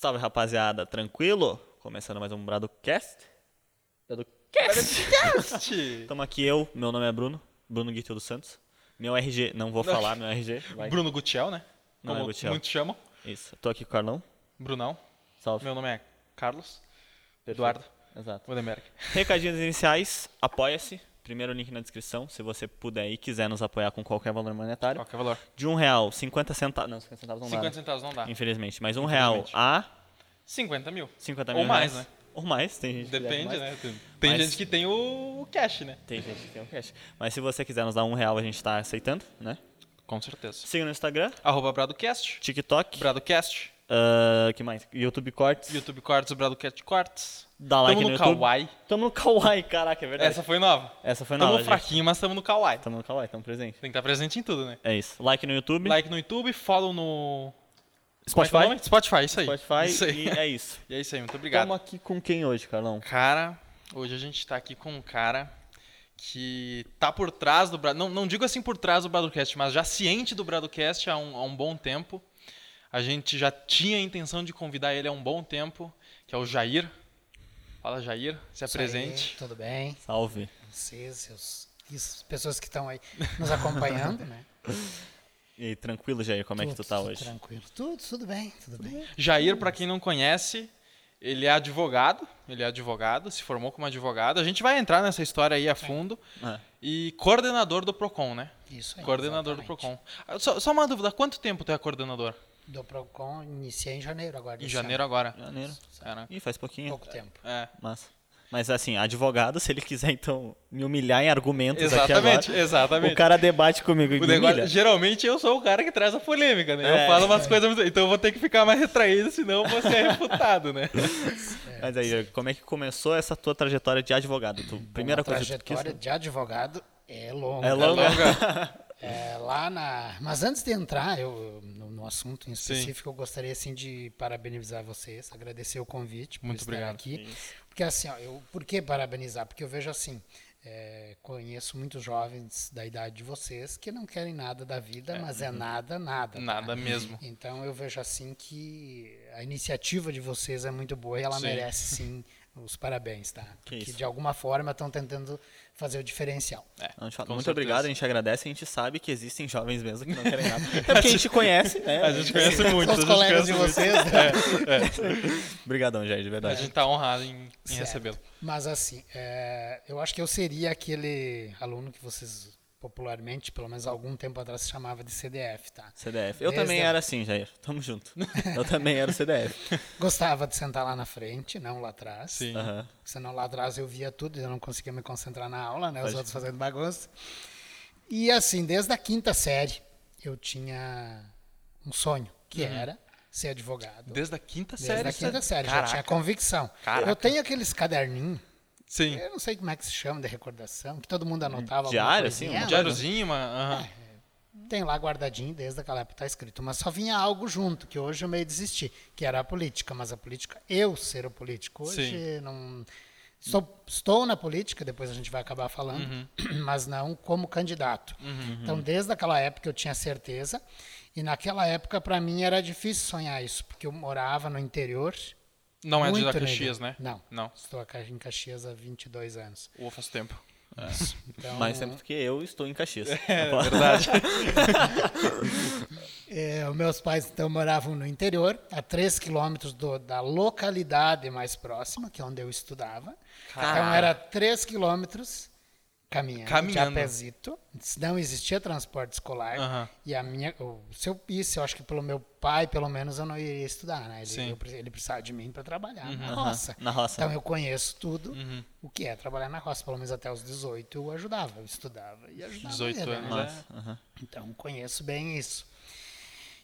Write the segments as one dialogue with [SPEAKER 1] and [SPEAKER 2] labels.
[SPEAKER 1] Salve, rapaziada. Tranquilo? Começando mais um Bradocast. Bradocast. Estamos aqui eu, meu nome é Bruno, Bruno Guito dos Santos. Meu RG, não vou falar meu RG. vai.
[SPEAKER 2] Bruno Gutiel, né?
[SPEAKER 1] Não é
[SPEAKER 2] Como
[SPEAKER 1] Gutiel.
[SPEAKER 2] muitos chamam.
[SPEAKER 1] Isso. Tô aqui com o Carlão.
[SPEAKER 2] Brunão.
[SPEAKER 1] Salve.
[SPEAKER 2] Meu nome é Carlos. Eduardo.
[SPEAKER 1] Exato.
[SPEAKER 2] Wodemberg.
[SPEAKER 1] Recadinhos iniciais, apoia-se. Primeiro link na descrição, se você puder e quiser nos apoiar com qualquer valor monetário.
[SPEAKER 2] Qual que o valor?
[SPEAKER 1] De um real, 50 centavos. Não, 50 centavos não
[SPEAKER 2] 50
[SPEAKER 1] dá. né?
[SPEAKER 2] centavos não dá.
[SPEAKER 1] Infelizmente. Mas um real a
[SPEAKER 2] 50 mil.
[SPEAKER 1] 50
[SPEAKER 2] Ou
[SPEAKER 1] mil
[SPEAKER 2] mais,
[SPEAKER 1] reais.
[SPEAKER 2] né?
[SPEAKER 1] Ou mais, tem gente que
[SPEAKER 2] Depende,
[SPEAKER 1] mais.
[SPEAKER 2] né? Tem, tem
[SPEAKER 1] Mas-
[SPEAKER 2] gente que tem o, o cash, né?
[SPEAKER 1] Tem gente que tem um cash. Mas se você quiser nos dar um real, a gente tá aceitando, né?
[SPEAKER 2] Com certeza.
[SPEAKER 1] Siga no Instagram,
[SPEAKER 2] Arroba BradoCast.
[SPEAKER 1] TikTok,
[SPEAKER 2] BradoCast.
[SPEAKER 1] Ah, que mais? YouTube Cortes.
[SPEAKER 2] YouTube Cortes, BradoCast Cortes.
[SPEAKER 1] Dá like
[SPEAKER 2] Tamo
[SPEAKER 1] no,
[SPEAKER 2] no
[SPEAKER 1] YouTube.
[SPEAKER 2] Kawaii.
[SPEAKER 1] Tamo no Kawaii, caraca, é verdade.
[SPEAKER 2] Essa foi nova.
[SPEAKER 1] Essa foi
[SPEAKER 2] Tamo
[SPEAKER 1] nova, gente.
[SPEAKER 2] fraquinho, mas tamo no Kawaii.
[SPEAKER 1] Tamo no Kawaii, tamo presente.
[SPEAKER 2] Tem que estar presente em tudo, né?
[SPEAKER 1] É isso. Like no YouTube,
[SPEAKER 2] Like no YouTube, follow no...
[SPEAKER 1] Spotify,
[SPEAKER 2] é é o? Spotify, isso aí.
[SPEAKER 1] Spotify
[SPEAKER 2] Isso aí.
[SPEAKER 1] e é isso.
[SPEAKER 2] E é isso aí, muito obrigado.
[SPEAKER 1] Tamo aqui com quem hoje, Carlão?
[SPEAKER 2] Cara, hoje a gente tá aqui com um cara que tá por trás do Brado. Não, não digo assim por trás do Bradocast, mas já ciente do Bradocast há um, há um bom tempo. A gente já tinha a intenção de convidar ele há um bom tempo, que é o Jair. Fala, Jair, se
[SPEAKER 3] Isso aí,
[SPEAKER 2] apresente.
[SPEAKER 3] tudo bem?
[SPEAKER 1] Salve.
[SPEAKER 3] Vocês, seus, as pessoas que estão aí nos acompanhando, né?
[SPEAKER 1] E aí, tranquilo, Jair, como é que tu
[SPEAKER 3] Tudo
[SPEAKER 1] tá hoje?
[SPEAKER 3] Tranquilo. Tudo, tudo bem, tudo bem.
[SPEAKER 2] Jair, pra quem não conhece, ele é advogado. Ele é advogado, se formou como advogado. A gente vai entrar nessa história aí a fundo.
[SPEAKER 1] Ah,
[SPEAKER 2] E coordenador do PROCON, né?
[SPEAKER 3] Isso aí.
[SPEAKER 2] coordenador do
[SPEAKER 3] exatamente.
[SPEAKER 2] PROCON. Ah, Só, só uma dúvida, há quanto tempo tu é coordenador?
[SPEAKER 3] Do Procon, iniciei em janeiro agora.
[SPEAKER 2] Em janeiro agora.
[SPEAKER 1] janeiro.
[SPEAKER 2] É, né?
[SPEAKER 1] Ih, faz
[SPEAKER 3] ano.
[SPEAKER 1] pouquinho.
[SPEAKER 3] Pouco tempo.
[SPEAKER 2] É.
[SPEAKER 1] Massa. Mas assim, advogado, se ele quiser então me humilhar em argumentos aqui
[SPEAKER 2] Exatamente,
[SPEAKER 1] agora,
[SPEAKER 2] exatamente.
[SPEAKER 1] o cara debate comigo e
[SPEAKER 2] O
[SPEAKER 1] me
[SPEAKER 2] negócio- geralmente eu sou o cara que traz a polêmica, né?
[SPEAKER 1] É.
[SPEAKER 2] Eu falo umas coisas, então eu vou ter que ficar mais retraído, senão eu vou ser refutado, né?
[SPEAKER 1] Mas aí, como é que começou essa tua trajetória de advogado? Tu, primeira
[SPEAKER 3] Uma
[SPEAKER 1] coisa que tu
[SPEAKER 3] trajetória
[SPEAKER 1] quis...
[SPEAKER 3] de advogado é longa.
[SPEAKER 1] É longa.
[SPEAKER 3] É, lá na. Mas antes de entrar eu, no, no assunto em específico, eu gostaria assim de parabenizar vocês, agradecer o convite por
[SPEAKER 2] Muito
[SPEAKER 3] estar
[SPEAKER 2] obrigado.
[SPEAKER 3] aqui. Porque assim, ó, eu, por que parabenizar? Porque eu vejo assim, é, conheço muitos jovens da idade de vocês que não querem nada da vida, mas é nada, nada. tá?
[SPEAKER 2] Nada mesmo.
[SPEAKER 3] Então eu vejo assim que a iniciativa de vocês é muito boa e ela
[SPEAKER 2] Sim.
[SPEAKER 3] merece sim os parabéns, tá?
[SPEAKER 1] Que isso.
[SPEAKER 3] de alguma forma estão tentando fazer o diferencial.
[SPEAKER 2] É,
[SPEAKER 1] A Muito
[SPEAKER 2] certeza.
[SPEAKER 1] obrigado, a gente agradece, a gente sabe que existem jovens mesmo que não querem nada. É porque a gente conhece, né?
[SPEAKER 2] A gente conhece muito, a
[SPEAKER 3] os
[SPEAKER 2] gente
[SPEAKER 3] colegas de vocês, né?
[SPEAKER 1] Obrigadão, Jair, de
[SPEAKER 2] A
[SPEAKER 1] verdade.
[SPEAKER 2] gente tá honrado em, em recebê-lo.
[SPEAKER 3] Mas assim, é, eu acho que eu seria aquele aluno que vocês popularmente, pelo menos algum tempo atrás, se chamava de CDF, tá?
[SPEAKER 1] CDF. Eu
[SPEAKER 3] Desde
[SPEAKER 1] também
[SPEAKER 3] a-
[SPEAKER 1] era assim, Jair. Tamo junto. Eu também era o CDF.
[SPEAKER 3] Gostava de sentar lá na frente, não lá atrás.
[SPEAKER 2] Sim.
[SPEAKER 1] Aham.
[SPEAKER 3] Senão lá atrás eu via tudo e eu não conseguia me concentrar na aula, né? Os
[SPEAKER 1] Pode-
[SPEAKER 3] outros fazendo bagunça. E assim, desde a quinta série, eu tinha um sonho, que era ser advogado.
[SPEAKER 2] Desde a quinta
[SPEAKER 3] Desde
[SPEAKER 2] série.
[SPEAKER 3] a quinta série, já
[SPEAKER 2] Caraca.
[SPEAKER 3] tinha convicção.
[SPEAKER 2] Caraca.
[SPEAKER 3] Eu tenho aqueles caderninhos,
[SPEAKER 2] Sim.
[SPEAKER 3] eu não sei como é que se chama, de recordação, que todo mundo anotava. alguma
[SPEAKER 1] Diário, assim, um
[SPEAKER 2] Um diáriozinho, uma... aham.
[SPEAKER 3] Tem lá guardadinho, desde aquela época tá escrito. Mas só vinha algo junto, que hoje eu meio desisti, que era a política. Mas a política, eu ser o político, hoje não. Estou, estou na política, depois a gente vai acabar falando,
[SPEAKER 2] Uhum.
[SPEAKER 3] mas não como candidato. Então, desde aquela época eu tinha certeza. E naquela época, para mim, era difícil sonhar isso, porque eu morava no interior.
[SPEAKER 2] Não é de da Caxias, né?
[SPEAKER 3] Não.
[SPEAKER 2] Não.
[SPEAKER 3] Estou aqui em Caxias há 22 anos.
[SPEAKER 2] Ou faz tempo.
[SPEAKER 3] Então,
[SPEAKER 1] Mais tempo do que eu estou em Caxias.
[SPEAKER 2] É verdade.
[SPEAKER 3] É, os meus pais então moravam no interior, a 3 quilômetros do- da localidade mais próxima, que é onde eu estudava. Então era 3 quilômetros caminhando,
[SPEAKER 2] Caminhando.
[SPEAKER 3] de. Não existia transporte escolar.
[SPEAKER 2] Aham.
[SPEAKER 3] E a minha, se eu isso, eu acho que pelo meu pai, pelo menos, eu não iria estudar, né? Ele, eu ele precisava de mim para trabalhar na
[SPEAKER 1] Aham,
[SPEAKER 3] roça.
[SPEAKER 1] na roça.
[SPEAKER 3] Então eu conheço tudo
[SPEAKER 2] Uhum.
[SPEAKER 3] o que é trabalhar na roça. Pelo menos até os 18 eu ajudava, eu estudava e ajudava
[SPEAKER 2] 18
[SPEAKER 3] ele,
[SPEAKER 2] anos,
[SPEAKER 3] né?
[SPEAKER 1] Aham.
[SPEAKER 3] Então, conheço bem isso.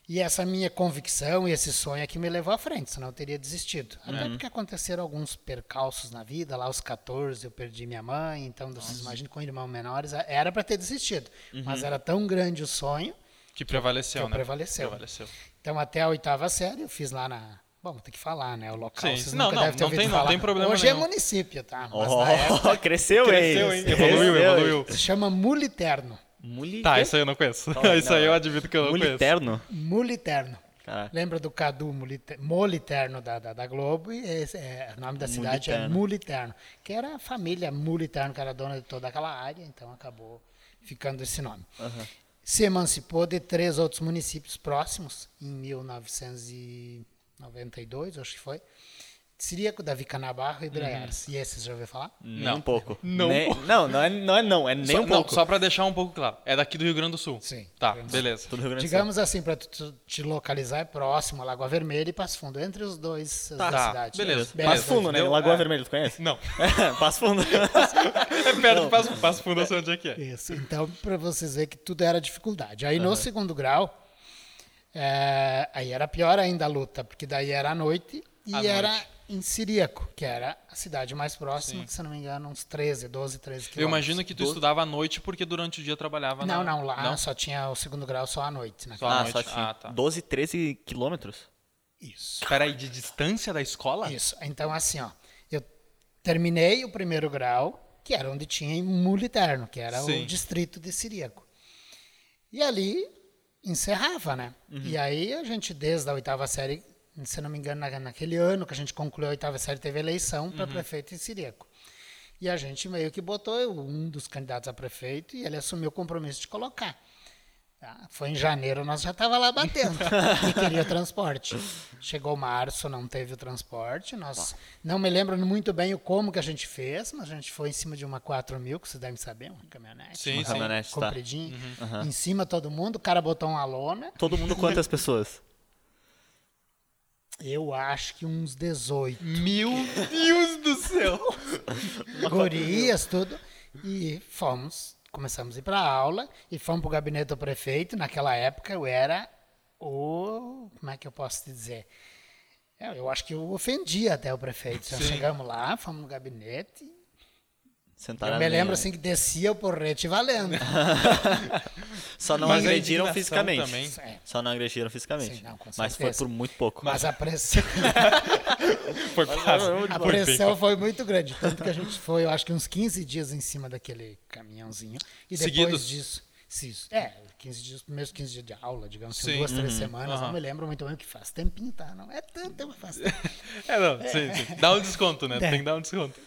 [SPEAKER 3] E essa minha convicção e esse sonho é que me levou à frente, senão eu teria desistido. Até porque aconteceram alguns percalços na vida. Lá aos 14 eu perdi minha mãe, então vocês imaginam com irmãos menores, era para ter desistido. Mas era tão grande o sonho,
[SPEAKER 2] Que prevaleceu,
[SPEAKER 3] Que
[SPEAKER 2] né?
[SPEAKER 3] prevaleceu.
[SPEAKER 2] Prevaleceu.
[SPEAKER 3] então até a oitava série eu fiz lá na... Bom, vou ter que falar, né? O local,
[SPEAKER 2] Sim.
[SPEAKER 3] vocês
[SPEAKER 2] Não,
[SPEAKER 3] nunca
[SPEAKER 2] não,
[SPEAKER 3] devem ter
[SPEAKER 2] não
[SPEAKER 3] ouvido
[SPEAKER 2] tem- não
[SPEAKER 3] falar.
[SPEAKER 2] tem problema
[SPEAKER 3] Hoje
[SPEAKER 2] nenhum.
[SPEAKER 3] é município, tá? Mas
[SPEAKER 1] Oh,
[SPEAKER 3] na época
[SPEAKER 1] cresceu,
[SPEAKER 2] Cresceu,
[SPEAKER 1] hein?
[SPEAKER 2] Evoluiu, evoluiu.
[SPEAKER 1] hein?
[SPEAKER 3] se chama Muliterno.
[SPEAKER 1] Muli...
[SPEAKER 2] Tá, isso aí eu não conheço. Isso aí eu admito que eu não conheço.
[SPEAKER 1] Muliterno?
[SPEAKER 3] Muliterno. Lembra do Cadu Molite- Moliterno da, da, da Globo? E esse é, o nome da cidade é
[SPEAKER 1] Muliterno.
[SPEAKER 3] Muliterno, que era a família Muliterno, que era dona de toda aquela área, então acabou ficando esse nome.
[SPEAKER 1] Aham.
[SPEAKER 3] Se emancipou de três outros municípios próximos, em 1992, acho que foi. Siríaco, Davi Canabarro e Draiares. E esses já ouviu falar?
[SPEAKER 1] Nem
[SPEAKER 2] Não.
[SPEAKER 1] um pouco.
[SPEAKER 2] Não.
[SPEAKER 1] Nem- não, não é não, é, não, é nem
[SPEAKER 2] Só,
[SPEAKER 1] um
[SPEAKER 2] não,
[SPEAKER 1] pouco.
[SPEAKER 2] só pra deixar um pouco claro. É daqui do Rio Grande do Sul.
[SPEAKER 3] Sim.
[SPEAKER 2] Tá, beleza.
[SPEAKER 1] Tudo Rio Grande do
[SPEAKER 3] Digamos assim, para tu, te localizar, é próximo a Lagoa Vermelha e Passo Fundo, entre os dois
[SPEAKER 2] Tá,
[SPEAKER 3] da cidade.
[SPEAKER 2] beleza.
[SPEAKER 3] Beleza.
[SPEAKER 1] Passo Fundo, né?
[SPEAKER 2] Deu-
[SPEAKER 1] Lagoa
[SPEAKER 2] é.
[SPEAKER 1] Vermelha, tu conhece?
[SPEAKER 2] Não.
[SPEAKER 1] Passo Fundo.
[SPEAKER 2] É perto do Passo, Passo Fundo, eu sei onde é que é.
[SPEAKER 3] Isso. Então, para vocês verem que tudo era dificuldade. Aí no segundo grau, é, aí era pior ainda a luta, porque daí era à noite e
[SPEAKER 2] À
[SPEAKER 3] era
[SPEAKER 2] noite.
[SPEAKER 3] Em Siríaco, que era a cidade mais próxima,
[SPEAKER 2] Sim.
[SPEAKER 3] se não me engano, uns 13, 12, 13 quilômetros.
[SPEAKER 2] Eu imagino que tu estudava à noite porque durante o dia trabalhava
[SPEAKER 3] Não,
[SPEAKER 2] na...
[SPEAKER 3] não, lá só tinha o segundo grau só à noite. Né?
[SPEAKER 2] Só à
[SPEAKER 1] ah,
[SPEAKER 2] noite.
[SPEAKER 1] só tinha
[SPEAKER 2] Ah, tá.
[SPEAKER 1] 12, 13 quilômetros?
[SPEAKER 3] Isso.
[SPEAKER 2] Peraí, de distância da escola?
[SPEAKER 3] Isso. Então, assim, ó, eu terminei o primeiro grau, que era onde tinha em Muliterno, que era
[SPEAKER 2] Sim.
[SPEAKER 3] o distrito de Siríaco. E ali encerrava, né? E aí a gente, desde a oitava série, se não me engano, na- naquele ano que a gente concluiu a oitava série, teve eleição para prefeito em Siríaco. E a gente meio que botou um dos candidatos a prefeito e ele assumiu o compromisso de colocar. Tá? Foi em janeiro, nós já estava lá batendo e queria o transporte. Chegou março, não teve o transporte. Nós não me lembro muito bem o como que a gente fez, mas a gente foi em cima de uma 4 mil, que vocês devem saber, uma caminhonete.
[SPEAKER 2] Sim,
[SPEAKER 3] uma
[SPEAKER 2] sim.
[SPEAKER 1] Caminhonete, tá.
[SPEAKER 3] compridinha. Em cima todo mundo, o cara botou uma lona.
[SPEAKER 1] Todo mundo quantas pessoas?
[SPEAKER 3] Eu acho que uns 18.
[SPEAKER 2] Meu Deus do céu!
[SPEAKER 3] gurias, tudo. E fomos, começamos a ir para aula e fomos para o gabinete do prefeito. Naquela época eu era o. Como é que eu posso te dizer? Eu, eu acho que eu ofendia até o prefeito.
[SPEAKER 2] Sim.
[SPEAKER 3] chegamos lá, fomos no gabinete.
[SPEAKER 1] Sentaram
[SPEAKER 3] eu me lembro assim que descia o porrete valendo.
[SPEAKER 1] Só não
[SPEAKER 2] Mas a
[SPEAKER 1] agrediram
[SPEAKER 2] indignação
[SPEAKER 1] fisicamente.
[SPEAKER 2] também.
[SPEAKER 3] É,
[SPEAKER 1] Só não agrediram fisicamente.
[SPEAKER 3] Sim, não, com
[SPEAKER 1] Mas foi
[SPEAKER 3] certeza.
[SPEAKER 1] por muito pouco.
[SPEAKER 3] Mas a pressão,
[SPEAKER 2] Foi quase.
[SPEAKER 3] a
[SPEAKER 2] Foi bem
[SPEAKER 3] pressão foi muito grande. Tanto que a gente foi, eu acho que uns 15 dias em cima daquele caminhãozinho. E depois
[SPEAKER 2] Seguidos?
[SPEAKER 3] disso. É, 15 dias, primeiros 15 dias de aula, digamos assim,
[SPEAKER 2] Sim.
[SPEAKER 3] duas, três
[SPEAKER 2] Uhum.
[SPEAKER 3] semanas.
[SPEAKER 2] Aham.
[SPEAKER 3] Não me lembro muito bem, que faz tempinho, tá? Não é tanto, mas faz tempo.
[SPEAKER 2] É, não, sim, sim. Dá um desconto, né?
[SPEAKER 3] É.
[SPEAKER 2] Tem que dar um desconto.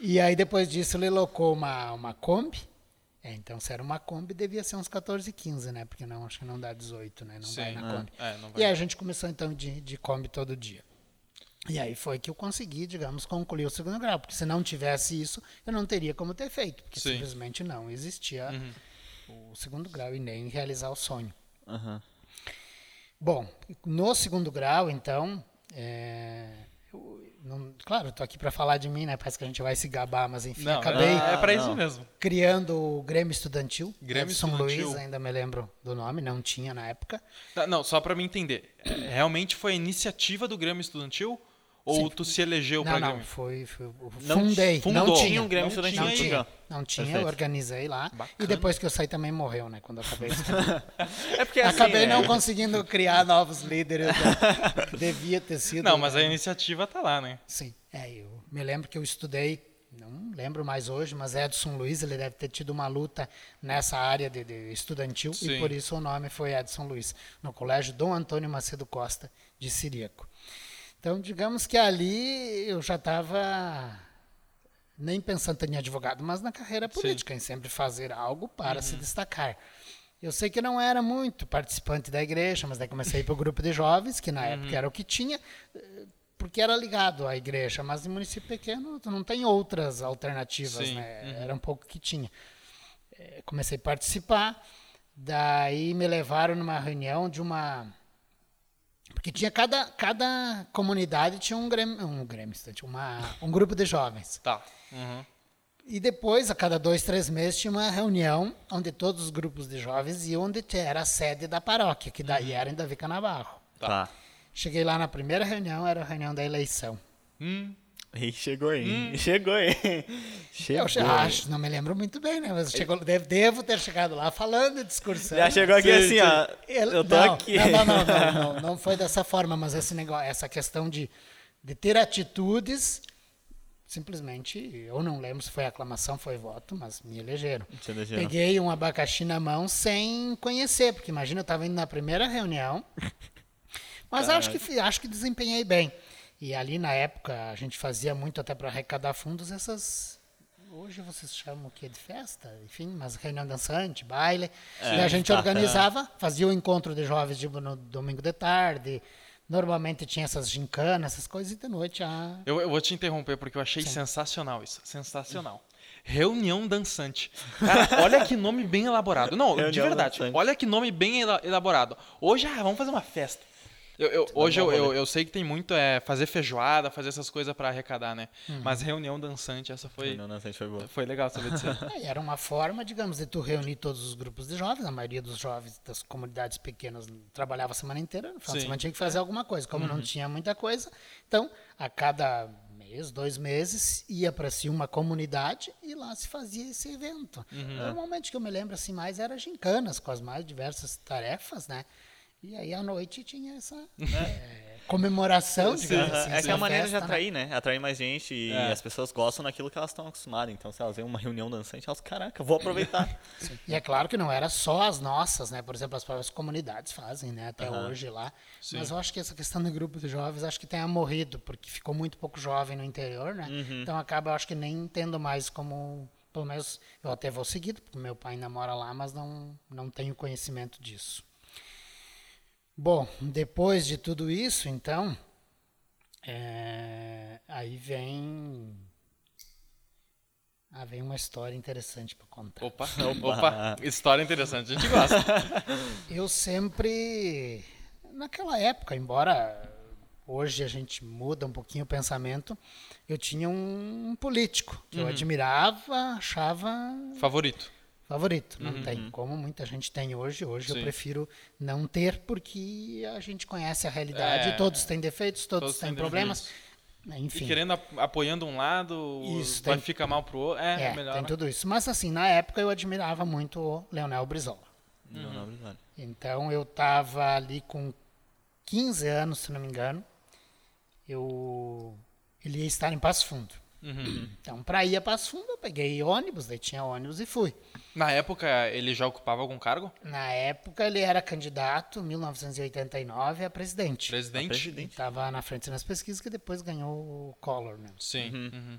[SPEAKER 3] E aí depois disso ele locou uma, uma Kombi. É, então se era uma Kombi, devia ser uns 14, 15, né? Porque não, acho que não dá 18, né? Não vai
[SPEAKER 2] Sim.
[SPEAKER 3] na Kombi.
[SPEAKER 2] É, não
[SPEAKER 3] E
[SPEAKER 2] vai.
[SPEAKER 3] aí a gente começou então de, de Kombi todo dia. E aí foi que eu consegui, digamos, concluir o segundo grau. Porque se não tivesse isso, eu não teria como ter feito. Porque
[SPEAKER 2] Sim.
[SPEAKER 3] simplesmente não existia
[SPEAKER 2] Uhum.
[SPEAKER 3] O segundo grau e nem realizar o sonho.
[SPEAKER 1] Aham.
[SPEAKER 3] Bom, no segundo grau, então, é, eu não- claro, estou aqui para falar de mim, né? Parece que a gente vai se gabar, mas enfim,
[SPEAKER 2] Não,
[SPEAKER 3] acabei
[SPEAKER 2] é, é pra isso mesmo.
[SPEAKER 3] criando o Grêmio Estudantil.
[SPEAKER 2] Grêmio
[SPEAKER 3] de São
[SPEAKER 2] Estudantil.
[SPEAKER 3] Luís, ainda me lembro do nome, não tinha na época.
[SPEAKER 2] Tá, Não, só pra me entender. É, Realmente foi a iniciativa do Grêmio Estudantil? Ou tu se elegeu
[SPEAKER 3] não,
[SPEAKER 2] pra
[SPEAKER 3] não,
[SPEAKER 2] Grêmio?
[SPEAKER 3] foi, foi
[SPEAKER 1] Não
[SPEAKER 3] fundei.
[SPEAKER 2] fundou.
[SPEAKER 3] Não
[SPEAKER 2] Tinha
[SPEAKER 1] um Grêmio
[SPEAKER 2] Não
[SPEAKER 1] Estudantil
[SPEAKER 3] Não
[SPEAKER 2] tinha
[SPEAKER 3] não tinha,
[SPEAKER 1] Perfeito.
[SPEAKER 3] organizei lá.
[SPEAKER 2] Bacana.
[SPEAKER 3] E depois que eu saí também morreu, né? Quando eu acabei.
[SPEAKER 1] É porque assim,
[SPEAKER 3] acabei
[SPEAKER 1] é-
[SPEAKER 3] não conseguindo criar novos líderes. né? Devia ter sido.
[SPEAKER 2] Não, mas a iniciativa tá lá, né?
[SPEAKER 3] Sim, é, eu me lembro que eu estudei, não lembro mais hoje, mas Edson Luiz, ele deve ter tido uma luta nessa área de, de estudantil
[SPEAKER 2] Sim.
[SPEAKER 3] e por isso o nome foi Edson Luiz, no Colégio Dom Antônio Macedo Costa de Siríaco. Então, digamos que ali eu já estava nem pensando em advogado, mas na carreira política, em sempre fazer algo para se destacar. Eu sei que não era muito participante da igreja, mas daí comecei para o grupo de jovens, que na época era o que tinha, porque era ligado à igreja, mas em município pequeno não tem outras alternativas,
[SPEAKER 2] Sim,
[SPEAKER 3] né? Era um pouco que tinha. Eh, Comecei a participar, daí me levaram numa reunião de uma porque tinha cada, cada comunidade tinha um grêmio, um grêmio, tinha uma, um grupo de jovens.
[SPEAKER 2] Tá. Uhum.
[SPEAKER 3] E depois, a cada dois, três meses, tinha uma reunião onde todos os grupos de jovens iam onde era a sede da paróquia, que daí era em Davi Canabarro.
[SPEAKER 1] Tá.
[SPEAKER 3] Cheguei lá na primeira reunião, era a reunião da eleição.
[SPEAKER 2] Hum,
[SPEAKER 1] Ih, chegou aí. Chegou aí. Chegou.
[SPEAKER 3] Eu acho, não me lembro muito bem, né? Mas chegou, devo, devo ter chegado lá falando, discursando.
[SPEAKER 1] Já chegou aqui
[SPEAKER 2] Sim,
[SPEAKER 1] assim,
[SPEAKER 2] sim.
[SPEAKER 1] ó.
[SPEAKER 3] Ele-
[SPEAKER 1] Eu tô
[SPEAKER 3] não,
[SPEAKER 1] aqui.
[SPEAKER 3] Não, não, não, não, não, não foi dessa forma, mas esse negócio, essa questão de, de ter atitudes, simplesmente, eu não lembro se foi aclamação, foi voto, mas me elegeram.
[SPEAKER 1] Elegeram.
[SPEAKER 3] Peguei um abacaxi na mão sem conhecer, porque imagina, eu estava indo na primeira reunião, Mas acho que, acho que desempenhei bem. E ali na época a gente fazia muito até para arrecadar fundos essas. Hoje vocês chamam o quê? De festa? Enfim, mas reunião dançante, baile.
[SPEAKER 1] É,
[SPEAKER 3] e a gente
[SPEAKER 1] tá.
[SPEAKER 3] organizava, fazia o encontro de jovens tipo, no domingo de tarde. Normalmente tinha essas gincanas, essas coisas, e de noite a.
[SPEAKER 2] Eu, eu vou te interromper porque eu achei sensacional isso. Sensacional. Reunião dançante. Cara, olha que nome bem elaborado. Não, de
[SPEAKER 1] Reunião
[SPEAKER 2] verdade.
[SPEAKER 1] dançante.
[SPEAKER 2] Olha que nome bem ela- elaborado. Hoje, ah, vamos fazer uma festa. Eu- eu- hoje eu, eu, eu sei que tem muito é, fazer feijoada, fazer essas coisas pra arrecadar, né? Mas reunião dançante, essa foi,
[SPEAKER 1] Não, não, foi boa.
[SPEAKER 2] foi legal saber disso.
[SPEAKER 3] É, era uma forma, digamos, de tu reunir todos os grupos de jovens. A maioria dos jovens das comunidades pequenas trabalhava a semana inteira. No final de semana tinha que fazer alguma coisa. Como não tinha muita coisa, então, a cada mês, dois meses, ia para si uma comunidade e lá se fazia esse evento. Normalmente, que eu me lembro assim mais era gincanas, com as mais diversas tarefas, né? E aí, à noite, tinha essa eh, comemoração, digamos
[SPEAKER 1] Aham,
[SPEAKER 3] assim.
[SPEAKER 1] é que é a maneira de
[SPEAKER 3] festa, né?
[SPEAKER 1] atrair, né? Atrair mais gente e
[SPEAKER 2] É.
[SPEAKER 1] as pessoas gostam daquilo que elas estão acostumadas. Então, se elas veem uma reunião dançante, elas, caraca, vou aproveitar.
[SPEAKER 3] E é claro que não era só as nossas, né? Por exemplo, as próprias comunidades fazem, né? Até
[SPEAKER 1] Aham.
[SPEAKER 3] hoje lá.
[SPEAKER 2] Sim.
[SPEAKER 3] Mas eu acho que essa questão do grupo de jovens, acho que tenha morrido, porque ficou muito pouco jovem no interior, né? Então acaba, eu acho que nem tendo mais como... Pelo menos eu até vou seguido, porque meu pai ainda mora lá, mas não, não tenho conhecimento disso. Bom, depois de tudo isso, então, é, aí vem... Ah, vem uma história interessante para contar.
[SPEAKER 2] Opa, opa, história interessante, a gente gosta.
[SPEAKER 3] Eu sempre, naquela época, embora hoje a gente muda um pouquinho o pensamento, eu tinha um, um político que eu admirava, achava
[SPEAKER 2] Favorito.
[SPEAKER 3] Favorito. Não tem, como muita gente tem hoje. Hoje
[SPEAKER 2] Sim.
[SPEAKER 3] eu prefiro não ter, porque a gente conhece a realidade,
[SPEAKER 2] É.
[SPEAKER 3] todos têm defeitos, todos,
[SPEAKER 2] Todos
[SPEAKER 3] têm
[SPEAKER 2] têm
[SPEAKER 3] problemas.
[SPEAKER 2] defeitos.
[SPEAKER 3] né,
[SPEAKER 2] E
[SPEAKER 3] Enfim.
[SPEAKER 2] querendo ap- apoiando um lado,
[SPEAKER 3] Isso, tem-
[SPEAKER 2] ficar mal pro outro. É,
[SPEAKER 3] É,
[SPEAKER 2] melhor.
[SPEAKER 3] tem
[SPEAKER 2] né?
[SPEAKER 3] tudo isso. Mas assim, na época eu admirava muito o Leonel Brizola.
[SPEAKER 1] Não, não, obrigado.
[SPEAKER 3] Então eu estava ali com 15 anos, se não me engano. Eu ele ia estar em Passo Fundo.
[SPEAKER 2] Uhum.
[SPEAKER 3] Então, para ir a Passo Fundo, eu peguei ônibus, daí tinha ônibus e fui.
[SPEAKER 2] Na época, ele já ocupava algum cargo?
[SPEAKER 3] Na época, ele era candidato, 1989, a presidente.
[SPEAKER 2] Presidente?
[SPEAKER 1] presidente.
[SPEAKER 3] Estava na frente nas pesquisas, que depois ganhou o Collor, né?
[SPEAKER 2] Sim. uhum.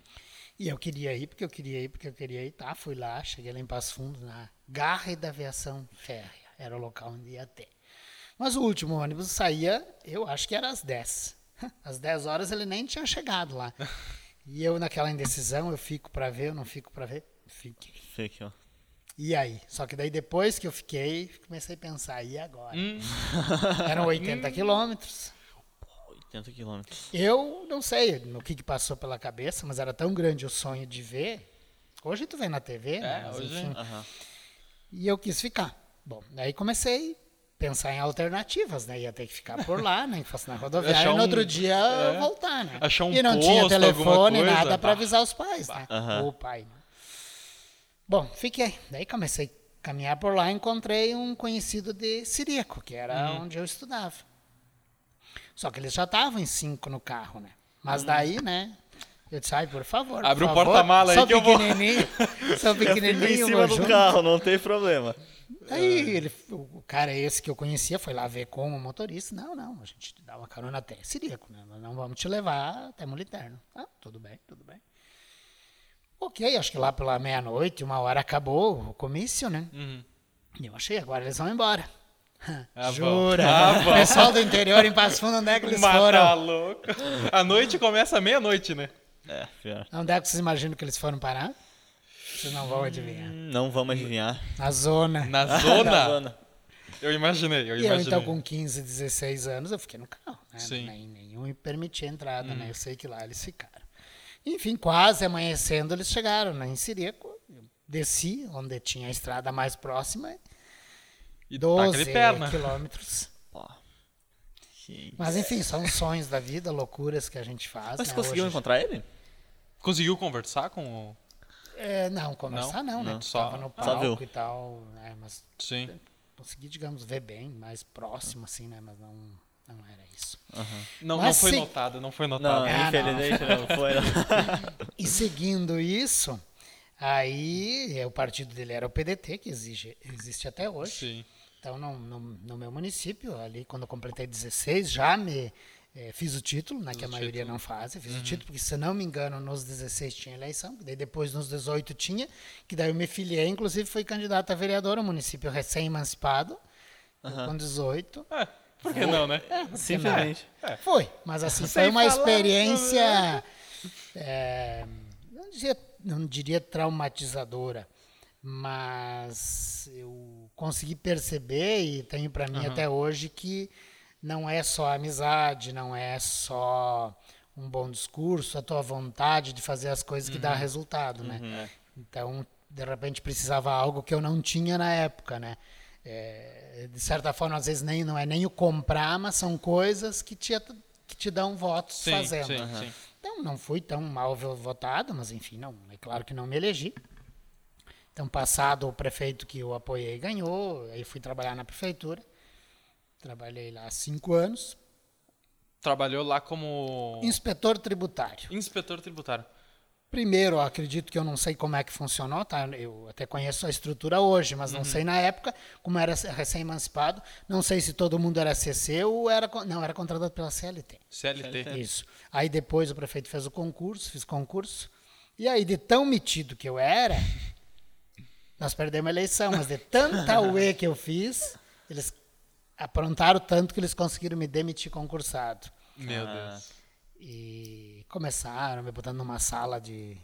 [SPEAKER 3] E eu queria ir, porque eu queria ir, porque eu queria ir. Tá, fui lá, cheguei lá em Passo Fundo, na Garra da Aviação Férrea. Era o local onde ia ter. Mas o último ônibus saía, eu acho que era às 10. Às 10 horas ele nem tinha chegado lá. E eu, naquela indecisão, eu fico para ver, eu não fico para ver. Fiquei.
[SPEAKER 1] Fique, ó.
[SPEAKER 3] E aí? Só que daí depois que eu fiquei, comecei a pensar, e agora?
[SPEAKER 2] Hum.
[SPEAKER 3] Eram 80 quilômetros.
[SPEAKER 1] 80 quilômetros.
[SPEAKER 3] Eu não sei no que, que passou pela cabeça, mas era tão grande o sonho de ver. Hoje tu vê na TV, né?
[SPEAKER 2] É,
[SPEAKER 3] Mas,
[SPEAKER 2] hoje-
[SPEAKER 3] enfim.
[SPEAKER 1] Aham.
[SPEAKER 3] E eu quis ficar. Bom, daí comecei a pensar em alternativas, né? Ia ter que ficar por lá, né? Fosse na rodoviária
[SPEAKER 2] Achar
[SPEAKER 3] e no
[SPEAKER 2] um-
[SPEAKER 3] outro dia
[SPEAKER 2] é,
[SPEAKER 3] voltar, né?
[SPEAKER 2] achar um
[SPEAKER 3] e não tinha
[SPEAKER 2] posto, alguma
[SPEAKER 3] telefone, nada para avisar os pais, né? O pai, né? Bom, fiquei. Daí comecei a caminhar por lá e encontrei um conhecido de Siríaco, que era
[SPEAKER 2] Uhum.
[SPEAKER 3] onde eu estudava. Só que eles já estavam em cinco no carro, né? Mas
[SPEAKER 2] Uhum.
[SPEAKER 3] daí, né? Eu disse, ai, por favor.
[SPEAKER 2] Abre
[SPEAKER 3] por
[SPEAKER 2] o porta-mala aí que eu vou."
[SPEAKER 3] pequenininho, Sou
[SPEAKER 1] Eu
[SPEAKER 3] pequenininho,
[SPEAKER 1] em cima do
[SPEAKER 3] junto.
[SPEAKER 1] carro, não tem problema.
[SPEAKER 3] Aí ele, o cara esse que eu conhecia foi lá ver com o motorista. Não, não, a gente te dá uma carona até Siríaco, né? Não vamos te levar até Moliterno. Ah, tudo bem, tudo bem. Ok, acho que lá pela meia-noite, uma hora acabou o comício, né?
[SPEAKER 2] Uhum.
[SPEAKER 3] E eu achei, agora eles vão embora.
[SPEAKER 2] Ah,
[SPEAKER 3] Jura?
[SPEAKER 2] Ah.
[SPEAKER 3] Pessoal do interior em Passo Fundo, onde é que eles
[SPEAKER 2] Mata
[SPEAKER 3] foram?
[SPEAKER 2] louco. A noite começa meia-noite, né?
[SPEAKER 1] É, pior.
[SPEAKER 3] Onde é que vocês imaginam que eles foram parar? Vocês não vão adivinhar.
[SPEAKER 1] Hum, Não vamos adivinhar.
[SPEAKER 3] Na zona.
[SPEAKER 2] Na
[SPEAKER 1] Na
[SPEAKER 2] zona?
[SPEAKER 1] zona.
[SPEAKER 2] Eu imaginei, eu
[SPEAKER 3] E eu,
[SPEAKER 2] imaginei.
[SPEAKER 3] então, com 15, 16 anos, eu fiquei no carro. Né?
[SPEAKER 2] Sim. Hum.
[SPEAKER 3] Nem, nenhum me permitia a entrada, né? Eu sei que lá eles ficaram. Enfim, quase amanhecendo, eles chegaram né? em Siríaco. Desci, onde tinha a estrada mais próxima,
[SPEAKER 2] E
[SPEAKER 3] 12
[SPEAKER 2] taca de perna.
[SPEAKER 3] quilômetros. Mas enfim, são sonhos da vida, loucuras que a gente faz.
[SPEAKER 1] Mas
[SPEAKER 3] né?
[SPEAKER 1] conseguiu
[SPEAKER 3] Hoje-
[SPEAKER 1] encontrar ele?
[SPEAKER 2] Conseguiu conversar com o...
[SPEAKER 3] É, não, conversar não, né?
[SPEAKER 1] Não,
[SPEAKER 2] só-
[SPEAKER 3] tava no palco e tal, né? Mas
[SPEAKER 2] Sim.
[SPEAKER 3] consegui, digamos, ver bem, mais próximo, assim, né? Mas não, não era isso.
[SPEAKER 2] Não, não
[SPEAKER 3] Mas
[SPEAKER 2] foi
[SPEAKER 3] sim.
[SPEAKER 2] notado, não foi
[SPEAKER 1] Não,
[SPEAKER 2] notado.
[SPEAKER 3] Ah,
[SPEAKER 1] infelizmente não, foi. não.
[SPEAKER 3] E seguindo isso, aí é, o partido dele era o PDT, que exige, existe até hoje.
[SPEAKER 2] Sim.
[SPEAKER 3] Então, no, no, no meu município, ali quando eu completei 16, já me eh, fiz o título, né, que a maioria não faz. Eu fiz o título, porque se não me engano, nos 16 tinha eleição, daí depois nos 18 tinha, que daí eu me filiei, inclusive fui candidato a vereador, um município recém-emancipado, eu com 18.
[SPEAKER 2] É, por que não, né?
[SPEAKER 1] Simplesmente.
[SPEAKER 3] Foi, mas assim,
[SPEAKER 2] Sem
[SPEAKER 3] foi uma
[SPEAKER 2] falar,
[SPEAKER 3] experiência, é, não, diria, não diria traumatizadora, mas eu consegui perceber e tenho para mim até hoje que não é só amizade, não é só um bom discurso, a tua vontade de fazer as coisas que dá resultado, né? Então, de repente precisava algo que eu não tinha na época, né? É, de certa forma, às vezes nem não é nem o comprar, mas são coisas que te que te dão votos
[SPEAKER 2] Sim,
[SPEAKER 3] fazendo.
[SPEAKER 2] sim, sim.
[SPEAKER 3] Então, não fui tão mal votado, mas enfim, não, é claro que não me elegi. Então, passado o prefeito que eu apoiei ganhou, aí fui trabalhar na prefeitura. Trabalhei lá cinco anos.
[SPEAKER 2] Trabalhou lá como
[SPEAKER 3] Inspetor tributário.
[SPEAKER 2] inspetor tributário.
[SPEAKER 3] Primeiro, acredito que eu não sei como é que funcionou, tá? Eu até conheço a estrutura hoje, mas não sei na época, como era recém-emancipado. Não sei se todo mundo era CC ou era. Não, era contratado pela CLT.
[SPEAKER 2] CLT.
[SPEAKER 3] Isso. Aí depois o prefeito fez o concurso, fiz concurso. E aí, de tão metido que eu era, nós perdemos a eleição, mas de tanta UE que eu fiz, eles aprontaram tanto que eles conseguiram me demitir concursado.
[SPEAKER 2] Meu
[SPEAKER 1] Ah.
[SPEAKER 2] Deus.
[SPEAKER 3] E começaram me botando numa sala de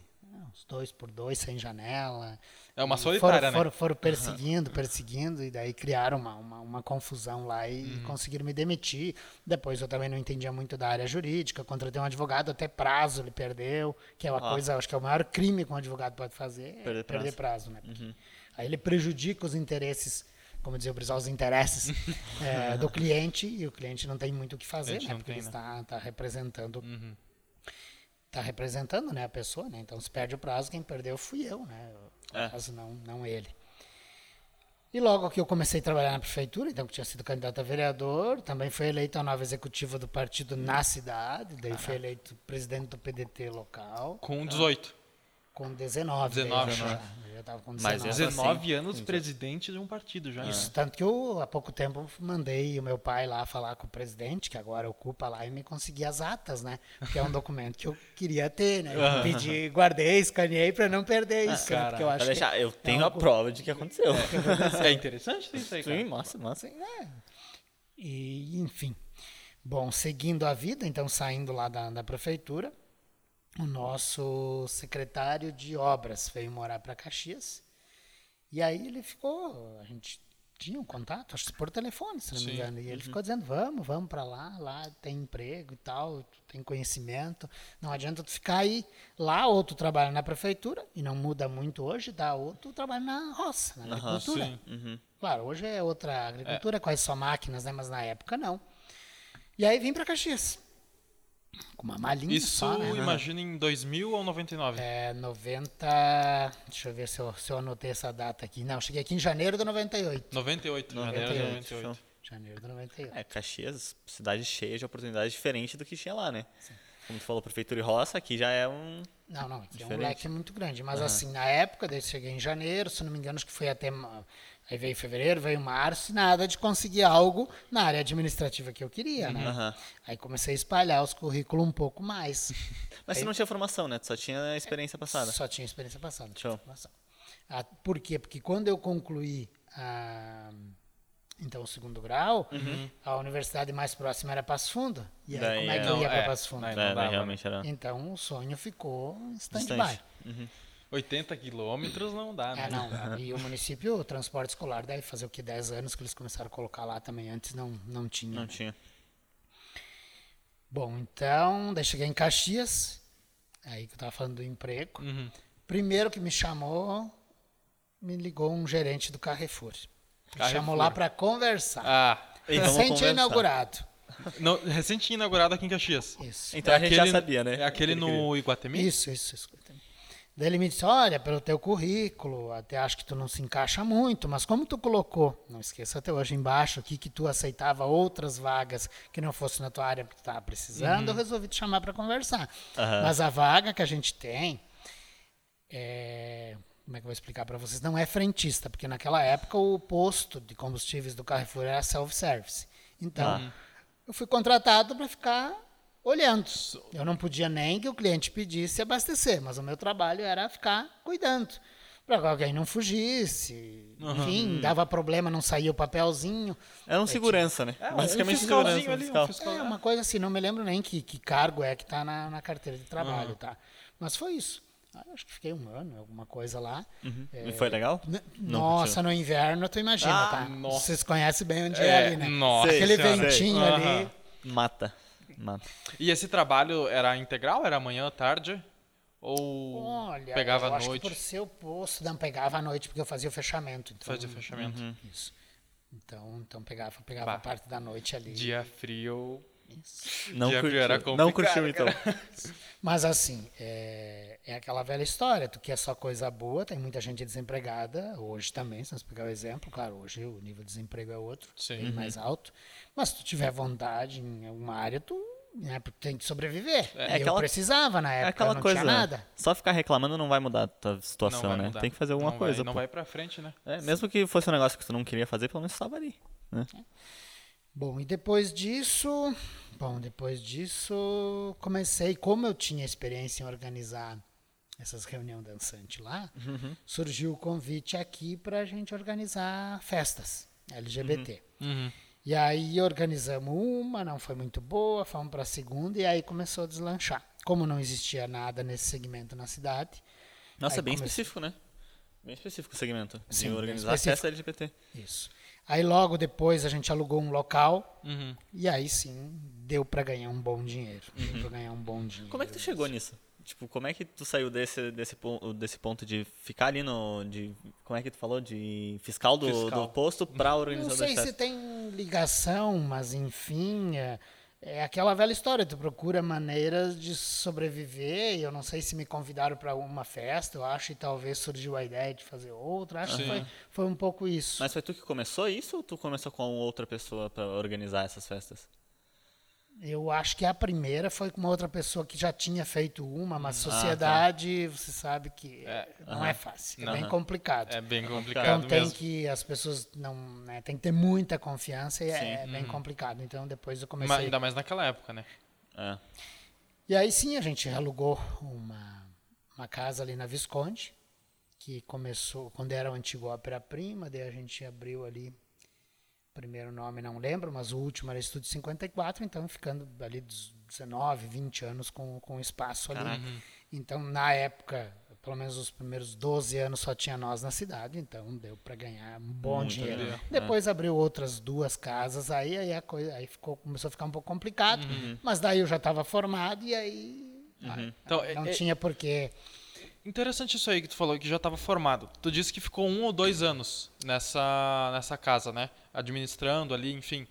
[SPEAKER 3] uns dois por dois, sem janela.
[SPEAKER 2] É uma solitária,
[SPEAKER 3] foram,
[SPEAKER 2] né?
[SPEAKER 3] foram, foram perseguindo, perseguindo, e daí criaram uma, uma, uma confusão lá e
[SPEAKER 2] Uhum.
[SPEAKER 3] conseguiram me demitir. Depois eu também não entendia muito da área jurídica, contratei um advogado, até prazo ele perdeu, que é uma
[SPEAKER 1] Ah.
[SPEAKER 3] coisa, acho que é o maior crime que um advogado pode fazer, é
[SPEAKER 1] Perder
[SPEAKER 3] perder,
[SPEAKER 1] prazo.
[SPEAKER 3] prazo. né? Porque Aí ele prejudica os interesses, como dizia o Brizal, os interesses eh, do cliente, e o cliente não tem muito o que fazer, né? Porque
[SPEAKER 2] tem,
[SPEAKER 3] ele
[SPEAKER 2] né?
[SPEAKER 3] está, está representando
[SPEAKER 2] Uhum.
[SPEAKER 3] tá representando né, a pessoa, né? Então se perde o prazo, quem perdeu fui eu, né?
[SPEAKER 1] É.
[SPEAKER 3] não, não ele. E logo que eu comecei a trabalhar na prefeitura, então que tinha sido candidato a vereador, também fui eleito a nova executiva do partido na cidade, daí fui eleito presidente do PDT local,
[SPEAKER 2] Com 18.
[SPEAKER 3] Com 19.
[SPEAKER 2] 19,
[SPEAKER 3] daí já,
[SPEAKER 2] né?
[SPEAKER 3] eu já tava com
[SPEAKER 1] Mas
[SPEAKER 3] 19.
[SPEAKER 1] Mesmo
[SPEAKER 2] 19
[SPEAKER 1] assim,
[SPEAKER 2] anos presidente de um partido já.
[SPEAKER 3] Isso, tanto que eu, há pouco tempo, mandei o meu pai lá falar com o presidente, que agora ocupa lá, e me consegui as atas, né? Que é um documento que eu queria ter, né? Eu pedi, guardei, escaneei para não perder isso, né?
[SPEAKER 2] cara,
[SPEAKER 3] Porque eu acho
[SPEAKER 1] deixar,
[SPEAKER 3] que
[SPEAKER 1] eu tenho a
[SPEAKER 3] algo-
[SPEAKER 1] prova de que aconteceu.
[SPEAKER 2] É interessante isso aí, cara.
[SPEAKER 1] Sim, massa, massa.
[SPEAKER 3] E, enfim. Bom, seguindo a vida, então saindo lá da, da prefeitura, o nosso secretário de obras veio morar para Caxias. E aí ele ficou, a gente tinha um contato, acho que por telefone, se não me
[SPEAKER 2] Sim.
[SPEAKER 3] engano. E ele ficou dizendo: vamos, vamos para lá, lá tem emprego e tal, tem conhecimento. Não adianta tu ficar aí. Lá, ou tu trabalha na prefeitura, e não muda muito hoje, dá, ou tu trabalha na roça, na agricultura.
[SPEAKER 2] sim.
[SPEAKER 1] Uhum.
[SPEAKER 3] Claro, hoje é outra agricultura, quase só máquinas, né? Mas na época não. E aí vim para Caxias. Com uma malinha
[SPEAKER 2] Isso,
[SPEAKER 3] só, né?
[SPEAKER 2] imagina em 2000 ou 99?
[SPEAKER 3] É 90. Deixa eu ver se eu, se eu anotei essa data aqui. Não, cheguei aqui em janeiro de 98.
[SPEAKER 2] 98, janeiro de
[SPEAKER 3] 98,
[SPEAKER 2] 98.
[SPEAKER 3] Janeiro de 98.
[SPEAKER 1] É, Caxias, cidade cheia de oportunidades diferentes do que tinha lá, né? Como tu falou, prefeitura e roça, aqui já é um.
[SPEAKER 3] Não, não, aqui é um leque muito grande. Mas assim, na época, daí eu cheguei em janeiro, se não me engano, acho que foi até. Aí veio fevereiro, veio março, nada de conseguir algo na área administrativa que eu queria, né?
[SPEAKER 1] Aham.
[SPEAKER 3] Aí comecei a espalhar os currículos um pouco mais.
[SPEAKER 1] Mas você não tinha formação, né? Tu só tinha a experiência passada.
[SPEAKER 3] Só tinha experiência passada.
[SPEAKER 1] Show.
[SPEAKER 3] formação. Ah, por quê? Porque quando eu concluí a, então, o segundo grau, a universidade mais próxima era Passo Fundo. E aí,
[SPEAKER 1] Daí
[SPEAKER 3] como é que
[SPEAKER 1] é-
[SPEAKER 3] eu ia
[SPEAKER 2] Não,
[SPEAKER 3] para
[SPEAKER 2] é,
[SPEAKER 3] Passo Fundo?
[SPEAKER 1] É, daí
[SPEAKER 2] né?
[SPEAKER 3] Então, o sonho ficou em stand-by.
[SPEAKER 1] Uhum.
[SPEAKER 2] 80 quilômetros não dá, né?
[SPEAKER 3] É, não. E o município, o transporte escolar, deve fazer o que? 10 anos que eles começaram a colocar lá também. Antes não, não tinha.
[SPEAKER 1] Não
[SPEAKER 3] né?
[SPEAKER 1] tinha.
[SPEAKER 3] Bom, então, daí cheguei em Caxias, aí que eu tava falando do emprego.
[SPEAKER 2] Uhum.
[SPEAKER 3] Primeiro que me chamou, me ligou um gerente do Carrefour. Me
[SPEAKER 2] Carrefour.
[SPEAKER 3] chamou lá para conversar.
[SPEAKER 2] Ah,
[SPEAKER 1] Então,
[SPEAKER 3] Recente
[SPEAKER 1] conversar.
[SPEAKER 3] inaugurado.
[SPEAKER 2] não, recente inaugurado aqui em Caxias.
[SPEAKER 3] Isso.
[SPEAKER 1] Então a gente já
[SPEAKER 2] Aquele-
[SPEAKER 1] sabia, né?
[SPEAKER 2] É aquele no Iguatemi?
[SPEAKER 3] Isso, isso, isso. Daí ele me disse, olha, pelo teu currículo, até acho que tu não se encaixa muito, mas como tu colocou, não esqueça até hoje embaixo aqui, que tu aceitava outras vagas que não fosse na tua área que tu estava precisando, eu resolvi te chamar para conversar.
[SPEAKER 1] Aham.
[SPEAKER 3] Mas a vaga que a gente tem, é, como é que eu vou explicar para vocês? Não é frentista, porque naquela época o posto de combustíveis do Carrefour era self-service. Então,
[SPEAKER 1] Ah.
[SPEAKER 3] eu fui contratado para ficar olhando. Eu não podia nem que o cliente pedisse abastecer, mas o meu trabalho era ficar cuidando. Para que alguém não fugisse. Enfim, dava problema, não saía o papelzinho.
[SPEAKER 1] Era um segurança, né?
[SPEAKER 2] É, um
[SPEAKER 1] Basicamente
[SPEAKER 2] fiscalzinho
[SPEAKER 1] segurança.
[SPEAKER 2] ali, um
[SPEAKER 1] fiscal.
[SPEAKER 2] fiscal.
[SPEAKER 3] É uma coisa assim, não me lembro nem que, que cargo é que está na, na carteira de trabalho,
[SPEAKER 2] Uhum.
[SPEAKER 3] tá? Mas foi isso. Ah, Acho que fiquei um ano, alguma coisa lá.
[SPEAKER 1] E foi legal? Não
[SPEAKER 3] Nossa, no inverno tu imagina,
[SPEAKER 1] Ah,
[SPEAKER 3] tá?
[SPEAKER 2] nossa.
[SPEAKER 3] Vocês conhecem bem onde é,
[SPEAKER 2] É,
[SPEAKER 3] ali, né?
[SPEAKER 2] nossa
[SPEAKER 3] Aquele
[SPEAKER 2] senhora.
[SPEAKER 3] ventinho
[SPEAKER 2] Sei.
[SPEAKER 3] ali.
[SPEAKER 2] Aham.
[SPEAKER 1] Mata.
[SPEAKER 2] E esse trabalho era integral? Era manhã, tarde? Ou
[SPEAKER 3] Olha,
[SPEAKER 2] pegava
[SPEAKER 3] eu
[SPEAKER 2] à
[SPEAKER 3] acho
[SPEAKER 2] noite?
[SPEAKER 3] que por ser o posto, não pegava à noite, porque eu fazia o fechamento. Então,
[SPEAKER 2] Fazia fechamento.
[SPEAKER 3] Isso. Então, então pegava, pegava
[SPEAKER 2] Bah.
[SPEAKER 3] a parte da noite ali.
[SPEAKER 2] Dia frio.
[SPEAKER 1] Não curtiu.
[SPEAKER 2] era
[SPEAKER 1] não
[SPEAKER 2] complicado,
[SPEAKER 1] curtiu, então.
[SPEAKER 3] Mas assim, é, é aquela velha história, tu quer só coisa boa, tem muita gente desempregada, hoje também, se nós pegar o exemplo, claro, hoje o nível de desemprego é outro,
[SPEAKER 2] Sim.
[SPEAKER 3] bem mais alto, mas se tu tiver vontade em alguma área, tu né, tem que sobreviver.
[SPEAKER 1] É
[SPEAKER 3] E eu
[SPEAKER 1] aquela-
[SPEAKER 3] precisava na
[SPEAKER 1] É
[SPEAKER 3] época,
[SPEAKER 1] aquela
[SPEAKER 3] não
[SPEAKER 1] coisa.
[SPEAKER 3] tinha nada.
[SPEAKER 1] Só ficar reclamando não vai mudar a tua
[SPEAKER 2] Não
[SPEAKER 1] situação,
[SPEAKER 2] vai
[SPEAKER 1] né?
[SPEAKER 2] mudar.
[SPEAKER 1] Tem que fazer alguma
[SPEAKER 2] Não vai-
[SPEAKER 1] coisa.
[SPEAKER 2] não
[SPEAKER 1] pô.
[SPEAKER 2] vai pra frente, né?
[SPEAKER 1] É, mesmo que fosse um negócio que tu não queria fazer, pelo menos estava ali. Né?
[SPEAKER 3] Bom, e depois disso, bom, depois disso, comecei, como eu tinha experiência em organizar essas reuniões dançantes lá, surgiu o convite aqui para a gente organizar festas LGBT.
[SPEAKER 2] Uhum.
[SPEAKER 3] E aí organizamos uma, não foi muito boa, fomos para a segunda e aí começou a deslanchar. Como não existia nada nesse segmento na cidade,
[SPEAKER 1] Nossa, é bem específico, né? Bem específico o segmento. De
[SPEAKER 3] Sim, bem
[SPEAKER 1] organizar festa LGBT.
[SPEAKER 3] isso. Aí logo depois a gente alugou um local
[SPEAKER 2] Uhum.
[SPEAKER 3] e aí sim deu para ganhar um bom dinheiro. Deu para ganhar um bom dinheiro.
[SPEAKER 1] Como é que tu chegou nisso? Tipo, como é que tu saiu desse, desse, desse ponto de ficar ali no. De, como é que tu falou? De fiscal do,
[SPEAKER 2] Fiscal.
[SPEAKER 1] do posto pra
[SPEAKER 3] Não
[SPEAKER 1] organizador
[SPEAKER 3] sei
[SPEAKER 1] de
[SPEAKER 3] se tem ligação, mas enfim, é, é aquela velha história. Tu procura maneiras de sobreviver. E eu não sei se me convidaram para uma festa, eu acho, e talvez surgiu a ideia de fazer outra. Acho que
[SPEAKER 2] Sim.
[SPEAKER 3] foi, foi um pouco isso.
[SPEAKER 1] Mas foi tu que começou isso ou tu começou com outra pessoa pra organizar essas festas?
[SPEAKER 3] Eu acho que a primeira foi com uma outra pessoa que já tinha feito uma, mas
[SPEAKER 1] Ah, tá.
[SPEAKER 3] sociedade, você sabe que
[SPEAKER 2] É,
[SPEAKER 3] não
[SPEAKER 1] aham.
[SPEAKER 3] é fácil, é
[SPEAKER 2] Não.
[SPEAKER 3] bem complicado.
[SPEAKER 2] É bem
[SPEAKER 3] Então
[SPEAKER 2] complicado
[SPEAKER 3] tem
[SPEAKER 2] mesmo.
[SPEAKER 3] que as pessoas não, né, tem que ter muita confiança e é,
[SPEAKER 1] Sim.
[SPEAKER 3] é
[SPEAKER 2] Uhum.
[SPEAKER 3] bem complicado. Então depois eu comecei.
[SPEAKER 2] Ainda mais naquela época, né?
[SPEAKER 1] É.
[SPEAKER 3] E aí sim a gente alugou uma, uma casa ali na Visconde, que começou quando era o antigo Ópera Prima, daí a gente abriu ali, primeiro nome não lembro, mas o último era Estúdio 54, então ficando ali dos 19, 20 anos com, com espaço ali. Então na época, pelo menos os primeiros 12 anos só tinha nós na cidade, então deu para ganhar um bom
[SPEAKER 1] Muito
[SPEAKER 3] dinheiro. Depois abriu outras duas casas, aí, aí a coisa aí ficou, começou a ficar um pouco complicado,
[SPEAKER 1] Uhum.
[SPEAKER 3] mas daí eu já estava formado e aí
[SPEAKER 2] Então,
[SPEAKER 3] não
[SPEAKER 2] é- é
[SPEAKER 3] tinha porquê.
[SPEAKER 2] Interessante isso aí que tu falou, que já estava formado. Tu disse que ficou um ou dois anos nessa, nessa casa, né? Administrando ali, enfim.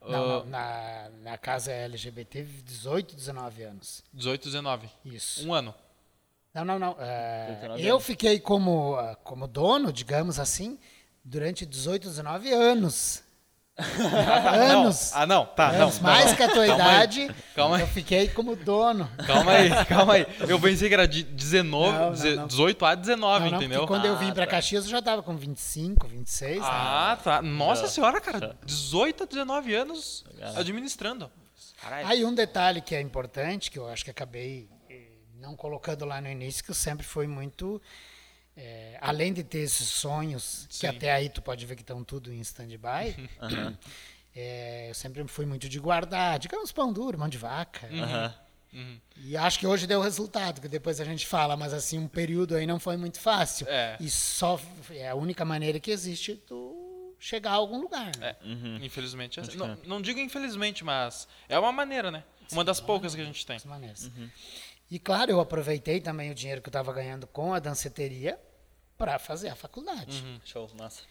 [SPEAKER 3] Não,
[SPEAKER 2] Ah,
[SPEAKER 3] não, na, na casa LGBT, 18, 19 anos.
[SPEAKER 2] 18, 19.
[SPEAKER 3] Isso.
[SPEAKER 2] Um ano.
[SPEAKER 3] Não, não, não. é,
[SPEAKER 1] 19
[SPEAKER 3] eu fiquei como, ah, como dono, digamos assim, durante 18, 19 anos. Anos.
[SPEAKER 2] Ah, não. Tá,
[SPEAKER 3] anos.
[SPEAKER 2] não.
[SPEAKER 3] Mais
[SPEAKER 2] não.
[SPEAKER 3] que a tua
[SPEAKER 2] Calma aí,
[SPEAKER 3] idade,
[SPEAKER 2] calma aí.
[SPEAKER 3] eu fiquei como dono.
[SPEAKER 2] Calma aí, calma aí. Eu pensei que era de 19,
[SPEAKER 3] Não, não,
[SPEAKER 2] deze-
[SPEAKER 3] não.
[SPEAKER 2] 18 a 19,
[SPEAKER 3] não, não,
[SPEAKER 2] entendeu?
[SPEAKER 3] quando eu vim
[SPEAKER 1] Ah,
[SPEAKER 3] para
[SPEAKER 1] tá.
[SPEAKER 3] Caxias, eu já estava com 25, 26. né?
[SPEAKER 2] Ah, tá. Nossa
[SPEAKER 1] Já.
[SPEAKER 2] senhora, cara. 18 a 19 anos administrando. Caralho.
[SPEAKER 3] Aí um detalhe que é importante, que eu acho que acabei eh, não colocando lá no início, que eu sempre fui muito. Eh, além de ter esses sonhos, que
[SPEAKER 2] Sim.
[SPEAKER 3] até aí tu pode ver que estão tudo em stand-by,
[SPEAKER 1] Aham.
[SPEAKER 3] eh, eu sempre fui muito de guardar, digamos, pão duro, mão de vaca.
[SPEAKER 1] Aham.
[SPEAKER 2] Uhum.
[SPEAKER 3] E acho que hoje deu resultado, que depois a gente fala, mas assim, um período aí não foi muito fácil.
[SPEAKER 2] É.
[SPEAKER 3] E só é a única maneira que existe tu chegar a algum lugar. né?
[SPEAKER 2] É,
[SPEAKER 1] Uhum.
[SPEAKER 2] infelizmente. é assim. Não,
[SPEAKER 1] crer.
[SPEAKER 2] não digo infelizmente, mas é uma maneira, né? Uma das poucas que a gente tem.
[SPEAKER 3] maneiras.
[SPEAKER 1] Uhum.
[SPEAKER 3] E claro, eu aproveitei também o dinheiro que eu estava ganhando com a danceteria para fazer a faculdade.
[SPEAKER 2] Uhum.
[SPEAKER 1] Show, massa.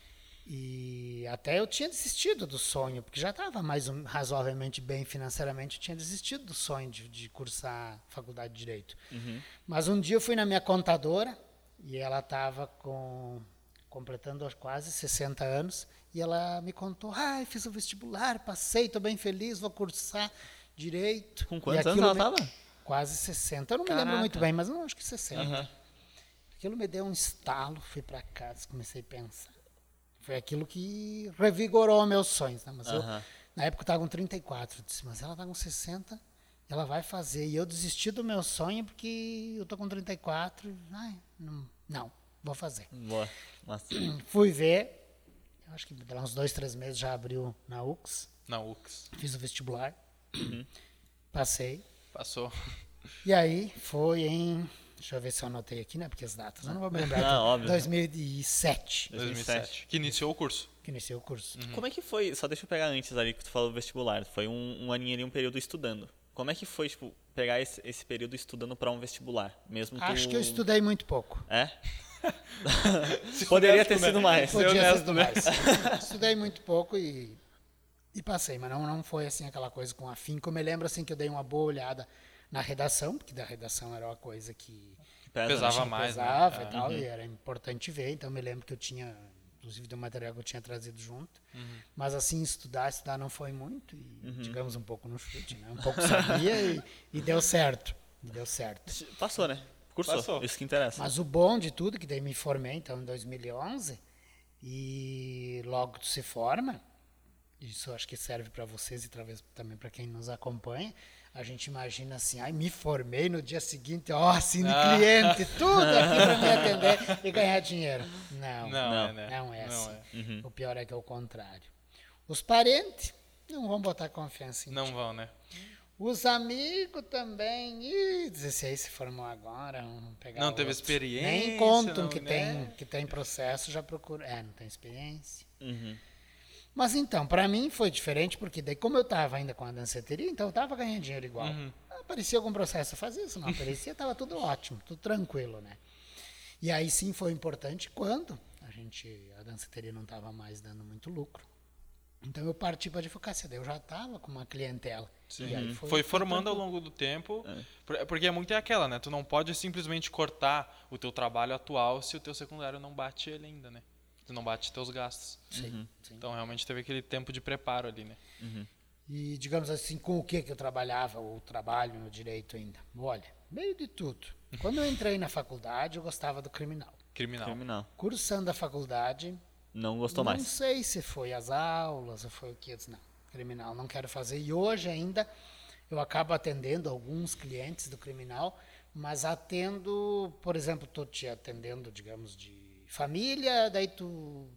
[SPEAKER 3] E até eu tinha desistido do sonho, porque já estava mais um- razoavelmente bem financeiramente, eu tinha desistido do sonho de, de cursar faculdade de Direito.
[SPEAKER 1] Uhum.
[SPEAKER 3] Mas um dia eu fui na minha contadora e ela estava com completando quase 60 anos e ela me contou, ai, fiz o vestibular, passei, estou bem feliz, vou cursar Direito.
[SPEAKER 1] Com quantos anos ela
[SPEAKER 3] me-
[SPEAKER 1] tava?
[SPEAKER 3] Quase 60. Eu não me
[SPEAKER 1] Caraca.
[SPEAKER 3] lembro muito bem, mas não, acho que 60.
[SPEAKER 1] Aham.
[SPEAKER 3] Aquilo me deu um estalo, fui para casa, comecei a pensar. Foi aquilo que revigorou meus sonhos. Né? Mas eu,
[SPEAKER 1] Aham.
[SPEAKER 3] na época eu estava com 34, eu disse, mas ela está com 60, ela vai fazer. E eu desisti do meu sonho porque eu tô com 34, ai, não, não, vou fazer.
[SPEAKER 1] Boa.
[SPEAKER 3] Fui ver, eu acho que há uns dois, três meses já abriu na UX,
[SPEAKER 2] Na UX.
[SPEAKER 3] fiz o vestibular, passei.
[SPEAKER 2] Passou.
[SPEAKER 3] E aí foi em. Deixa eu ver se eu anotei aqui, né? Porque as datas. Eu não vou me lembrar.
[SPEAKER 1] Ah, óbvio.
[SPEAKER 3] 2007,
[SPEAKER 2] 2007. Que iniciou o curso.
[SPEAKER 3] que iniciei o curso.
[SPEAKER 1] Como é que foi? Só deixa eu pegar antes ali que tu falou do vestibular. Foi um, um aninho ali, um período estudando. Como é que foi, tipo, pegar esse, esse período estudando pra um vestibular? Mesmo
[SPEAKER 3] Acho
[SPEAKER 1] tu...
[SPEAKER 3] que eu estudei muito pouco.
[SPEAKER 1] É? Poderia ter sido mais.
[SPEAKER 3] Podia
[SPEAKER 2] honesto,
[SPEAKER 3] ser
[SPEAKER 2] né?
[SPEAKER 3] mais. estudei muito pouco e, e passei, mas não, não foi assim aquela coisa com afinco. Eu me lembro assim que eu dei uma boa olhada na redação, porque da redação era uma coisa que
[SPEAKER 1] Pesa,
[SPEAKER 2] Pesava
[SPEAKER 1] né?
[SPEAKER 2] mais, né?
[SPEAKER 3] pesava
[SPEAKER 2] É.
[SPEAKER 3] e tal, e era importante ver. Então me lembro que eu tinha, inclusive do material que eu tinha trazido junto. Mas assim, estudar, estudar não foi muito, e digamos um pouco no chute, né? Um pouco sabia e, e deu certo. E deu certo.
[SPEAKER 1] Passou, né? Cursou.
[SPEAKER 2] Passou.
[SPEAKER 1] Isso que interessa.
[SPEAKER 3] Mas o bom de tudo, que daí me formei então em 2011, e logo tu se forma, isso acho que serve para vocês e talvez também para quem nos acompanha. A gente imagina assim, ai, me formei no dia seguinte, ó, assim,
[SPEAKER 2] Ah.
[SPEAKER 3] cliente, tudo aqui para me atender e ganhar dinheiro. Não,
[SPEAKER 2] Não,
[SPEAKER 1] Não.
[SPEAKER 2] é, né?
[SPEAKER 3] não é assim.
[SPEAKER 2] é.
[SPEAKER 3] O pior é que é o contrário. Os parentes não vão botar confiança em
[SPEAKER 2] Não
[SPEAKER 3] ti.
[SPEAKER 2] vão, né?
[SPEAKER 3] Os amigos também. Ih, 16 se formou agora. Pegar
[SPEAKER 2] Não teve
[SPEAKER 3] outros.
[SPEAKER 2] experiência,
[SPEAKER 3] Nem contam
[SPEAKER 2] não,
[SPEAKER 3] que,
[SPEAKER 2] né?
[SPEAKER 3] tem, que tem processo, já procura. É, não tem experiência.
[SPEAKER 1] Uhum.
[SPEAKER 3] Mas então, para mim foi diferente, porque daí, como eu estava ainda com a danceteria, então eu estava ganhando dinheiro igual.
[SPEAKER 2] Uhum.
[SPEAKER 3] Aparecia algum processo, eu fazia isso, não aparecia, estava tudo ótimo, tudo tranquilo, né? E aí sim foi importante quando a gente, a danceteria não estava mais dando muito lucro. Então eu parti para advocacia, daí eu já estava com uma clientela.
[SPEAKER 2] Sim.
[SPEAKER 3] E aí
[SPEAKER 2] Foi, formando ao longo do tempo. por- Porque é muito é aquela, né? Tu não pode simplesmente cortar o teu trabalho atual se o teu secundário não bate ele ainda, né? Tu não bate teus gastos.
[SPEAKER 3] Sim, sim.
[SPEAKER 2] Então realmente teve aquele tempo de preparo ali, né?
[SPEAKER 3] E, digamos assim, com o que, que eu trabalhava, ou trabalho no direito ainda? Olha, meio de tudo. Quando eu entrei na faculdade, eu gostava do criminal.
[SPEAKER 2] Criminal.
[SPEAKER 1] Criminal.
[SPEAKER 3] Cursando a faculdade,
[SPEAKER 1] Não gostou
[SPEAKER 3] não
[SPEAKER 1] mais.
[SPEAKER 3] sei se foi as aulas ou foi o que. Eu disse, não, criminal não quero fazer. E hoje ainda eu acabo atendendo alguns clientes do criminal, mas atendo, por exemplo, estou te atendendo, digamos, de família, daí tu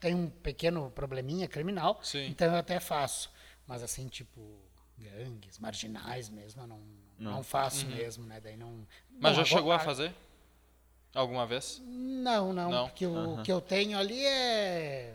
[SPEAKER 3] tem um pequeno probleminha criminal,
[SPEAKER 2] Sim.
[SPEAKER 3] então eu até faço. Mas assim, tipo, gangues, marginais mesmo, eu não, não.
[SPEAKER 1] Não.
[SPEAKER 3] faço mesmo, né? Daí não.
[SPEAKER 2] Uhum. Mas
[SPEAKER 3] Bom,
[SPEAKER 2] já
[SPEAKER 3] agora-
[SPEAKER 2] chegou a fazer? Alguma vez?
[SPEAKER 3] não, não,
[SPEAKER 2] Não?
[SPEAKER 3] porque o que eu tenho ali é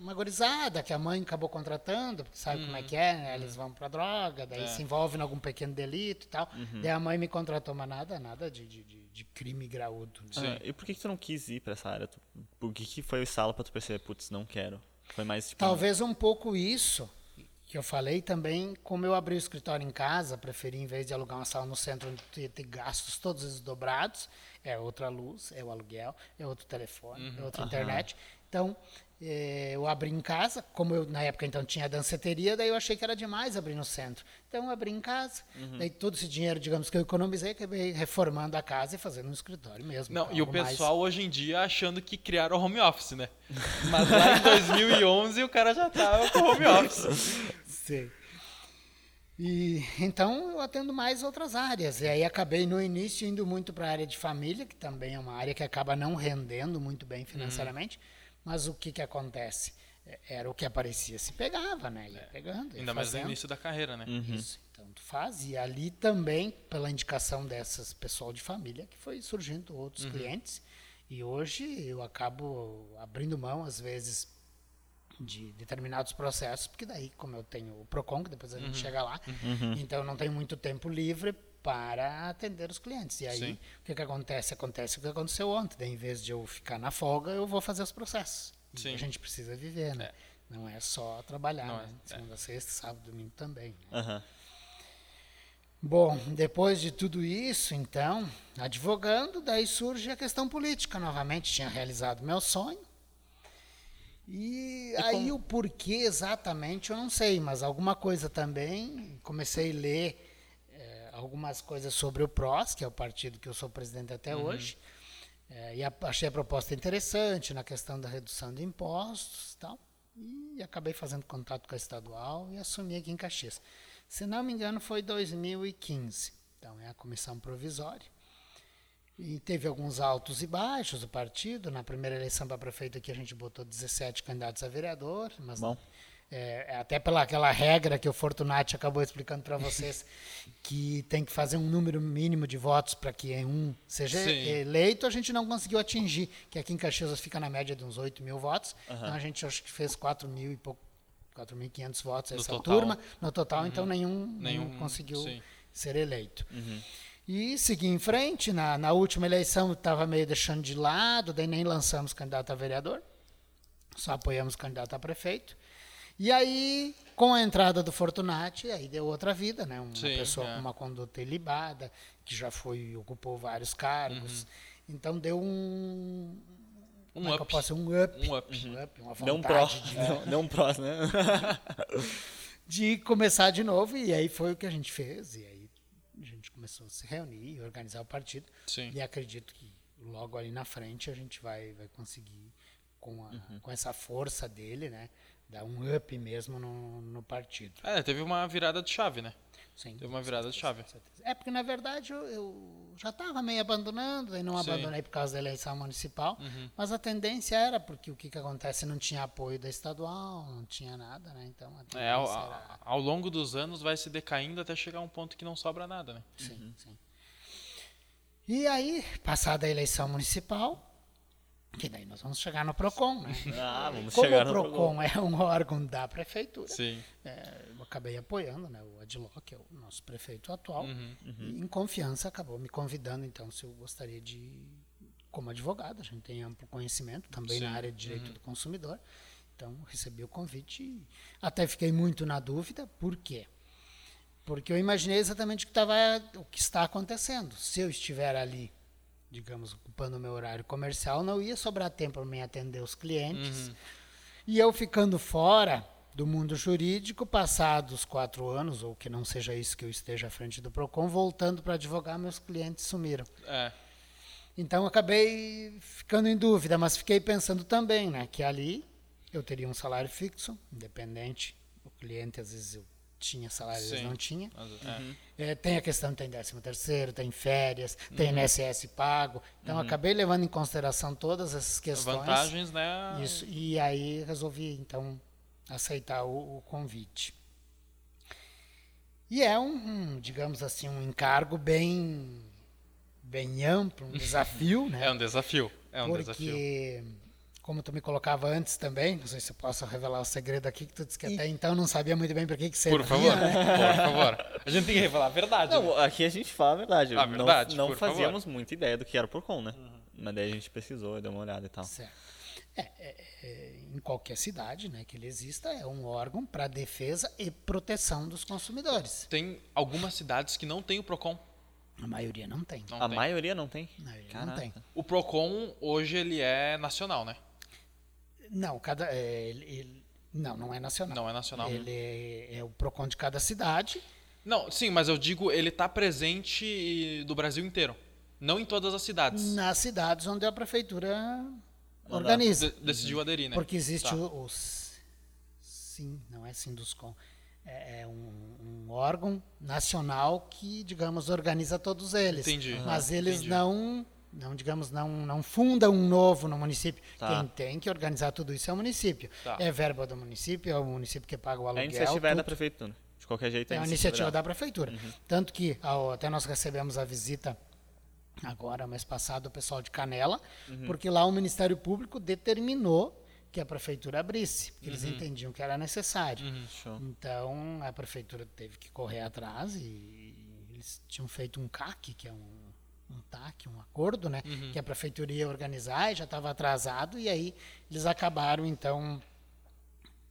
[SPEAKER 3] uma gorizada que a mãe acabou contratando, porque sabe como é que é, né? Eles vão pra droga, daí
[SPEAKER 2] Uhum. É.
[SPEAKER 3] se envolvem em algum pequeno delito e tal.
[SPEAKER 2] Uhum.
[SPEAKER 3] Daí a mãe me contratou, mas nada, nada de, de, de, de crime graúdo. né?
[SPEAKER 1] Ah, e por que, que tu não quis ir pra essa área? Tu- Por que, que foi o estalo pra tu perceber, putz, não quero? Foi mais tipo.
[SPEAKER 3] Talvez um pouco isso que eu falei também, como eu abri o escritório em casa, preferi em vez de alugar uma sala no centro onde tu ia ter gastos todos esses dobrados, é outra luz, é o aluguel, é outro telefone, é outra internet. Então, eh, eu abri em casa, como eu na época então tinha danceteria, daí eu achei que era demais abrir no centro. Então eu abri em casa, daí todo esse dinheiro, digamos que eu economizei, acabei reformando a casa e fazendo um escritório mesmo.
[SPEAKER 2] Não, e o
[SPEAKER 3] algo mais-
[SPEAKER 2] pessoal hoje em dia achando que criaram home office, né? Mas lá em 2011 o cara já tava com home office.
[SPEAKER 3] Sim. E então eu atendo mais outras áreas. E aí acabei no início indo muito para a área de família, que também é uma área que acaba não rendendo muito bem financeiramente. Mas o que que acontece? É, Era o que aparecia, se pegava, né? Ia pegando. ia
[SPEAKER 2] Ainda mais no
[SPEAKER 3] fazendo.
[SPEAKER 2] início da carreira, né?
[SPEAKER 3] Isso. Então tu faz. E ali também, pela indicação dessas pessoal de família, que foi surgindo outros clientes. E hoje eu acabo abrindo mão, às vezes, de determinados processos, porque daí, como eu tenho o PROCON, que depois a gente chega lá, então eu não tenho muito tempo livre para atender os clientes. E aí,
[SPEAKER 2] Sim.
[SPEAKER 3] o que, que acontece? Acontece o que aconteceu ontem. Daí, em vez de eu ficar na folga, eu vou fazer os processos. E
[SPEAKER 2] Sim.
[SPEAKER 3] a gente precisa viver, né? Não é só trabalhar,
[SPEAKER 2] Não
[SPEAKER 3] né?
[SPEAKER 2] é, é.
[SPEAKER 3] Segunda, sexta, sábado, domingo também. né?
[SPEAKER 1] Aham.
[SPEAKER 3] Bom, depois de tudo isso, então, advogando, daí surge a questão política novamente. Tinha realizado meu sonho. E, aí o porquê exatamente eu não sei, mas alguma coisa também. Comecei a ler algumas coisas sobre o PROS, que é o partido que eu sou presidente até hoje. É, e a, achei a proposta interessante na questão da redução de impostos e tal. E acabei fazendo contato com a estadual e assumi aqui em Caxias. Se não me engano, foi 2015. Então, é a comissão provisória. E teve alguns altos e baixos do partido. Na primeira eleição para prefeito aqui a gente botou 17 candidatos a vereador, mas
[SPEAKER 1] Bom.
[SPEAKER 3] É, é até pela aquela regra que o Fortunati acabou explicando para vocês, que tem que fazer um número mínimo de votos para que um seja
[SPEAKER 2] Sim.
[SPEAKER 3] eleito, a gente não conseguiu atingir, que aqui em Caxias fica na média de uns 8 mil votos,
[SPEAKER 1] Aham.
[SPEAKER 3] então a gente acho que fez 4 mil e pouco, 4.500 votos
[SPEAKER 2] No
[SPEAKER 3] essa
[SPEAKER 2] total.
[SPEAKER 3] turma, no total, então nenhum, nenhum
[SPEAKER 2] Nenhum-
[SPEAKER 3] conseguiu
[SPEAKER 2] sim.
[SPEAKER 3] ser eleito.
[SPEAKER 1] Uhum.
[SPEAKER 3] E segui em frente. Na, na última eleição estava meio deixando de lado, daí nem lançamos candidato a vereador, só apoiamos candidato a prefeito. E aí, com a entrada do Fortunati, aí deu outra vida, né? Uma
[SPEAKER 2] Sim,
[SPEAKER 3] pessoa
[SPEAKER 2] é.
[SPEAKER 3] com uma conduta ilibada, que já foi ocupou vários cargos.
[SPEAKER 2] Uhum.
[SPEAKER 3] Então deu um.
[SPEAKER 2] Um
[SPEAKER 3] é
[SPEAKER 2] up.
[SPEAKER 3] posso- um up.
[SPEAKER 2] Um up.
[SPEAKER 3] Um up, uma
[SPEAKER 1] Deu um pró.
[SPEAKER 3] vontade de,
[SPEAKER 1] deu um pró, né?
[SPEAKER 3] de começar de novo. E aí foi o que a gente fez. E aí a gente começou a se reunir, organizar o partido.
[SPEAKER 2] Sim.
[SPEAKER 3] E acredito que logo ali na frente a gente vai, vai conseguir, com, a-
[SPEAKER 2] Uhum.
[SPEAKER 3] com essa força dele, né? Dar um up mesmo no, no partido.
[SPEAKER 2] É, teve uma virada de chave, né?
[SPEAKER 3] Sim,
[SPEAKER 2] Teve uma virada de chave.
[SPEAKER 3] É porque, na verdade, eu, eu já estava meio abandonando, e não
[SPEAKER 2] Sim. Uhum.
[SPEAKER 3] abandonei por causa da eleição municipal, mas a tendência era, porque o que, que acontece? Não tinha apoio da estadual, não tinha nada, né? Então a tendência
[SPEAKER 2] É, ao,
[SPEAKER 3] era.
[SPEAKER 2] ao longo dos anos vai se decaindo até chegar a um ponto que não sobra nada, né?
[SPEAKER 3] Sim, sim. E aí, passada a eleição municipal, que daí nós vamos chegar no PROCON, né?
[SPEAKER 1] Ah, vamos
[SPEAKER 3] Como
[SPEAKER 1] chegar
[SPEAKER 3] o
[SPEAKER 1] no
[SPEAKER 3] PROCON é um órgão da prefeitura,
[SPEAKER 2] Sim.
[SPEAKER 3] é, eu acabei apoiando né, o Adiló, que é o nosso prefeito atual,
[SPEAKER 2] Uhum.
[SPEAKER 3] e em confiança acabou me convidando, então, se eu gostaria de, como advogado, a gente tem amplo conhecimento também
[SPEAKER 2] Sim. Uhum.
[SPEAKER 3] na área de direito do consumidor, então recebi o convite e até fiquei muito na dúvida, por quê? Porque eu imaginei exatamente o que, tava, o que está acontecendo. Se eu estiver ali, digamos, ocupando o meu horário comercial, não ia sobrar tempo para mim atender os clientes. E eu ficando fora do mundo jurídico, passados quatro anos, ou que não seja isso que eu esteja à frente do PROCON, voltando para advogar, meus clientes sumiram.
[SPEAKER 2] É.
[SPEAKER 3] Então acabei ficando em dúvida, mas fiquei pensando também, né, que ali eu teria um salário fixo, independente. O cliente às vezes eu tinha salário,
[SPEAKER 2] Sim.
[SPEAKER 3] não tinha.
[SPEAKER 2] Mas,
[SPEAKER 1] Uhum.
[SPEAKER 2] é.
[SPEAKER 3] É, tem a questão tem 13 terceiro, tem férias, tem INSS pago. Então eu acabei levando em consideração todas essas questões.
[SPEAKER 2] Vantagens, né?
[SPEAKER 3] Isso, e aí resolvi então aceitar o, o convite. E é um, um, digamos assim, um encargo bem bem amplo, um desafio, né?
[SPEAKER 2] É um desafio. É um desafio.
[SPEAKER 3] Porque, como tu me colocava antes também, não sei se eu posso revelar o segredo aqui, que tu disse que até então não sabia muito bem para que, que servia.
[SPEAKER 2] Por favor,
[SPEAKER 3] né?
[SPEAKER 2] por favor. A gente tem que revelar a verdade. né?
[SPEAKER 1] Não, aqui a gente fala a verdade.
[SPEAKER 2] A verdade,
[SPEAKER 1] não
[SPEAKER 2] por
[SPEAKER 1] não fazíamos muita ideia do que era o Procon, né? Mas daí a gente pesquisou, deu uma olhada e tal.
[SPEAKER 3] Certo. É, é, é, em qualquer cidade né, que ele exista, é um órgão para defesa e proteção dos consumidores.
[SPEAKER 2] Tem algumas cidades que não tem o Procon.
[SPEAKER 3] A maioria não tem.
[SPEAKER 2] Não
[SPEAKER 1] A
[SPEAKER 2] tem.
[SPEAKER 1] maioria não tem?
[SPEAKER 3] A maioria
[SPEAKER 1] Caraca.
[SPEAKER 3] não tem.
[SPEAKER 2] O Procon hoje ele é nacional, né?
[SPEAKER 3] Não, cada, é, ele- não, não é nacional.
[SPEAKER 2] Não é nacional.
[SPEAKER 3] Ele é, é o PROCON de cada cidade.
[SPEAKER 2] Não, sim, mas eu digo ele tá presente do Brasil inteiro, não em todas as cidades.
[SPEAKER 3] nas cidades onde a prefeitura organiza.
[SPEAKER 2] De- decidiu aderir, né?
[SPEAKER 3] Porque existe
[SPEAKER 2] Tá.
[SPEAKER 3] o, o sim, não é Sinduscom, é, é um, um órgão nacional que, digamos, organiza todos eles.
[SPEAKER 2] Entendi.
[SPEAKER 3] Mas eles
[SPEAKER 2] Entendi.
[SPEAKER 3] não, não, digamos, não, não fundam um novo no município.
[SPEAKER 1] Tá.
[SPEAKER 3] Quem tem que organizar tudo isso é o município.
[SPEAKER 2] Tá.
[SPEAKER 3] É verba do município, é o município que paga o
[SPEAKER 1] A
[SPEAKER 3] aluguel.
[SPEAKER 1] iniciativa é da prefeitura. De qualquer jeito,
[SPEAKER 3] É uma iniciativa da prefeitura. Tanto que ao- até nós recebemos a visita agora, mês passado, o pessoal de Canela, porque lá o Ministério Público determinou que a prefeitura abrisse, porque eles entendiam que era necessário.
[SPEAKER 1] Show.
[SPEAKER 3] Então a prefeitura teve que correr atrás e eles tinham feito um CAC, que é um, um TAC, um acordo, né? Que a prefeitura ia organizar e já estava atrasado, e aí eles acabaram então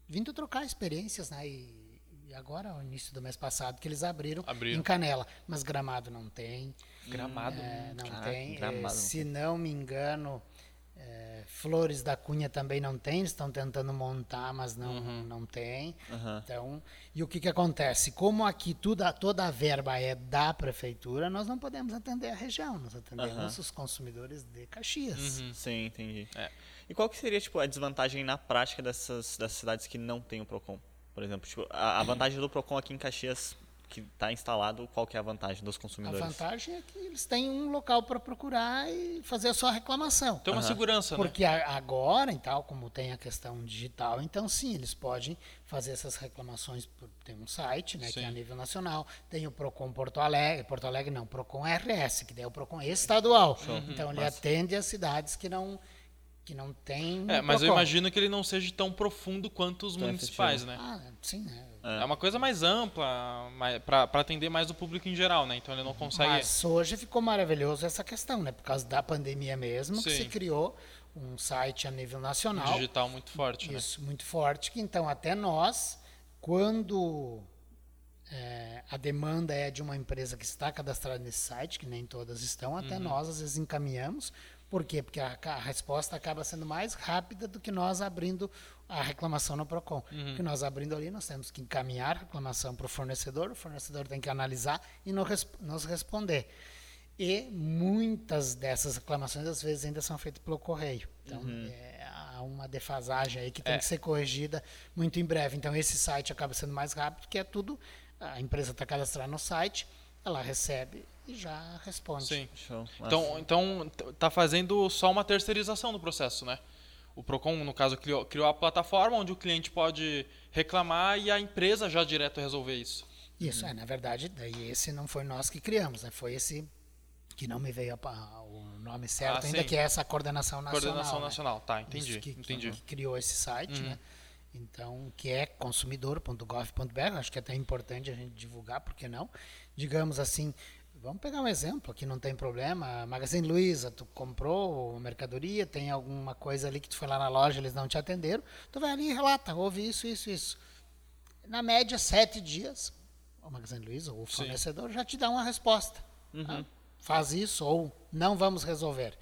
[SPEAKER 3] vindo trocar experiências, né? E, e agora, ao início do mês passado, que eles abriram,
[SPEAKER 2] Abriram.
[SPEAKER 3] em Canela. Mas Gramado não tem.
[SPEAKER 2] Gramado.
[SPEAKER 3] é, não
[SPEAKER 1] Caraca,
[SPEAKER 3] tem.
[SPEAKER 1] Gramado
[SPEAKER 3] é, se não me engano, É, Flores da Cunha também não tem, eles estão tentando montar, mas não,
[SPEAKER 2] Uhum.
[SPEAKER 3] não tem.
[SPEAKER 1] Aham.
[SPEAKER 3] Então, e o que, que acontece? Como aqui tudo, toda a verba é da prefeitura, nós não podemos atender a região, nós atendemos
[SPEAKER 1] Aham.
[SPEAKER 3] os consumidores de Caxias.
[SPEAKER 2] Uhum.
[SPEAKER 1] Sim, entendi.
[SPEAKER 2] É.
[SPEAKER 1] E qual que seria, tipo, a desvantagem na prática dessas, dessas cidades que não tem o PROCON? Por exemplo, tipo, a, a vantagem do PROCON aqui em Caxias, que está instalado, qual que é a vantagem dos
[SPEAKER 3] A
[SPEAKER 1] consumidores?
[SPEAKER 3] vantagem é que eles têm um local para procurar e fazer a sua reclamação.
[SPEAKER 2] Tem uma
[SPEAKER 1] Aham.
[SPEAKER 2] segurança, né?
[SPEAKER 3] Porque a- agora, e tal, como tem a questão digital, então sim, eles podem fazer essas reclamações. Por, tem um site, né, que é a
[SPEAKER 2] Sim.
[SPEAKER 3] nível nacional, tem o Procon Porto Alegre, Porto Alegre não, Procon RS, que daí é o Procon estadual. Então ele
[SPEAKER 1] Massa.
[SPEAKER 3] atende as cidades que não que não tem
[SPEAKER 2] É, mas eu
[SPEAKER 3] Procon.
[SPEAKER 2] imagino que ele não seja tão profundo quanto os
[SPEAKER 1] Tão
[SPEAKER 2] municipais,
[SPEAKER 1] efetivo.
[SPEAKER 2] né?
[SPEAKER 3] Ah, sim, né?
[SPEAKER 2] É. uma coisa mais ampla, pra atender mais o público em geral, né? Então ele não consegue.
[SPEAKER 3] Mas hoje ficou maravilhoso essa questão, né? Por causa da pandemia mesmo, que
[SPEAKER 2] Sim.
[SPEAKER 3] se criou um site a nível
[SPEAKER 2] um
[SPEAKER 3] nacional.
[SPEAKER 2] digital muito forte, né?
[SPEAKER 3] Isso, muito forte. Que então, até nós, quando é, a demanda é de uma empresa que está cadastrada nesse site, que nem todas estão,
[SPEAKER 2] Uhum.
[SPEAKER 3] até nós às vezes encaminhamos. Por quê? Porque a, a resposta acaba sendo mais rápida do que nós abrindo a reclamação no PROCON.
[SPEAKER 2] Uhum.
[SPEAKER 3] Porque nós abrindo ali, nós temos que encaminhar a reclamação para o fornecedor, o fornecedor tem que analisar e nos, res- nos responder. E muitas dessas reclamações, às vezes, ainda são feitas pelo correio. Então, é, há uma defasagem aí que tem
[SPEAKER 2] É.
[SPEAKER 3] que ser corrigida muito em breve. Então, esse site acaba sendo mais rápido, porque é tudo. A empresa está cadastrada no site, ela recebe e já responde.
[SPEAKER 2] Sim.
[SPEAKER 1] Show.
[SPEAKER 2] Então, então tá fazendo só uma terceirização do processo, né? O Procon, no caso, criou, criou a plataforma onde o cliente pode reclamar e a empresa já direto resolver isso.
[SPEAKER 3] Isso, é, na verdade, daí esse não foi nós que criamos, né? Foi esse que não me veio a pa- o nome certo
[SPEAKER 2] Ah,
[SPEAKER 3] ainda,
[SPEAKER 2] sim.
[SPEAKER 3] que é essa coordenação nacional.
[SPEAKER 2] Coordenação
[SPEAKER 3] né?
[SPEAKER 2] nacional, tá, entendi.
[SPEAKER 3] Que, que-
[SPEAKER 2] entendi.
[SPEAKER 3] que criou esse site,
[SPEAKER 2] Uhum.
[SPEAKER 3] né? Então, que é consumidor.gov.br, acho que é até importante a gente divulgar, por que não? Digamos assim, vamos pegar um exemplo, aqui não tem problema, Magazine Luiza, tu comprou mercadoria, tem alguma coisa ali que tu foi lá na loja, eles não te atenderam, tu vai ali e relata, houve isso, isso, isso. Na média, sete dias, o Magazine Luiza ou o
[SPEAKER 2] Sim.
[SPEAKER 3] fornecedor já te dá uma resposta. Ah, faz isso ou não vamos resolver.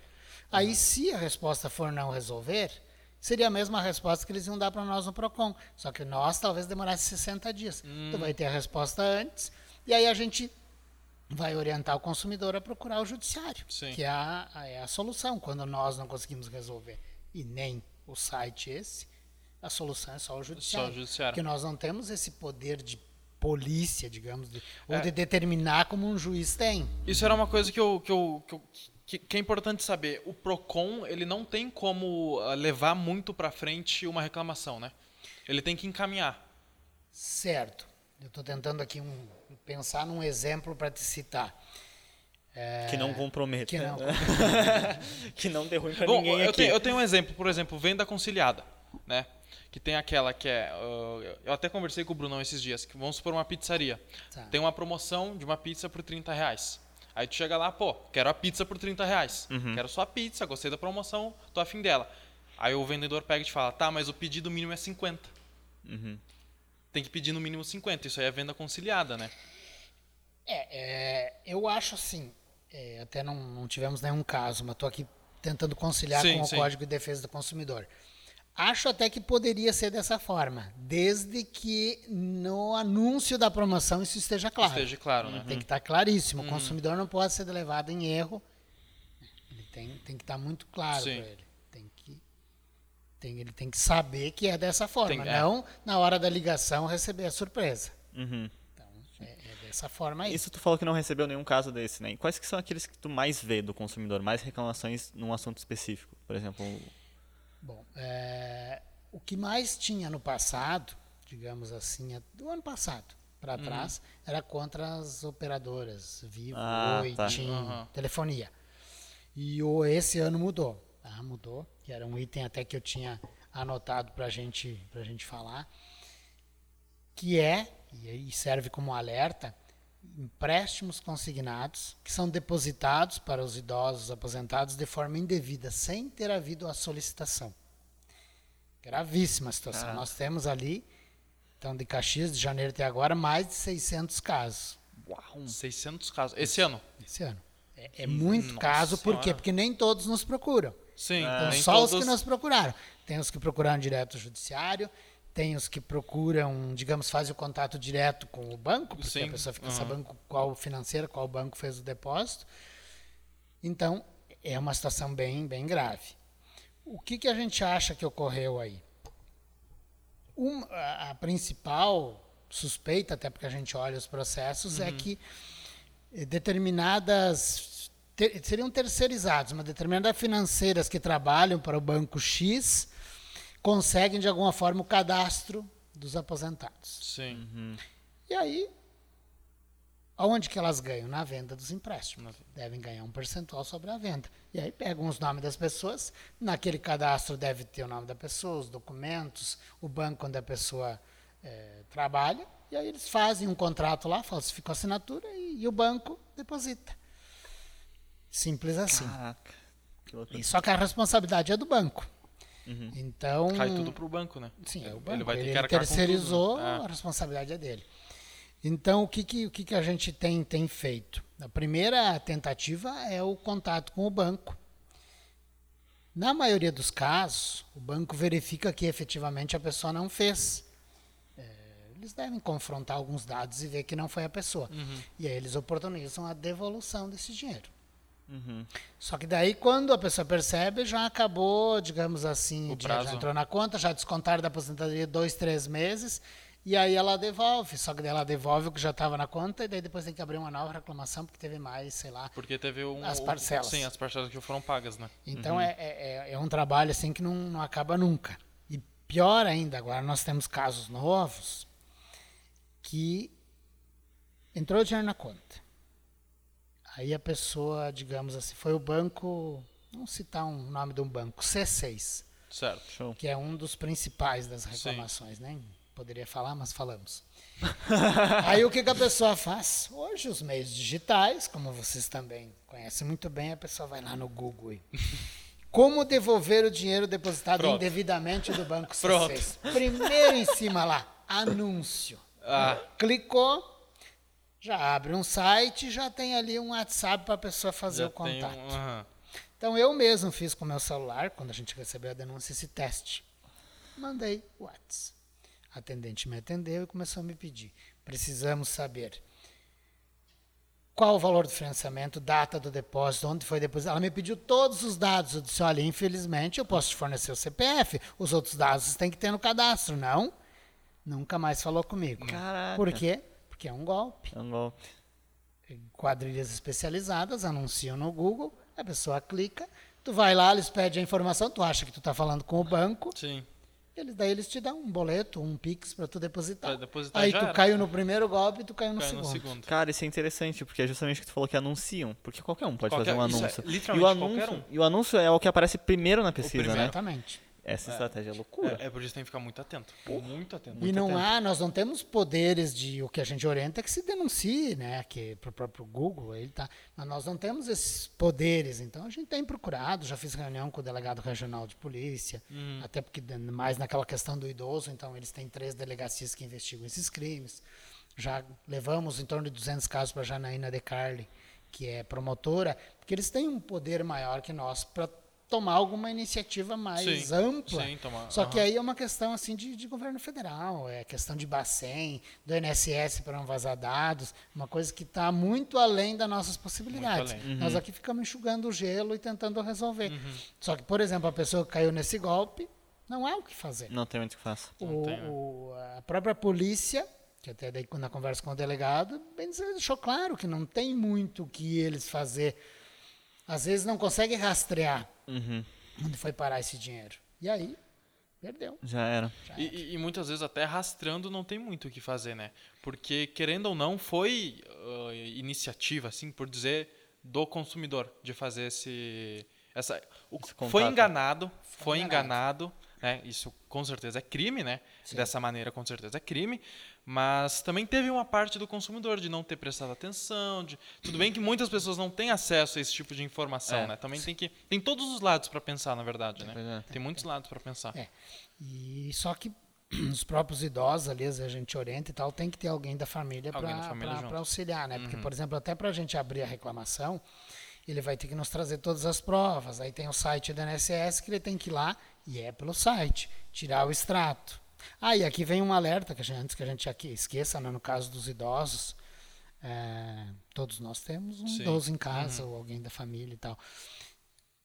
[SPEAKER 3] Aí, se a resposta for não resolver, seria a mesma resposta que eles iam dar para nós no PROCON. Só que nós talvez demorasse 60 dias. Tu vai ter a resposta antes, e aí a gente vai orientar o consumidor a procurar o judiciário,
[SPEAKER 2] Sim.
[SPEAKER 3] que é a, é a solução. Quando nós não conseguimos resolver e nem o site esse, a solução é só o judiciário.
[SPEAKER 2] Só o judiciário.
[SPEAKER 3] Porque nós não temos esse poder de polícia, digamos, de- ou
[SPEAKER 2] É.
[SPEAKER 3] de determinar como um juiz tem.
[SPEAKER 2] Isso era uma coisa que, eu, que, eu, que, eu- que- que é importante saber. O Procon, ele não tem como ah, levar muito pra frente uma reclamação, né? Ele tem que encaminhar.
[SPEAKER 3] Certo. Eu estou tentando aqui um, pensar num exemplo para te citar. É,
[SPEAKER 1] Que não comprometa.
[SPEAKER 3] que não
[SPEAKER 1] que não dê ruim pra
[SPEAKER 2] Bom,
[SPEAKER 1] ninguém
[SPEAKER 2] eu
[SPEAKER 1] aqui.
[SPEAKER 2] tenho, eu tenho um exemplo, por exemplo, venda conciliada, né? Que tem aquela que é. ah, eu até conversei com o Brunão esses dias, que vamos supor uma pizzaria.
[SPEAKER 3] Tá.
[SPEAKER 2] Tem uma promoção de uma pizza por 30 reais. Aí tu chega lá, pô, quero a pizza por 30 reais. Quero só a pizza, gostei da promoção, tô afim dela. Aí o vendedor pega e te fala, tá, mas o pedido mínimo é 50.
[SPEAKER 1] Uhum.
[SPEAKER 2] Tem que pedir no mínimo 50. Isso aí é venda conciliada, né?
[SPEAKER 3] É, é, eu acho assim, é, até não, não tivemos nenhum caso, mas estou aqui tentando conciliar
[SPEAKER 2] Sim,
[SPEAKER 3] com o
[SPEAKER 2] sim.
[SPEAKER 3] Código de Defesa do Consumidor. Acho até que poderia ser dessa forma, desde que no anúncio da promoção isso esteja claro.
[SPEAKER 2] Esteja claro, né?
[SPEAKER 3] Tem que estar claríssimo. O consumidor não pode ser levado em erro. Ele tem, tem que estar muito claro para ele. Tem que, tem, ele tem que saber que é dessa forma,
[SPEAKER 2] Tem- é.
[SPEAKER 3] não na hora da ligação receber a surpresa.
[SPEAKER 1] Uhum.
[SPEAKER 3] Dessa forma aí.
[SPEAKER 1] Isso tu falou que não recebeu nenhum caso desse, né? E quais que são aqueles que tu mais vê do consumidor? Mais reclamações num assunto específico? Por exemplo,
[SPEAKER 3] Bom, é, o que mais tinha no passado, digamos assim, é do ano passado para trás, era contra as operadoras, Vivo,
[SPEAKER 1] Ah,
[SPEAKER 3] Oi,
[SPEAKER 1] tá.
[SPEAKER 3] TIM,
[SPEAKER 2] Aham.
[SPEAKER 3] telefonia. E o, esse ano mudou, tá? Mudou, que era um item até que eu tinha anotado para gente, a gente falar, que é, e aí serve como alerta, empréstimos consignados que são depositados para os idosos aposentados de forma indevida, sem ter havido a solicitação. Gravíssima situação.
[SPEAKER 1] Caraca.
[SPEAKER 3] Nós temos ali, então de Caxias, de janeiro até agora, mais de 600 casos
[SPEAKER 2] 600 casos. Esse ano.
[SPEAKER 3] esse ano. É, é muito
[SPEAKER 2] Nossa
[SPEAKER 3] caso, por quê? Porque nem todos nos procuram.
[SPEAKER 2] Sim,
[SPEAKER 3] Então,
[SPEAKER 2] nem
[SPEAKER 3] só os
[SPEAKER 2] todos-
[SPEAKER 3] que nos procuraram. Tem os que procuraram direto o judiciário, tem os que procuram, digamos, fazem o contato direto com o banco, porque
[SPEAKER 2] Sim,
[SPEAKER 3] a pessoa fica
[SPEAKER 2] aham.
[SPEAKER 3] sabendo qual financeira, qual banco fez o depósito. Então, é uma situação bem, bem grave. O que, que a gente acha que ocorreu aí? Um- a, a principal suspeita, até porque a gente olha os processos, é que eh, determinadas ter- seriam terceirizados, mas determinadas financeiras que trabalham para o banco X conseguem de alguma forma o cadastro dos aposentados.
[SPEAKER 2] Sim.
[SPEAKER 3] E aí, aonde que elas ganham? Na venda dos empréstimos. Devem ganhar um percentual sobre a venda. E aí pegam os nomes das pessoas, naquele cadastro deve ter o nome da pessoa, os documentos, o banco onde a pessoa eh, trabalha, e aí eles fazem um contrato lá, falsificam a assinatura e, e o banco deposita. Simples assim.
[SPEAKER 1] Caraca. Que loucura.
[SPEAKER 3] E só que a responsabilidade é do banco.
[SPEAKER 1] Uhum.
[SPEAKER 3] Então,
[SPEAKER 2] Cai tudo pro banco, né?
[SPEAKER 3] Sim, é o
[SPEAKER 2] Ele
[SPEAKER 3] banco.
[SPEAKER 2] vai ter
[SPEAKER 3] Ele,
[SPEAKER 2] que
[SPEAKER 3] terceirizou,
[SPEAKER 2] tudo, né?
[SPEAKER 3] a responsabilidade é dele. Então, o que, que, o que, que a gente tem, tem feito? A primeira tentativa é o contato com o banco. Na maioria dos casos, o banco verifica que efetivamente a pessoa não fez. É, eles devem confrontar alguns dados e ver que não foi a pessoa.
[SPEAKER 2] Uhum.
[SPEAKER 3] E aí eles oportunizam a devolução desse dinheiro.
[SPEAKER 1] Uhum.
[SPEAKER 3] Só que daí, quando a pessoa percebe, já acabou, digamos assim, dinheiro já entrou na conta, já descontaram da aposentadoria dois, três meses, e aí ela devolve. Só que daí ela devolve o que já estava na conta, e daí depois tem que abrir uma nova reclamação, porque teve mais, sei lá.
[SPEAKER 2] Porque teve um.
[SPEAKER 3] As parcelas.
[SPEAKER 2] Sim, as parcelas que foram pagas, né?
[SPEAKER 3] Então é, é, é- é um trabalho assim que não, não acaba nunca. E pior ainda, agora nós temos casos novos que entrou dinheiro na conta. Aí a pessoa, digamos assim, foi o banco, vamos citar um nome de um banco, C6,
[SPEAKER 2] Certo.
[SPEAKER 1] Show.
[SPEAKER 3] que é um dos principais das reclamações, né? Poderia falar, mas falamos. Aí o que, que a pessoa faz? Hoje os meios digitais, como vocês também conhecem muito bem, a pessoa vai lá no Google e como devolver o dinheiro depositado
[SPEAKER 2] Pronto.
[SPEAKER 3] indevidamente do banco C6?
[SPEAKER 2] Pronto.
[SPEAKER 3] Primeiro em cima lá, anúncio.
[SPEAKER 2] Ah,
[SPEAKER 3] Clicou, já abre um site, já tem ali um WhatsApp para a pessoa fazer
[SPEAKER 2] já
[SPEAKER 3] o contato.
[SPEAKER 2] um. aham.
[SPEAKER 3] Então eu mesmo fiz com o meu celular, quando a gente recebeu a denúncia, esse teste. Mandei o WhatsApp. A atendente me atendeu e começou a me pedir. Precisamos saber qual o valor do financiamento, data do depósito, onde foi depositado. Ela me pediu todos os dados. Eu disse, olha, infelizmente eu posso te fornecer o CPF. Os outros dados você tem que ter no cadastro. Não, nunca mais falou comigo.
[SPEAKER 1] Caraca.
[SPEAKER 3] Por quê? Porque é um golpe
[SPEAKER 1] É um golpe.
[SPEAKER 3] quadrilhas especializadas anunciam no Google, a pessoa clica, tu vai lá, eles pedem a informação, tu acha que tu está falando com o banco,
[SPEAKER 2] Sim.
[SPEAKER 3] eles daí eles te dão um boleto, um pix para tu depositar.
[SPEAKER 2] Pra depositar
[SPEAKER 3] Aí tu
[SPEAKER 2] era.
[SPEAKER 3] caiu no primeiro golpe, tu caiu no,
[SPEAKER 2] Cai
[SPEAKER 3] segundo.
[SPEAKER 2] no segundo.
[SPEAKER 1] Cara, isso é interessante, porque é justamente o que tu falou que anunciam. Porque qualquer um pode
[SPEAKER 2] Qualquer-
[SPEAKER 1] fazer um
[SPEAKER 2] é
[SPEAKER 1] anúncio. e, o
[SPEAKER 2] literalmente
[SPEAKER 1] anúncio
[SPEAKER 2] qualquer um.
[SPEAKER 1] e o anúncio é o que aparece primeiro na pesquisa,
[SPEAKER 2] primeiro.
[SPEAKER 1] né?
[SPEAKER 3] Exatamente.
[SPEAKER 1] Essa estratégia é loucura.
[SPEAKER 2] É, é por isso que tem que ficar muito atento. Muito atento.
[SPEAKER 3] E não
[SPEAKER 1] atento.
[SPEAKER 3] há, nós não temos poderes de o que a gente orienta é que se denuncie, né? Que pro próprio Google ele tá, mas nós não temos esses poderes. Então a gente tem procurado, já fiz reunião com o delegado regional de polícia,
[SPEAKER 2] Hum.
[SPEAKER 3] até porque mais naquela questão do idoso, então eles têm três delegacias que investigam esses crimes. Já levamos em torno de 200 casos para a Janaína De Carli, que é promotora, porque eles têm um poder maior que nós para tomar alguma iniciativa mais
[SPEAKER 2] Sim,
[SPEAKER 3] ampla.
[SPEAKER 2] sim, tomar-
[SPEAKER 3] Só que
[SPEAKER 2] aham.
[SPEAKER 3] aí é uma questão assim de, de governo federal, é questão de Bacen, do INSS para não vazar dados, uma coisa que está muito além das nossas possibilidades.
[SPEAKER 2] Além.
[SPEAKER 3] Nós aqui ficamos enxugando o gelo e tentando resolver.
[SPEAKER 2] Uhum.
[SPEAKER 3] Só que, por exemplo, a pessoa que caiu nesse golpe, não há o que fazer.
[SPEAKER 1] Não tem muito o que
[SPEAKER 2] tem, né?
[SPEAKER 3] o- a própria polícia, que até daí na conversa com o delegado, bem dizer, deixou claro que não tem muito o que eles fazer. Às vezes não consegue rastrear
[SPEAKER 1] Uhum.
[SPEAKER 3] onde foi parar esse dinheiro. E aí, perdeu.
[SPEAKER 1] Já era.
[SPEAKER 2] E, e- e muitas vezes até rastreando não tem muito o que fazer, né? Porque, querendo ou não, foi ah, iniciativa, assim, por dizer, do consumidor de fazer esse. Essa, o-
[SPEAKER 1] Esse
[SPEAKER 2] foi enganado, foi
[SPEAKER 3] enganado.
[SPEAKER 2] enganado, né? Isso com certeza é crime, né? Dessa maneira, com certeza é crime. Mas também teve uma parte do consumidor de não ter prestado atenção. De, tudo bem que muitas pessoas não têm acesso a esse tipo de informação,
[SPEAKER 1] É.
[SPEAKER 2] né? Também tem que. Tem todos os lados para pensar, na verdade, né?
[SPEAKER 1] Pois é.
[SPEAKER 2] Tem muitos lados para pensar.
[SPEAKER 3] É. E só que os próprios idosos ali, a gente orienta e tal, tem que ter alguém da família para auxiliar, né? Porque, por exemplo, até para a gente abrir a reclamação, ele vai ter que nos trazer todas as provas. Aí tem o site do INSS que ele tem que ir lá, e é pelo site, tirar o extrato. Ah, e aqui vem um alerta, que gente, antes que a gente aqui esqueça, né, no caso dos idosos, é, todos nós temos um
[SPEAKER 2] Sim.
[SPEAKER 3] idoso em casa, ou alguém da família e tal,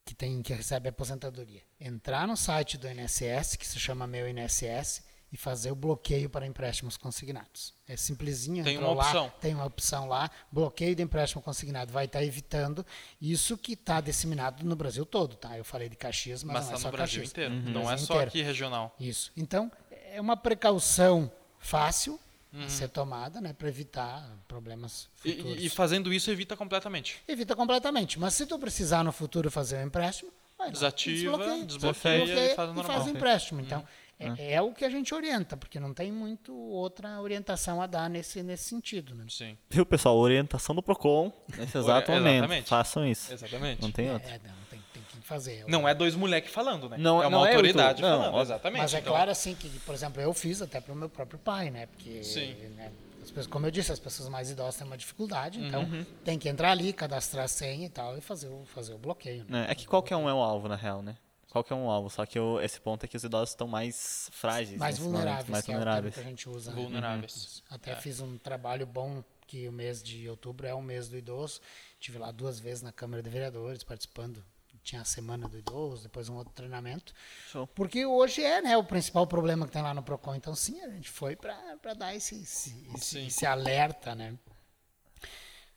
[SPEAKER 3] que, tem, que recebe aposentadoria. Entrar no site do INSS, que se chama Meu INSS, e fazer o bloqueio para empréstimos consignados. É simplesinho.
[SPEAKER 2] Tem uma opção.
[SPEAKER 3] Lá, tem uma opção lá, bloqueio de empréstimo consignado. Vai estar evitando isso que está disseminado no Brasil todo, tá? Eu falei de Caxias, mas,
[SPEAKER 2] Mas
[SPEAKER 3] não é
[SPEAKER 2] está
[SPEAKER 3] só
[SPEAKER 2] no Brasil
[SPEAKER 3] Caxias.
[SPEAKER 2] inteiro.
[SPEAKER 3] No
[SPEAKER 2] Não é
[SPEAKER 3] Brasil
[SPEAKER 2] só
[SPEAKER 3] inteiro.
[SPEAKER 2] aqui regional.
[SPEAKER 3] Isso. Então, é uma precaução fácil
[SPEAKER 2] Uhum.
[SPEAKER 3] a ser tomada, né, para evitar problemas
[SPEAKER 2] E,
[SPEAKER 3] futuros.
[SPEAKER 2] e- e fazendo isso evita completamente.
[SPEAKER 3] Evita completamente. Mas se tu precisar no futuro fazer um empréstimo, vai lá,
[SPEAKER 2] Desativa,
[SPEAKER 3] desbloqueia,
[SPEAKER 2] desbloqueia e faz o normal.
[SPEAKER 3] faz o empréstimo. Então,
[SPEAKER 2] Uhum.
[SPEAKER 3] É, é o que a gente orienta, porque não tem muito outra orientação a dar nesse, nesse sentido. Né?
[SPEAKER 2] Sim,
[SPEAKER 1] Viu, pessoal? Orientação do Procon nesse exato momento.
[SPEAKER 2] exatamente.
[SPEAKER 1] Façam isso.
[SPEAKER 2] exatamente.
[SPEAKER 1] Não tem outro.
[SPEAKER 3] É, não, tem, tem que fazer.
[SPEAKER 2] Não é dois moleques falando, né?
[SPEAKER 1] Não-
[SPEAKER 2] é uma
[SPEAKER 1] não é
[SPEAKER 2] autoridade.
[SPEAKER 1] Não,
[SPEAKER 2] falando,
[SPEAKER 1] óbvio.
[SPEAKER 2] exatamente.
[SPEAKER 3] Mas é
[SPEAKER 2] Então,
[SPEAKER 3] claro assim que, por exemplo, eu fiz até para o meu próprio pai, né? Porque,
[SPEAKER 2] Sim.
[SPEAKER 3] né, as pessoas, como eu disse, as pessoas mais idosas têm uma dificuldade, então
[SPEAKER 2] Uhum.
[SPEAKER 3] tem que entrar ali, cadastrar a senha e tal e fazer o, fazer o bloqueio. Né?
[SPEAKER 1] É, é que qualquer um é o alvo, na real, né? Qualquer um é o alvo. Só que o- esse ponto é que os idosos estão mais frágeis.
[SPEAKER 3] Mais
[SPEAKER 1] nesse momento,
[SPEAKER 3] vulneráveis,
[SPEAKER 1] mais
[SPEAKER 3] que é o
[SPEAKER 1] vulneráveis.
[SPEAKER 3] termo que a gente usa. né?
[SPEAKER 2] vulneráveis.
[SPEAKER 3] Até fiz um trabalho bom que o mês de outubro é o mês do idoso. Tive lá duas vezes na Câmara de Vereadores participando. Tinha a semana do idoso, depois um outro treinamento.
[SPEAKER 1] Show.
[SPEAKER 3] Porque hoje é né, o principal problema que tem lá no PROCON. Então, sim, a gente foi para dar esse, esse, esse, esse alerta. Né?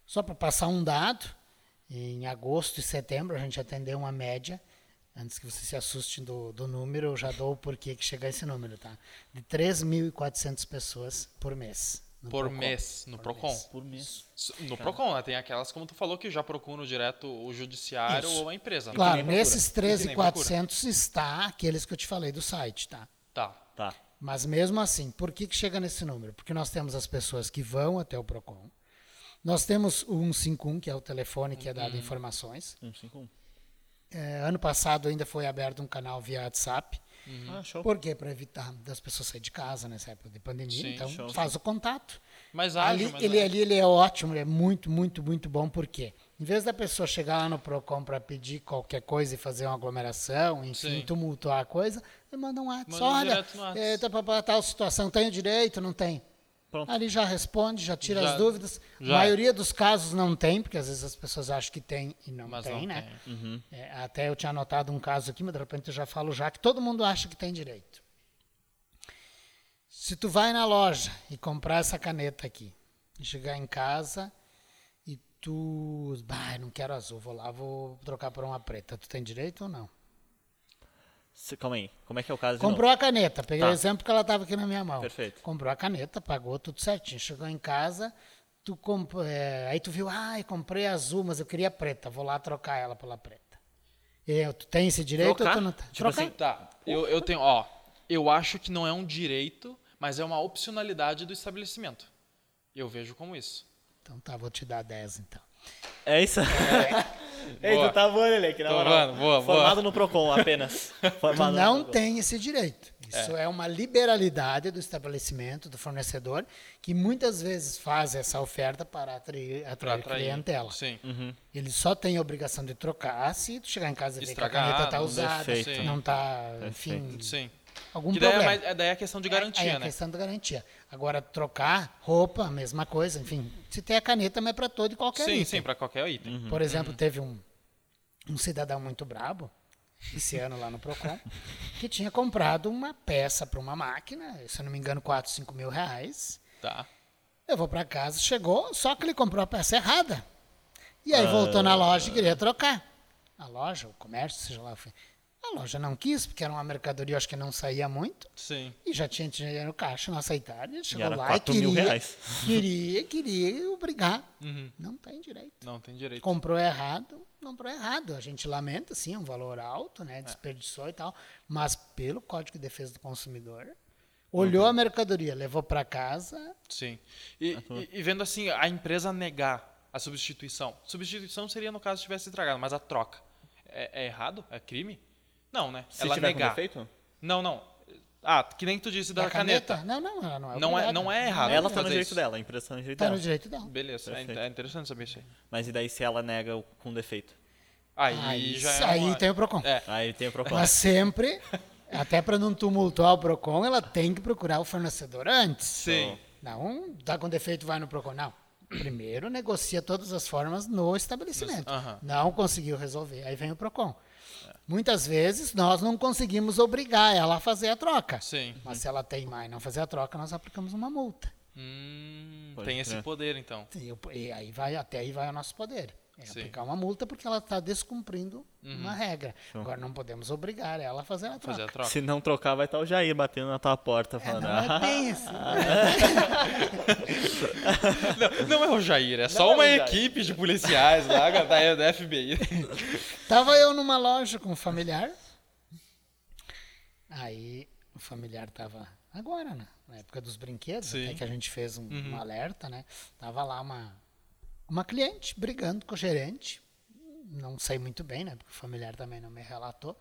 [SPEAKER 3] Só para passar um dado, em agosto e setembro a gente atendeu uma média. Antes que você se assuste do, do número, eu já dou o porquê que chega a esse número, tá? De 3.400 pessoas por mês. no
[SPEAKER 2] Por
[SPEAKER 3] Procon.
[SPEAKER 2] mês, no
[SPEAKER 3] Por
[SPEAKER 2] Procon.
[SPEAKER 3] mês.
[SPEAKER 1] Por mês.
[SPEAKER 2] No Procon, né? Tem aquelas, como tu falou, que já procuram direto o judiciário
[SPEAKER 3] Isso.
[SPEAKER 2] ou a empresa. né?
[SPEAKER 3] Claro, nesses
[SPEAKER 2] E que nem
[SPEAKER 3] 13.400 está aqueles que eu te falei do site, tá?
[SPEAKER 2] Tá.
[SPEAKER 1] Tá.
[SPEAKER 3] Mas mesmo assim, por que, que chega nesse número? Porque nós temos as pessoas que vão até o PROCON. Nós temos o 151, que é o telefone que é dado informações.
[SPEAKER 1] 151.
[SPEAKER 3] É, ano passado ainda foi aberto um canal via WhatsApp.
[SPEAKER 1] Ah, show.
[SPEAKER 3] Por quê? Para evitar das pessoas saírem de casa nessa época de pandemia.
[SPEAKER 2] Sim,
[SPEAKER 3] então,
[SPEAKER 1] show.
[SPEAKER 3] faz o contato.
[SPEAKER 2] Mas
[SPEAKER 3] Ali,
[SPEAKER 2] ágil, mas
[SPEAKER 3] ele,
[SPEAKER 2] ágil.
[SPEAKER 3] ali ele é ótimo, ele é muito, muito, muito bom. Por quê? Em vez da pessoa chegar lá no PROCON para pedir qualquer coisa e fazer uma aglomeração, enfim,
[SPEAKER 2] Sim.
[SPEAKER 3] tumultuar a coisa, ele manda um WhatsApp.
[SPEAKER 2] Manda
[SPEAKER 3] Olha,
[SPEAKER 2] direto no WhatsApp.
[SPEAKER 3] é, tá, pra- pra tal situação, tenho direito, não tem?
[SPEAKER 1] Pronto.
[SPEAKER 3] Ali já responde, já tira
[SPEAKER 2] Já-
[SPEAKER 3] as dúvidas.
[SPEAKER 2] já.
[SPEAKER 3] A maioria dos casos não tem, porque às vezes as pessoas acham que tem e não
[SPEAKER 2] Mas
[SPEAKER 3] tem,
[SPEAKER 2] não
[SPEAKER 3] né?
[SPEAKER 2] tem.
[SPEAKER 3] É, até eu tinha anotado um caso aqui, mas de repente eu já falo já que todo mundo acha que tem direito. Se tu vai na loja e comprar essa caneta aqui, e chegar em casa e tu, bah, não quero azul, vou lá, vou trocar por uma preta. Tu tem direito ou não?
[SPEAKER 1] Se- Calma aí. Como é que é o caso de
[SPEAKER 3] Comprou a caneta, peguei
[SPEAKER 1] Tá.
[SPEAKER 3] o exemplo que ela estava aqui na minha mão.
[SPEAKER 1] Perfeito.
[SPEAKER 3] Comprou a caneta, pagou tudo certinho. Chegou em casa, tu comp... é, aí tu viu, ah, eu comprei azul, mas eu queria preta, vou lá trocar ela pela preta. E aí, tu tem esse direito
[SPEAKER 1] Trocar?
[SPEAKER 3] ou tu não tem?
[SPEAKER 1] Tipo
[SPEAKER 3] Trocar?
[SPEAKER 1] assim,
[SPEAKER 2] Tá, eu, eu tenho, ó, eu acho que não é um direito, mas é uma opcionalidade do estabelecimento. Eu vejo como isso.
[SPEAKER 3] Então tá, vou te dar 10 então.
[SPEAKER 1] É isso? Ei,
[SPEAKER 2] Boa.
[SPEAKER 1] tu tá voando, Leleque, na
[SPEAKER 2] Tô
[SPEAKER 1] moral.
[SPEAKER 2] boa, boa.
[SPEAKER 1] Formado no Procon apenas.
[SPEAKER 3] Tu
[SPEAKER 1] Formado no
[SPEAKER 3] não tem esse direito. Isso é. uma liberalidade do estabelecimento, do fornecedor, que muitas vezes faz essa oferta para atrair, atrair
[SPEAKER 2] atrair.
[SPEAKER 3] clientela.
[SPEAKER 2] Sim.
[SPEAKER 3] Ele só tem a obrigação de trocar se tu chegar em casa e ver que a caneta está usada,
[SPEAKER 1] defeito.
[SPEAKER 3] não está, enfim.
[SPEAKER 2] Sim.
[SPEAKER 3] Algum
[SPEAKER 2] Que daí é,
[SPEAKER 3] problema.
[SPEAKER 2] mais, é, daí é questão de
[SPEAKER 3] Aí
[SPEAKER 2] garantia,
[SPEAKER 3] é a
[SPEAKER 2] né?
[SPEAKER 3] questão da garantia. Agora, trocar roupa, mesma coisa, enfim. Se tem a caneta, mas é para todo e qualquer
[SPEAKER 2] Sim,
[SPEAKER 3] item.
[SPEAKER 2] sim, para qualquer item.
[SPEAKER 3] Por exemplo, teve um, um cidadão muito brabo, esse ano lá no Procon, que tinha comprado uma peça para uma máquina, se eu não me engano, 4, 5 mil reais.
[SPEAKER 2] Tá.
[SPEAKER 3] Levou para casa, chegou, só que ele comprou a peça errada. E aí voltou na loja e queria trocar. A loja, o comércio, seja lá. foi- A loja não quis, porque era uma mercadoria, acho que não saía muito.
[SPEAKER 2] Sim.
[SPEAKER 3] E já tinha dinheiro no caixa, não aceitaram. Ele chegou
[SPEAKER 1] era
[SPEAKER 3] lá e
[SPEAKER 1] 4 mil
[SPEAKER 3] queria,
[SPEAKER 1] reais.
[SPEAKER 3] queria, queria obrigar.
[SPEAKER 2] Uhum.
[SPEAKER 3] Não tem direito.
[SPEAKER 2] Não tem direito.
[SPEAKER 3] Comprou errado, comprou errado. A gente lamenta, sim, é um valor alto, né? Desperdiçou e tal. Mas pelo Código de Defesa do Consumidor, olhou a mercadoria, levou para casa.
[SPEAKER 2] Sim. E, e- e vendo assim, a empresa negar a substituição. Substituição seria no caso se tivesse estragado, mas a troca. É, é errado? É crime? Não, né?
[SPEAKER 1] Se
[SPEAKER 2] Ela
[SPEAKER 1] tiver com
[SPEAKER 2] negar.
[SPEAKER 1] defeito?
[SPEAKER 2] Não, não. Ah, que nem tu disse da,
[SPEAKER 3] Da
[SPEAKER 2] caneta.
[SPEAKER 3] Não, não, ela não é
[SPEAKER 2] Não é,
[SPEAKER 3] obrigada.
[SPEAKER 2] não é errado.
[SPEAKER 1] Ela tá no direito
[SPEAKER 2] isso.
[SPEAKER 1] dela, a impressão é no direito
[SPEAKER 3] Tá
[SPEAKER 1] dela.
[SPEAKER 3] no direito dela.
[SPEAKER 2] Beleza, é,
[SPEAKER 1] Perfeito.
[SPEAKER 2] é interessante saber isso aí.
[SPEAKER 1] Mas e daí se ela nega com defeito?
[SPEAKER 2] Aí,
[SPEAKER 3] Aí,
[SPEAKER 2] já é
[SPEAKER 3] aí
[SPEAKER 2] uma...
[SPEAKER 3] tem o PROCON.
[SPEAKER 2] É,
[SPEAKER 1] Aí tem o Procon.
[SPEAKER 3] Mas sempre, até para não tumultuar o PROCON, ela tem que procurar o fornecedor antes.
[SPEAKER 2] sim.
[SPEAKER 3] Não, tá com defeito, vai no PROCON. Não. Primeiro negocia todas as formas no estabelecimento.
[SPEAKER 2] Aham.
[SPEAKER 3] Não conseguiu resolver. Aí vem o PROCON. Muitas vezes nós não conseguimos obrigar ela a fazer a troca.
[SPEAKER 2] Sim.
[SPEAKER 3] Mas se ela teimar e não fazer a troca, nós aplicamos uma multa.
[SPEAKER 2] Hum, tem esse poder, então.
[SPEAKER 3] E aí vai, até aí vai o nosso poder. É
[SPEAKER 2] Sim.
[SPEAKER 3] aplicar uma multa porque ela está descumprindo uma regra. Agora não podemos obrigar ela a fazer a troca.
[SPEAKER 2] Fazer a troca.
[SPEAKER 1] Se não trocar, vai estar o Jair batendo na tua porta
[SPEAKER 3] É,
[SPEAKER 1] falando.
[SPEAKER 3] não é
[SPEAKER 1] "Ah,
[SPEAKER 3] bem assim.
[SPEAKER 2] Não, não é o Jair, é só
[SPEAKER 1] Não é
[SPEAKER 2] uma equipe de policiais lá da, da FBI.
[SPEAKER 3] Tava eu numa loja com um familiar. Aí o familiar tava agora, né? Na época dos brinquedos,
[SPEAKER 2] Sim.
[SPEAKER 3] até que a gente fez um, um alerta, né? Tava lá uma, uma cliente brigando com o gerente. Não sei muito bem, né? Porque o familiar também não me relatou.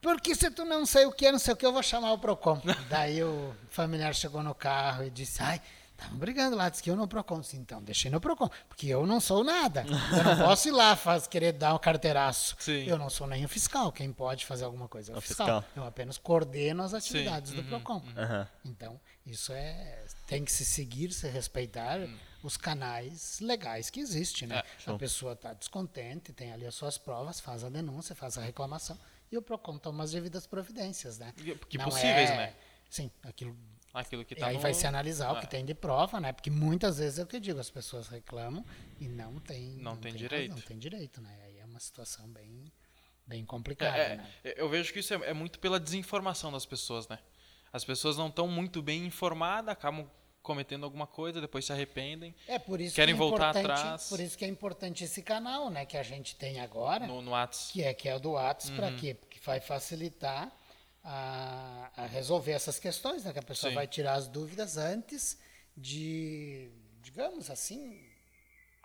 [SPEAKER 3] Porque se tu não sei o que, não sei o que, eu vou chamar o Procon. Daí o familiar chegou no carro e disse, ai, estavam brigando lá, disse que eu no Procon. Disse, então, deixei no Procon, porque eu não sou nada. Eu não posso ir lá faz, querer dar um carteiraço.
[SPEAKER 2] Sim.
[SPEAKER 3] Eu não sou nem o fiscal, quem pode fazer alguma coisa é o
[SPEAKER 1] É o
[SPEAKER 3] fiscal.
[SPEAKER 1] fiscal.
[SPEAKER 3] Eu apenas coordeno as atividades do
[SPEAKER 2] Uhum,
[SPEAKER 3] Procon.
[SPEAKER 1] Aham.
[SPEAKER 3] Então, isso é. Tem que se seguir, se respeitar os canais legais que existem. Né?
[SPEAKER 2] É,
[SPEAKER 3] a pessoa está descontente, tem ali as suas provas, faz a denúncia, faz a reclamação e o PROCON toma as devidas providências. Né?
[SPEAKER 2] Que
[SPEAKER 3] Não
[SPEAKER 2] possíveis,
[SPEAKER 3] é-
[SPEAKER 2] né?
[SPEAKER 3] Sim, aquilo.
[SPEAKER 2] Aquilo que
[SPEAKER 3] E
[SPEAKER 2] tá
[SPEAKER 3] aí
[SPEAKER 2] no...
[SPEAKER 3] vai se analisar o
[SPEAKER 2] É.
[SPEAKER 3] que tem de prova, né? Porque muitas vezes é o que eu digo, as pessoas reclamam e não tem,
[SPEAKER 2] Não tem
[SPEAKER 3] razão,
[SPEAKER 2] direito.
[SPEAKER 3] Não tem direito, né? Aí é uma situação bem, bem
[SPEAKER 2] É,
[SPEAKER 3] complicada.
[SPEAKER 2] é,
[SPEAKER 3] né?
[SPEAKER 2] eu vejo que isso é, é muito pela desinformação das pessoas, né? As pessoas não estão muito bem informadas, acabam cometendo alguma coisa, depois se arrependem
[SPEAKER 3] É por isso
[SPEAKER 2] Querem
[SPEAKER 3] que é
[SPEAKER 2] voltar
[SPEAKER 3] importante,
[SPEAKER 2] atrás.
[SPEAKER 3] Por isso que é importante esse canal, né, que a gente tem agora,
[SPEAKER 2] no, no Whats.
[SPEAKER 3] que é que é o do Whats,
[SPEAKER 2] Uhum.
[SPEAKER 3] para quê? Porque vai facilitar a, a resolver essas questões, né, que a pessoa
[SPEAKER 2] Sim.
[SPEAKER 3] vai tirar as dúvidas antes de, digamos assim,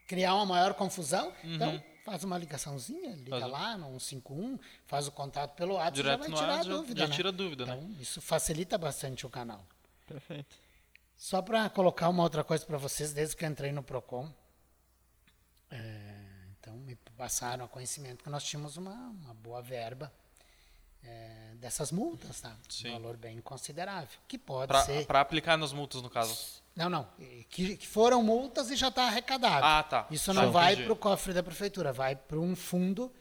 [SPEAKER 3] criar uma maior confusão. Então, faz uma ligaçãozinha, liga
[SPEAKER 2] Uhum. Faz
[SPEAKER 3] lá no 151, faz o contato pelo WhatsApp e já vai tirar a
[SPEAKER 2] já-
[SPEAKER 3] dúvida,
[SPEAKER 2] já
[SPEAKER 3] né?
[SPEAKER 2] tira a dúvida, né?
[SPEAKER 3] Então, isso facilita bastante o canal.
[SPEAKER 1] Perfeito.
[SPEAKER 3] Só para colocar uma outra coisa para vocês, desde que eu entrei no Procon, é, então me passaram a conhecimento que nós tínhamos uma, uma boa verba é, dessas multas, tá?
[SPEAKER 2] Sim.
[SPEAKER 3] Um valor bem considerável, que pode
[SPEAKER 2] Pra,
[SPEAKER 3] ser...
[SPEAKER 2] pra aplicar nas multas, no caso.
[SPEAKER 3] Não, não, que, que foram multas e já está arrecadado.
[SPEAKER 2] Ah, tá.
[SPEAKER 3] Isso
[SPEAKER 2] Tá,
[SPEAKER 3] não vai
[SPEAKER 2] entendi.
[SPEAKER 3] para o cofre da prefeitura, vai para um fundo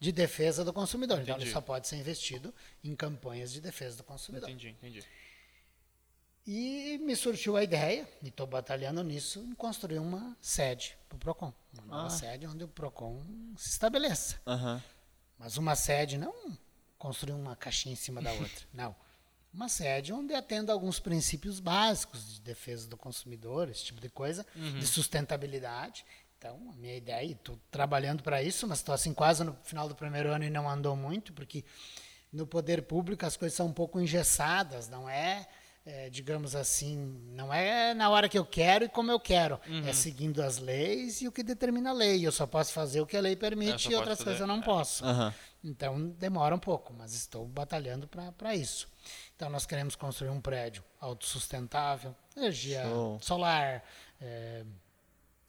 [SPEAKER 3] de defesa do consumidor. Então
[SPEAKER 2] Entendi.
[SPEAKER 3] ele só pode ser investido em campanhas de defesa do consumidor.
[SPEAKER 2] Entendi, entendi.
[SPEAKER 3] E me surgiu a ideia, e estou batalhando nisso, em construir uma sede para o PROCON. Uma nova
[SPEAKER 1] Ah.
[SPEAKER 3] sede onde o PROCON se estabeleça. Mas uma sede, não construir uma caixinha em cima da outra. não. Uma sede onde atenda alguns princípios básicos de defesa do consumidor, esse tipo de coisa, de sustentabilidade. Então, a minha ideia, e estou trabalhando para isso, mas estou assim quase no final do primeiro ano e não andou muito, porque no poder público as coisas são um pouco engessadas, não é, é, digamos assim, não é na hora que eu quero e como eu quero, é seguindo as leis e o que determina a lei. Eu só posso fazer o que a lei
[SPEAKER 2] É,
[SPEAKER 3] permite
[SPEAKER 2] só
[SPEAKER 3] e outras coisas eu não
[SPEAKER 2] é.
[SPEAKER 3] posso.
[SPEAKER 1] Aham.
[SPEAKER 3] Então demora um pouco, mas estou batalhando para isso. Então nós queremos construir um prédio autossustentável, energia
[SPEAKER 1] Show.
[SPEAKER 3] solar, é,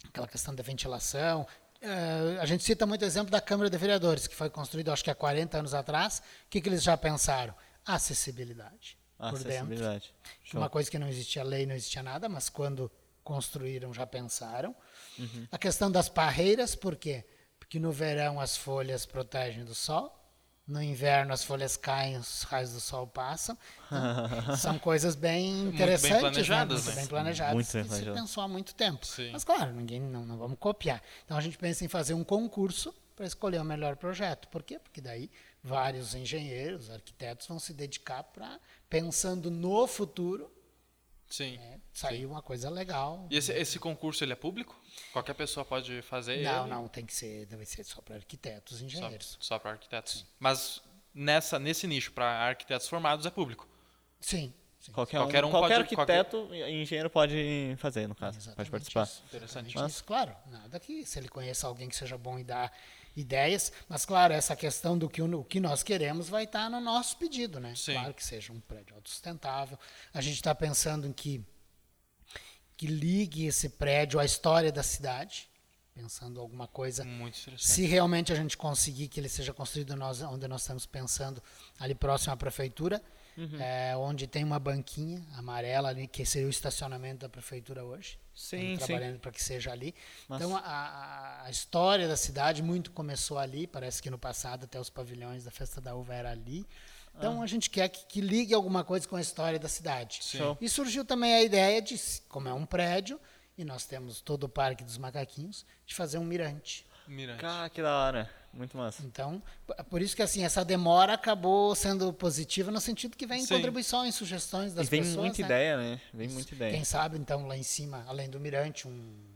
[SPEAKER 3] aquela questão da ventilação. É, a gente cita muito o exemplo da Câmara de Vereadores, que foi construída acho que há 40 anos atrás. O que, que eles já pensaram? Acessibilidade. Por dentro.
[SPEAKER 1] Show.
[SPEAKER 3] Uma coisa que não existia lei, não existia nada, mas quando construíram já pensaram.
[SPEAKER 1] Uhum.
[SPEAKER 3] A questão das parreiras, por quê? Porque no verão as folhas protegem do sol, no inverno as folhas caem, os raios do sol passam. Então, são coisas bem
[SPEAKER 2] bem
[SPEAKER 3] interessantes,
[SPEAKER 2] planejadas,
[SPEAKER 3] né?
[SPEAKER 2] né?
[SPEAKER 3] muito bem planejadas,
[SPEAKER 1] Muito bem
[SPEAKER 3] se
[SPEAKER 1] planejadas.
[SPEAKER 3] pensou há muito tempo.
[SPEAKER 2] Sim.
[SPEAKER 3] Mas claro, ninguém não, não vamos copiar. Então a gente pensa em fazer um concurso para escolher o melhor projeto. Por quê? Porque daí vários engenheiros, arquitetos vão se dedicar para pensando no futuro,
[SPEAKER 2] Sim.
[SPEAKER 3] né, sair uma coisa legal.
[SPEAKER 2] E esse, esse concurso, ele é público? Qualquer pessoa pode fazer
[SPEAKER 3] Não,
[SPEAKER 2] ele?
[SPEAKER 3] não, tem que ser, deve ser só para arquitetos e
[SPEAKER 2] Só,
[SPEAKER 3] engenheiros.
[SPEAKER 2] só para arquitetos. Mas nessa, nesse nicho, para arquitetos formados, é público.
[SPEAKER 3] Sim. sim.
[SPEAKER 1] Qualquer,
[SPEAKER 2] Qualquer
[SPEAKER 1] um,
[SPEAKER 2] um
[SPEAKER 1] qualquer
[SPEAKER 2] pode-
[SPEAKER 1] arquiteto e engenheiro pode fazer, no caso. Pode
[SPEAKER 3] Exatamente
[SPEAKER 1] participar.
[SPEAKER 3] isso.
[SPEAKER 2] Interessante.
[SPEAKER 3] Exatamente isso, claro. Nada que se ele conheça alguém que seja bom em dar ideias, mas claro, essa questão do que o, que nós queremos vai estar no nosso pedido, né?
[SPEAKER 2] Sim.
[SPEAKER 3] Claro que seja um prédio autossustentável. A gente está pensando em que que ligue esse prédio à história da cidade, pensando alguma coisa.
[SPEAKER 2] Muito interessante.
[SPEAKER 3] Se realmente a gente conseguir que ele seja construído nós, onde nós estamos pensando, ali próximo à prefeitura,
[SPEAKER 1] Uhum.
[SPEAKER 3] é, onde tem uma banquinha amarela ali, que seria o estacionamento da prefeitura hoje.
[SPEAKER 1] Sim, sim.
[SPEAKER 3] trabalhando para que seja ali. Então, a- a, história da cidade muito começou ali. Parece que no passado até os pavilhões da Festa da Uva era ali. Então,
[SPEAKER 1] Ah.
[SPEAKER 3] a gente quer que, que ligue alguma coisa com a história da cidade.
[SPEAKER 1] Show.
[SPEAKER 3] E surgiu também a ideia de, como é um prédio, e nós temos todo o Parque dos Macaquinhos, de fazer um mirante.
[SPEAKER 2] Mirante.
[SPEAKER 1] Cara, que da hora. Muito massa.
[SPEAKER 3] Então, por isso que assim, essa demora acabou sendo positiva no sentido que vem
[SPEAKER 2] Sim.
[SPEAKER 3] contribuições, sugestões das
[SPEAKER 1] e vem
[SPEAKER 3] pessoas.
[SPEAKER 1] muita
[SPEAKER 3] né?
[SPEAKER 1] ideia, né? Vem muita ideia.
[SPEAKER 3] Quem sabe, então, lá em cima, além do mirante, um.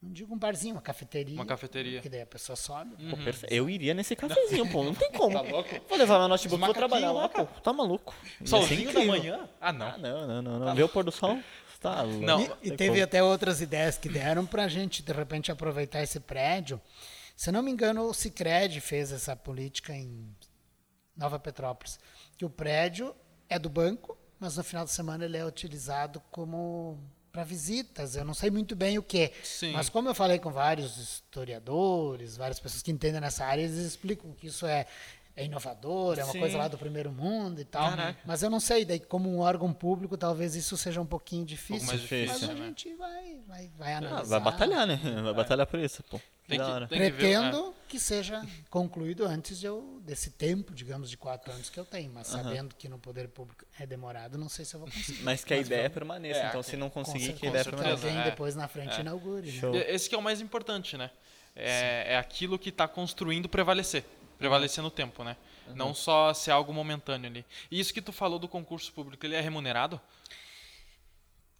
[SPEAKER 3] Não digo um barzinho, uma cafeteria.
[SPEAKER 2] Uma cafeteria.
[SPEAKER 3] Que daí a pessoa sobe.
[SPEAKER 1] Pô, perfe- Eu iria nesse cafezinho, pô. Não tem como.
[SPEAKER 2] Tá louco?
[SPEAKER 1] Vou levar meu notebook e vou trabalhar lá, pô. Tá maluco. Ser
[SPEAKER 2] Solzinho da manhã? Ah, não.
[SPEAKER 1] Ah, não, não, não, não. Ver o pôr do sol? Tá louco.
[SPEAKER 2] Não.
[SPEAKER 3] E, e teve até outras ideias que deram para a gente, de repente, aproveitar esse prédio. Se não me engano, o Cicred fez essa política em Nova Petrópolis, que o prédio é do banco, mas no final de semana ele é utilizado como para visitas. Eu não sei muito bem o que, mas como eu falei com vários historiadores, várias pessoas que entendem nessa área, eles explicam que isso é é inovador, é uma
[SPEAKER 1] Sim.
[SPEAKER 3] coisa lá do primeiro mundo e tal.
[SPEAKER 1] Caraca.
[SPEAKER 3] Mas eu não sei, daí como um órgão público, talvez isso seja um pouquinho difícil.
[SPEAKER 2] mais
[SPEAKER 1] difícil,
[SPEAKER 3] Mas a
[SPEAKER 2] né?
[SPEAKER 3] gente vai, vai, vai
[SPEAKER 1] Ah,
[SPEAKER 3] analisar.
[SPEAKER 1] vai batalhar, né? Vai batalhar por isso, pô.
[SPEAKER 2] Tem que- tem- que ver, é.
[SPEAKER 3] Pretendo que seja concluído antes de eu, desse tempo, digamos, de quatro anos que eu tenho. Mas sabendo que no poder público é demorado, não sei se eu vou conseguir.
[SPEAKER 1] Mas que a ideia
[SPEAKER 3] vamos-
[SPEAKER 1] permaneça.
[SPEAKER 2] É,
[SPEAKER 1] então, se não conseguir, que a ideia permaneça.
[SPEAKER 3] alguém
[SPEAKER 2] É.
[SPEAKER 3] depois na frente inaugure. né?
[SPEAKER 1] Show.
[SPEAKER 2] E- Esse que é o mais importante, né? É, é aquilo que está construindo prevalecer. Prevalecer no tempo, né? Não só ser algo momentâneo ali. E isso que tu falou do concurso público, ele é remunerado?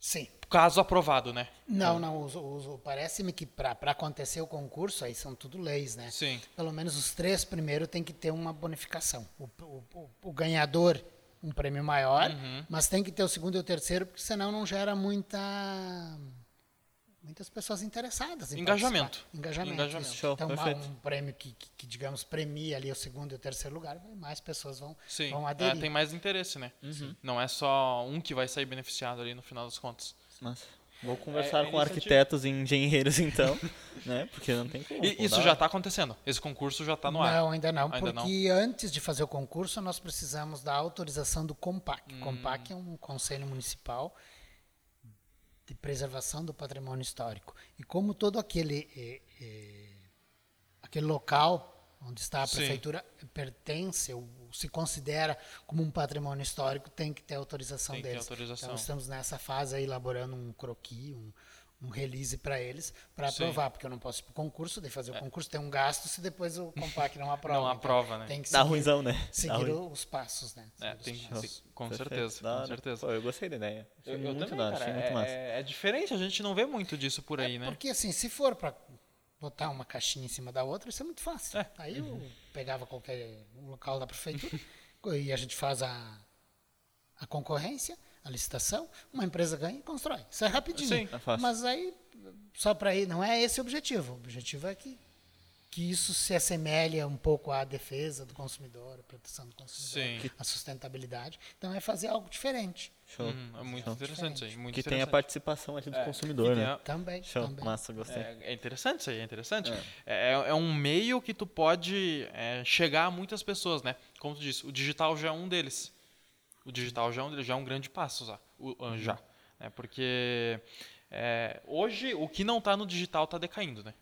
[SPEAKER 3] Sim.
[SPEAKER 2] Caso aprovado, né?
[SPEAKER 3] Não, não. Uso, uso- Parece-me que para acontecer o concurso, aí são tudo leis, né?
[SPEAKER 2] Sim.
[SPEAKER 3] Pelo menos os três primeiros tem que ter uma bonificação. O, o- o- o ganhador, um prêmio maior,
[SPEAKER 2] Uhum.
[SPEAKER 3] mas tem que ter o segundo e o terceiro, porque senão não gera muita muitas pessoas interessadas em
[SPEAKER 2] Engajamento.
[SPEAKER 3] Engajamento.
[SPEAKER 2] Engajamento.
[SPEAKER 1] Show,
[SPEAKER 3] então,
[SPEAKER 1] perfeito.
[SPEAKER 3] um prêmio que, que- que, digamos, premia ali o segundo e o terceiro lugar, mais pessoas vão,
[SPEAKER 2] Sim.
[SPEAKER 3] vão
[SPEAKER 2] É,
[SPEAKER 3] aderir.
[SPEAKER 2] tem mais interesse, né? Não é só um que vai sair beneficiado ali no final das contas.
[SPEAKER 1] Massa. Vou conversar
[SPEAKER 2] é
[SPEAKER 1] com
[SPEAKER 2] iniciativa.
[SPEAKER 1] arquitetos e engenheiros, então. né? Porque não tem como.
[SPEAKER 2] E isso já está acontecendo. Esse concurso já está no ar.
[SPEAKER 3] Não, ainda não,
[SPEAKER 2] Ainda não?
[SPEAKER 3] porque antes de fazer o concurso nós precisamos da autorização do COMPAC.
[SPEAKER 2] Hum.
[SPEAKER 3] COMPAC é um conselho municipal de preservação do patrimônio histórico. E como todo aquele eh, eh, aquele local onde está a
[SPEAKER 2] Sim.
[SPEAKER 3] prefeitura pertence ou se considera como um patrimônio histórico, tem que ter autorização
[SPEAKER 2] Tem
[SPEAKER 3] deles.
[SPEAKER 2] autorização.
[SPEAKER 3] Então estamos nessa fase elaborando um croquis, um um release para eles, para
[SPEAKER 2] Sim. É.
[SPEAKER 3] aprovar, porque eu não posso ir para o concurso, de fazer o concurso tem um gasto se depois o Compac não aprova.
[SPEAKER 2] Não
[SPEAKER 3] Então,
[SPEAKER 2] aprova, né?
[SPEAKER 3] Tem que
[SPEAKER 1] Dá
[SPEAKER 3] seguir,
[SPEAKER 1] ruimzão, né? Dá
[SPEAKER 3] seguir
[SPEAKER 1] ruim.
[SPEAKER 3] os passos, né?
[SPEAKER 2] É, tem que-
[SPEAKER 3] passos.
[SPEAKER 2] com certeza, com certeza.
[SPEAKER 1] Pô, eu gostei da ideia. Achei
[SPEAKER 2] Eu, eu
[SPEAKER 1] muito
[SPEAKER 2] também, cara.
[SPEAKER 1] achei muito massa.
[SPEAKER 2] É, é diferente, a gente não vê muito disso por aí, né?
[SPEAKER 3] Porque assim, se for para botar uma caixinha em cima da outra, isso é muito fácil.
[SPEAKER 2] É.
[SPEAKER 3] Aí eu pegava qualquer local da prefeitura e a gente faz a, a concorrência, a licitação, uma empresa ganha e constrói. Isso é rapidinho.
[SPEAKER 2] Sim,
[SPEAKER 1] é fácil.
[SPEAKER 3] Mas aí, só para ir, não é esse o objetivo. O objetivo é que, que isso se assemelhe um pouco à defesa do consumidor, à proteção do consumidor,
[SPEAKER 2] Sim.
[SPEAKER 3] à sustentabilidade. Então é fazer algo diferente.
[SPEAKER 1] Show.
[SPEAKER 2] Hum, é muito interessante isso aí. Muito
[SPEAKER 1] que tenha a participação ali do
[SPEAKER 2] É,
[SPEAKER 1] consumidor, né?
[SPEAKER 3] Também.
[SPEAKER 1] Show,
[SPEAKER 3] também.
[SPEAKER 1] massa, gostei.
[SPEAKER 2] É, é interessante isso aí, é interessante. É, é um meio que tu pode é, chegar a muitas pessoas, né? Como tu disse, o digital já é um deles. O digital já é um, já é um grande passo, já. Ah, já né? Porque é, hoje o que não está no digital está decaindo, né?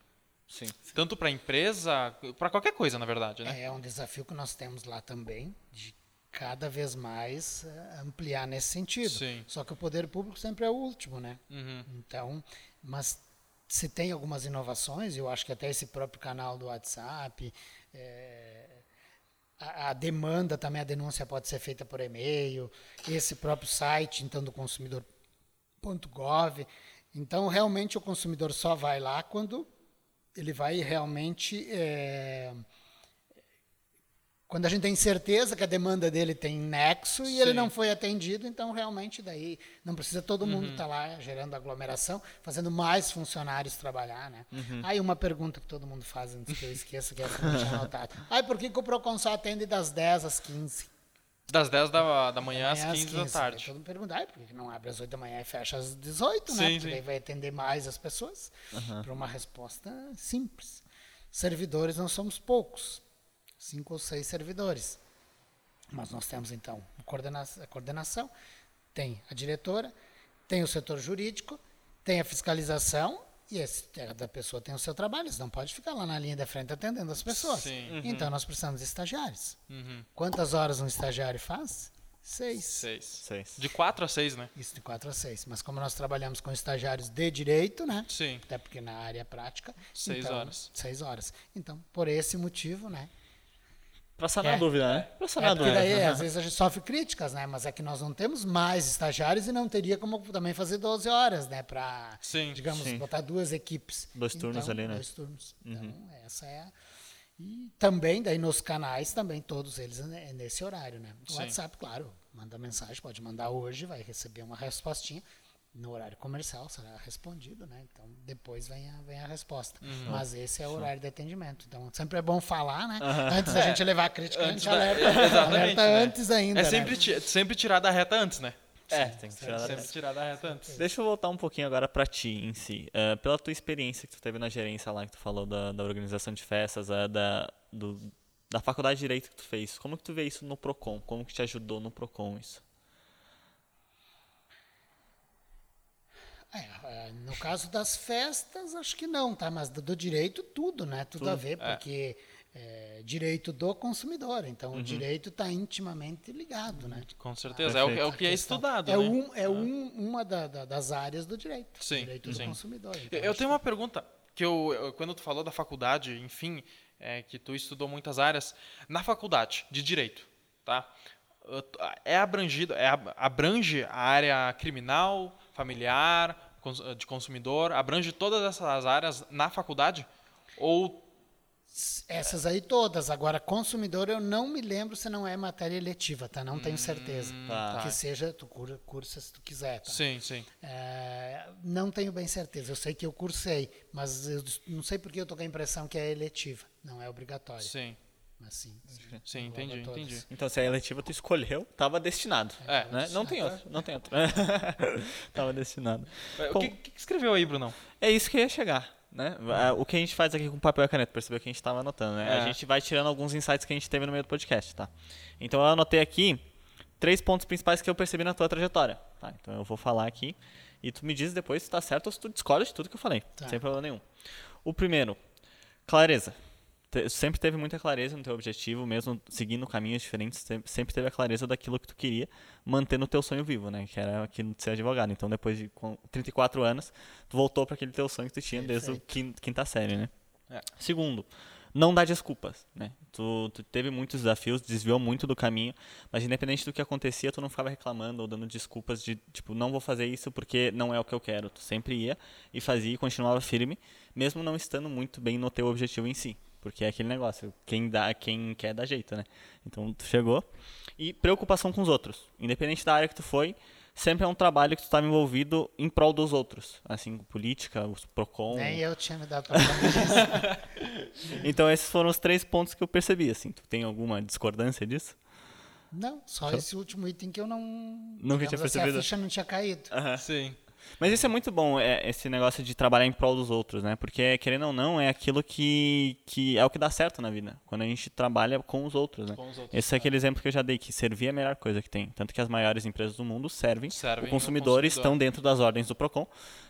[SPEAKER 1] Sim.
[SPEAKER 2] Tanto para empresa, para qualquer coisa, na verdade, né?
[SPEAKER 3] É um desafio que nós temos lá também, de cada vez mais eh, ampliar nesse sentido.
[SPEAKER 2] Sim.
[SPEAKER 3] Só que o poder público sempre é o último, né?
[SPEAKER 2] Uhum.
[SPEAKER 3] Então, mas se tem algumas inovações, eu acho que até esse próprio canal do WhatsApp, eh, a, demanda também, a denúncia pode ser feita por e-mail, esse próprio site, então, do consumidor.gov. Então, realmente, o consumidor só vai lá quando ele vai realmente eh, quando a gente tem certeza que a demanda dele tem nexo e ele
[SPEAKER 2] Sim.
[SPEAKER 3] não foi atendido, então realmente daí não precisa todo
[SPEAKER 2] Uhum.
[SPEAKER 3] mundo estar lá gerando aglomeração, fazendo mais funcionários trabalhar, né?
[SPEAKER 2] Uhum.
[SPEAKER 3] Aí uma pergunta que todo mundo faz antes que eu esqueça, que é anotado. Aí por que, que o Procon só atende das 10 às 15?
[SPEAKER 2] Das 10 da, da manhã às
[SPEAKER 3] Amanhã
[SPEAKER 2] 15, da tarde.
[SPEAKER 3] todo mundo pergunta, "Ai, por que não abre às 8 da manhã e fecha às 18, né?
[SPEAKER 2] Sim,
[SPEAKER 3] Porque
[SPEAKER 2] sim.
[SPEAKER 3] daí vai atender mais as pessoas. Para uma resposta simples. Servidores nós somos poucos. Cinco ou seis servidores. Mas nós temos, então, a coordena- a coordenação, tem a diretora, tem o setor jurídico, tem a fiscalização e esse, cada pessoa tem o seu trabalho. Você não pode ficar lá na linha da frente atendendo as pessoas.
[SPEAKER 2] Sim.
[SPEAKER 3] Então, nós precisamos de estagiários.
[SPEAKER 2] Uhum.
[SPEAKER 3] Quantas horas um estagiário faz? Seis.
[SPEAKER 2] Seis.
[SPEAKER 1] Seis.
[SPEAKER 2] De 4 a 6, né?
[SPEAKER 3] Isso de 4 a 6. Mas como nós trabalhamos com estagiários de direito, né?
[SPEAKER 2] Sim.
[SPEAKER 3] Até porque na área prática.
[SPEAKER 2] Seis
[SPEAKER 3] então,
[SPEAKER 2] horas.
[SPEAKER 3] Seis horas. Então, por esse motivo, né?
[SPEAKER 1] Pra sanar
[SPEAKER 3] É.
[SPEAKER 1] a dúvida, né? Pra sanar
[SPEAKER 3] É
[SPEAKER 1] a
[SPEAKER 3] porque
[SPEAKER 1] dúvida.
[SPEAKER 3] daí, às vezes, a gente sofre críticas, né? Mas é que nós não temos mais estagiários e não teria como também fazer 12 horas, né? Pra,
[SPEAKER 2] Sim,
[SPEAKER 3] digamos,
[SPEAKER 1] sim.
[SPEAKER 3] botar duas equipes.
[SPEAKER 1] Dois turnos
[SPEAKER 3] Então,
[SPEAKER 1] ali, né?
[SPEAKER 3] Dois turnos. Então, essa é a... E também, daí nos canais, também todos eles é nesse horário, né? O
[SPEAKER 2] Sim.
[SPEAKER 3] WhatsApp, claro, manda mensagem, pode mandar hoje, vai receber uma respostinha. No horário comercial será respondido, né? Então depois vem a, vem a resposta.
[SPEAKER 2] Uhum.
[SPEAKER 3] Mas esse é o horário de atendimento. Então sempre é bom falar, né? Antes da gente levar a crítica, a
[SPEAKER 2] Antes
[SPEAKER 3] gente
[SPEAKER 2] da-
[SPEAKER 3] alerta,
[SPEAKER 2] exatamente,
[SPEAKER 3] alerta
[SPEAKER 2] né?
[SPEAKER 3] antes ainda.
[SPEAKER 2] É
[SPEAKER 3] né?
[SPEAKER 2] sempre, ti- sempre tirar da reta antes, né?
[SPEAKER 1] É, tem que tirar da
[SPEAKER 2] Sempre tirar da reta antes.
[SPEAKER 1] Deixa eu voltar um pouquinho agora pra ti em si. Eh, pela tua experiência que tu teve na gerência lá, que tu falou da, da organização de festas, eh, da, do- da faculdade de Direito que tu fez, como que tu vê isso no PROCON? Como que te ajudou no PROCON isso?
[SPEAKER 3] É, é, no caso das festas, acho que não, tá? Mas do, do direito, tudo, né? Tudo, a ver,
[SPEAKER 2] é.
[SPEAKER 3] porque é, direito do consumidor. Então,
[SPEAKER 2] Uhum.
[SPEAKER 3] o direito está intimamente ligado, né?
[SPEAKER 2] Com certeza. É o, é o que é estudado,
[SPEAKER 3] É,
[SPEAKER 2] né?
[SPEAKER 3] um, é um, uma da- da- das áreas do direito.
[SPEAKER 2] Sim,
[SPEAKER 3] direito
[SPEAKER 2] sim.
[SPEAKER 3] do consumidor.
[SPEAKER 2] Eu-
[SPEAKER 3] Então,
[SPEAKER 2] Eu tenho uma pergunta que eu, quando tu falou da faculdade, enfim, é, que tu estudou muitas áreas, na faculdade de direito, tá? É abrangido, é, ab- abrange a área criminal, familiar, de consumidor, abrange todas essas áreas na faculdade? Ou
[SPEAKER 3] Essas aí todas. Agora, consumidor, eu não me lembro se não é matéria eletiva, tá? Não tenho certeza.
[SPEAKER 1] tá.
[SPEAKER 3] Que seja, tu cur- cursa se tu quiser, tá?
[SPEAKER 2] sim, sim.
[SPEAKER 3] É, não tenho bem certeza. Eu sei que eu cursei, mas eu não sei porque eu tô com a impressão que é eletiva. Não é obrigatória.
[SPEAKER 2] Sim,
[SPEAKER 3] Mas sim.
[SPEAKER 2] sim, entendi, entendi.
[SPEAKER 1] Então, se a eletiva tu escolheu, tava destinado.
[SPEAKER 2] É.
[SPEAKER 1] Né? Não tem outro, não tem outro. tava destinado.
[SPEAKER 2] O
[SPEAKER 1] Bom,
[SPEAKER 2] que, que escreveu aí, Brunão?
[SPEAKER 1] É isso que eu ia chegar. Né? O que a gente faz aqui com papel e caneta, percebeu que a gente estava anotando, né?
[SPEAKER 2] É.
[SPEAKER 1] A gente vai tirando alguns insights que a gente teve no meio do podcast, tá? Então eu anotei aqui três pontos principais que eu percebi na tua trajetória, tá? Então eu vou falar aqui e tu me diz depois se tá certo ou se tu discorda de tudo que eu falei,
[SPEAKER 3] Tá.
[SPEAKER 1] sem problema nenhum. O primeiro, clareza. Te- Sempre teve muita clareza no teu objetivo, mesmo seguindo caminhos diferentes, sem- sempre teve a clareza daquilo que tu queria, mantendo o teu sonho vivo, né? Que era aquilo de ser advogado. Então, depois de com 34 anos, tu voltou para aquele teu sonho que tu tinha desde o quin- quinta série, né?
[SPEAKER 2] É.
[SPEAKER 1] Segundo, não dá desculpas, né? Tu, tu teve muitos desafios, desviou muito do caminho, mas independente do que acontecia, tu não ficava reclamando ou dando desculpas de, tipo, não vou fazer isso porque não é o que eu quero. Tu sempre ia e fazia e continuava firme, mesmo não estando muito bem no teu objetivo em si. Porque é aquele negócio, quem dá, quem quer dá jeito, né? Então tu chegou. E preocupação com os outros. Independente da área que tu foi, sempre é um trabalho que tu estava envolvido em prol dos outros. Assim, política, os PROCON.
[SPEAKER 3] Nem eu tinha me dado pra disso.
[SPEAKER 1] Então esses foram os três pontos que eu percebi, assim. Tu tem alguma discordância disso?
[SPEAKER 3] Não, só esse último item que eu não.
[SPEAKER 1] Nunca tinha
[SPEAKER 3] assim,
[SPEAKER 1] percebido.
[SPEAKER 3] A ficha não tinha caído.
[SPEAKER 2] Sim.
[SPEAKER 1] Mas isso é muito bom, é, esse negócio de trabalhar em prol dos outros, né? Porque, querendo ou não, é aquilo que, que é o que dá certo na vida. Quando a gente trabalha com os outros, né?
[SPEAKER 2] Com os outros,
[SPEAKER 1] Esse é aquele exemplo que eu já dei, que servir é a melhor coisa que tem. Tanto que as maiores empresas do mundo servem,
[SPEAKER 2] Servem
[SPEAKER 1] o consumidor,
[SPEAKER 2] consumidor.
[SPEAKER 1] estão dentro das ordens do PROCON.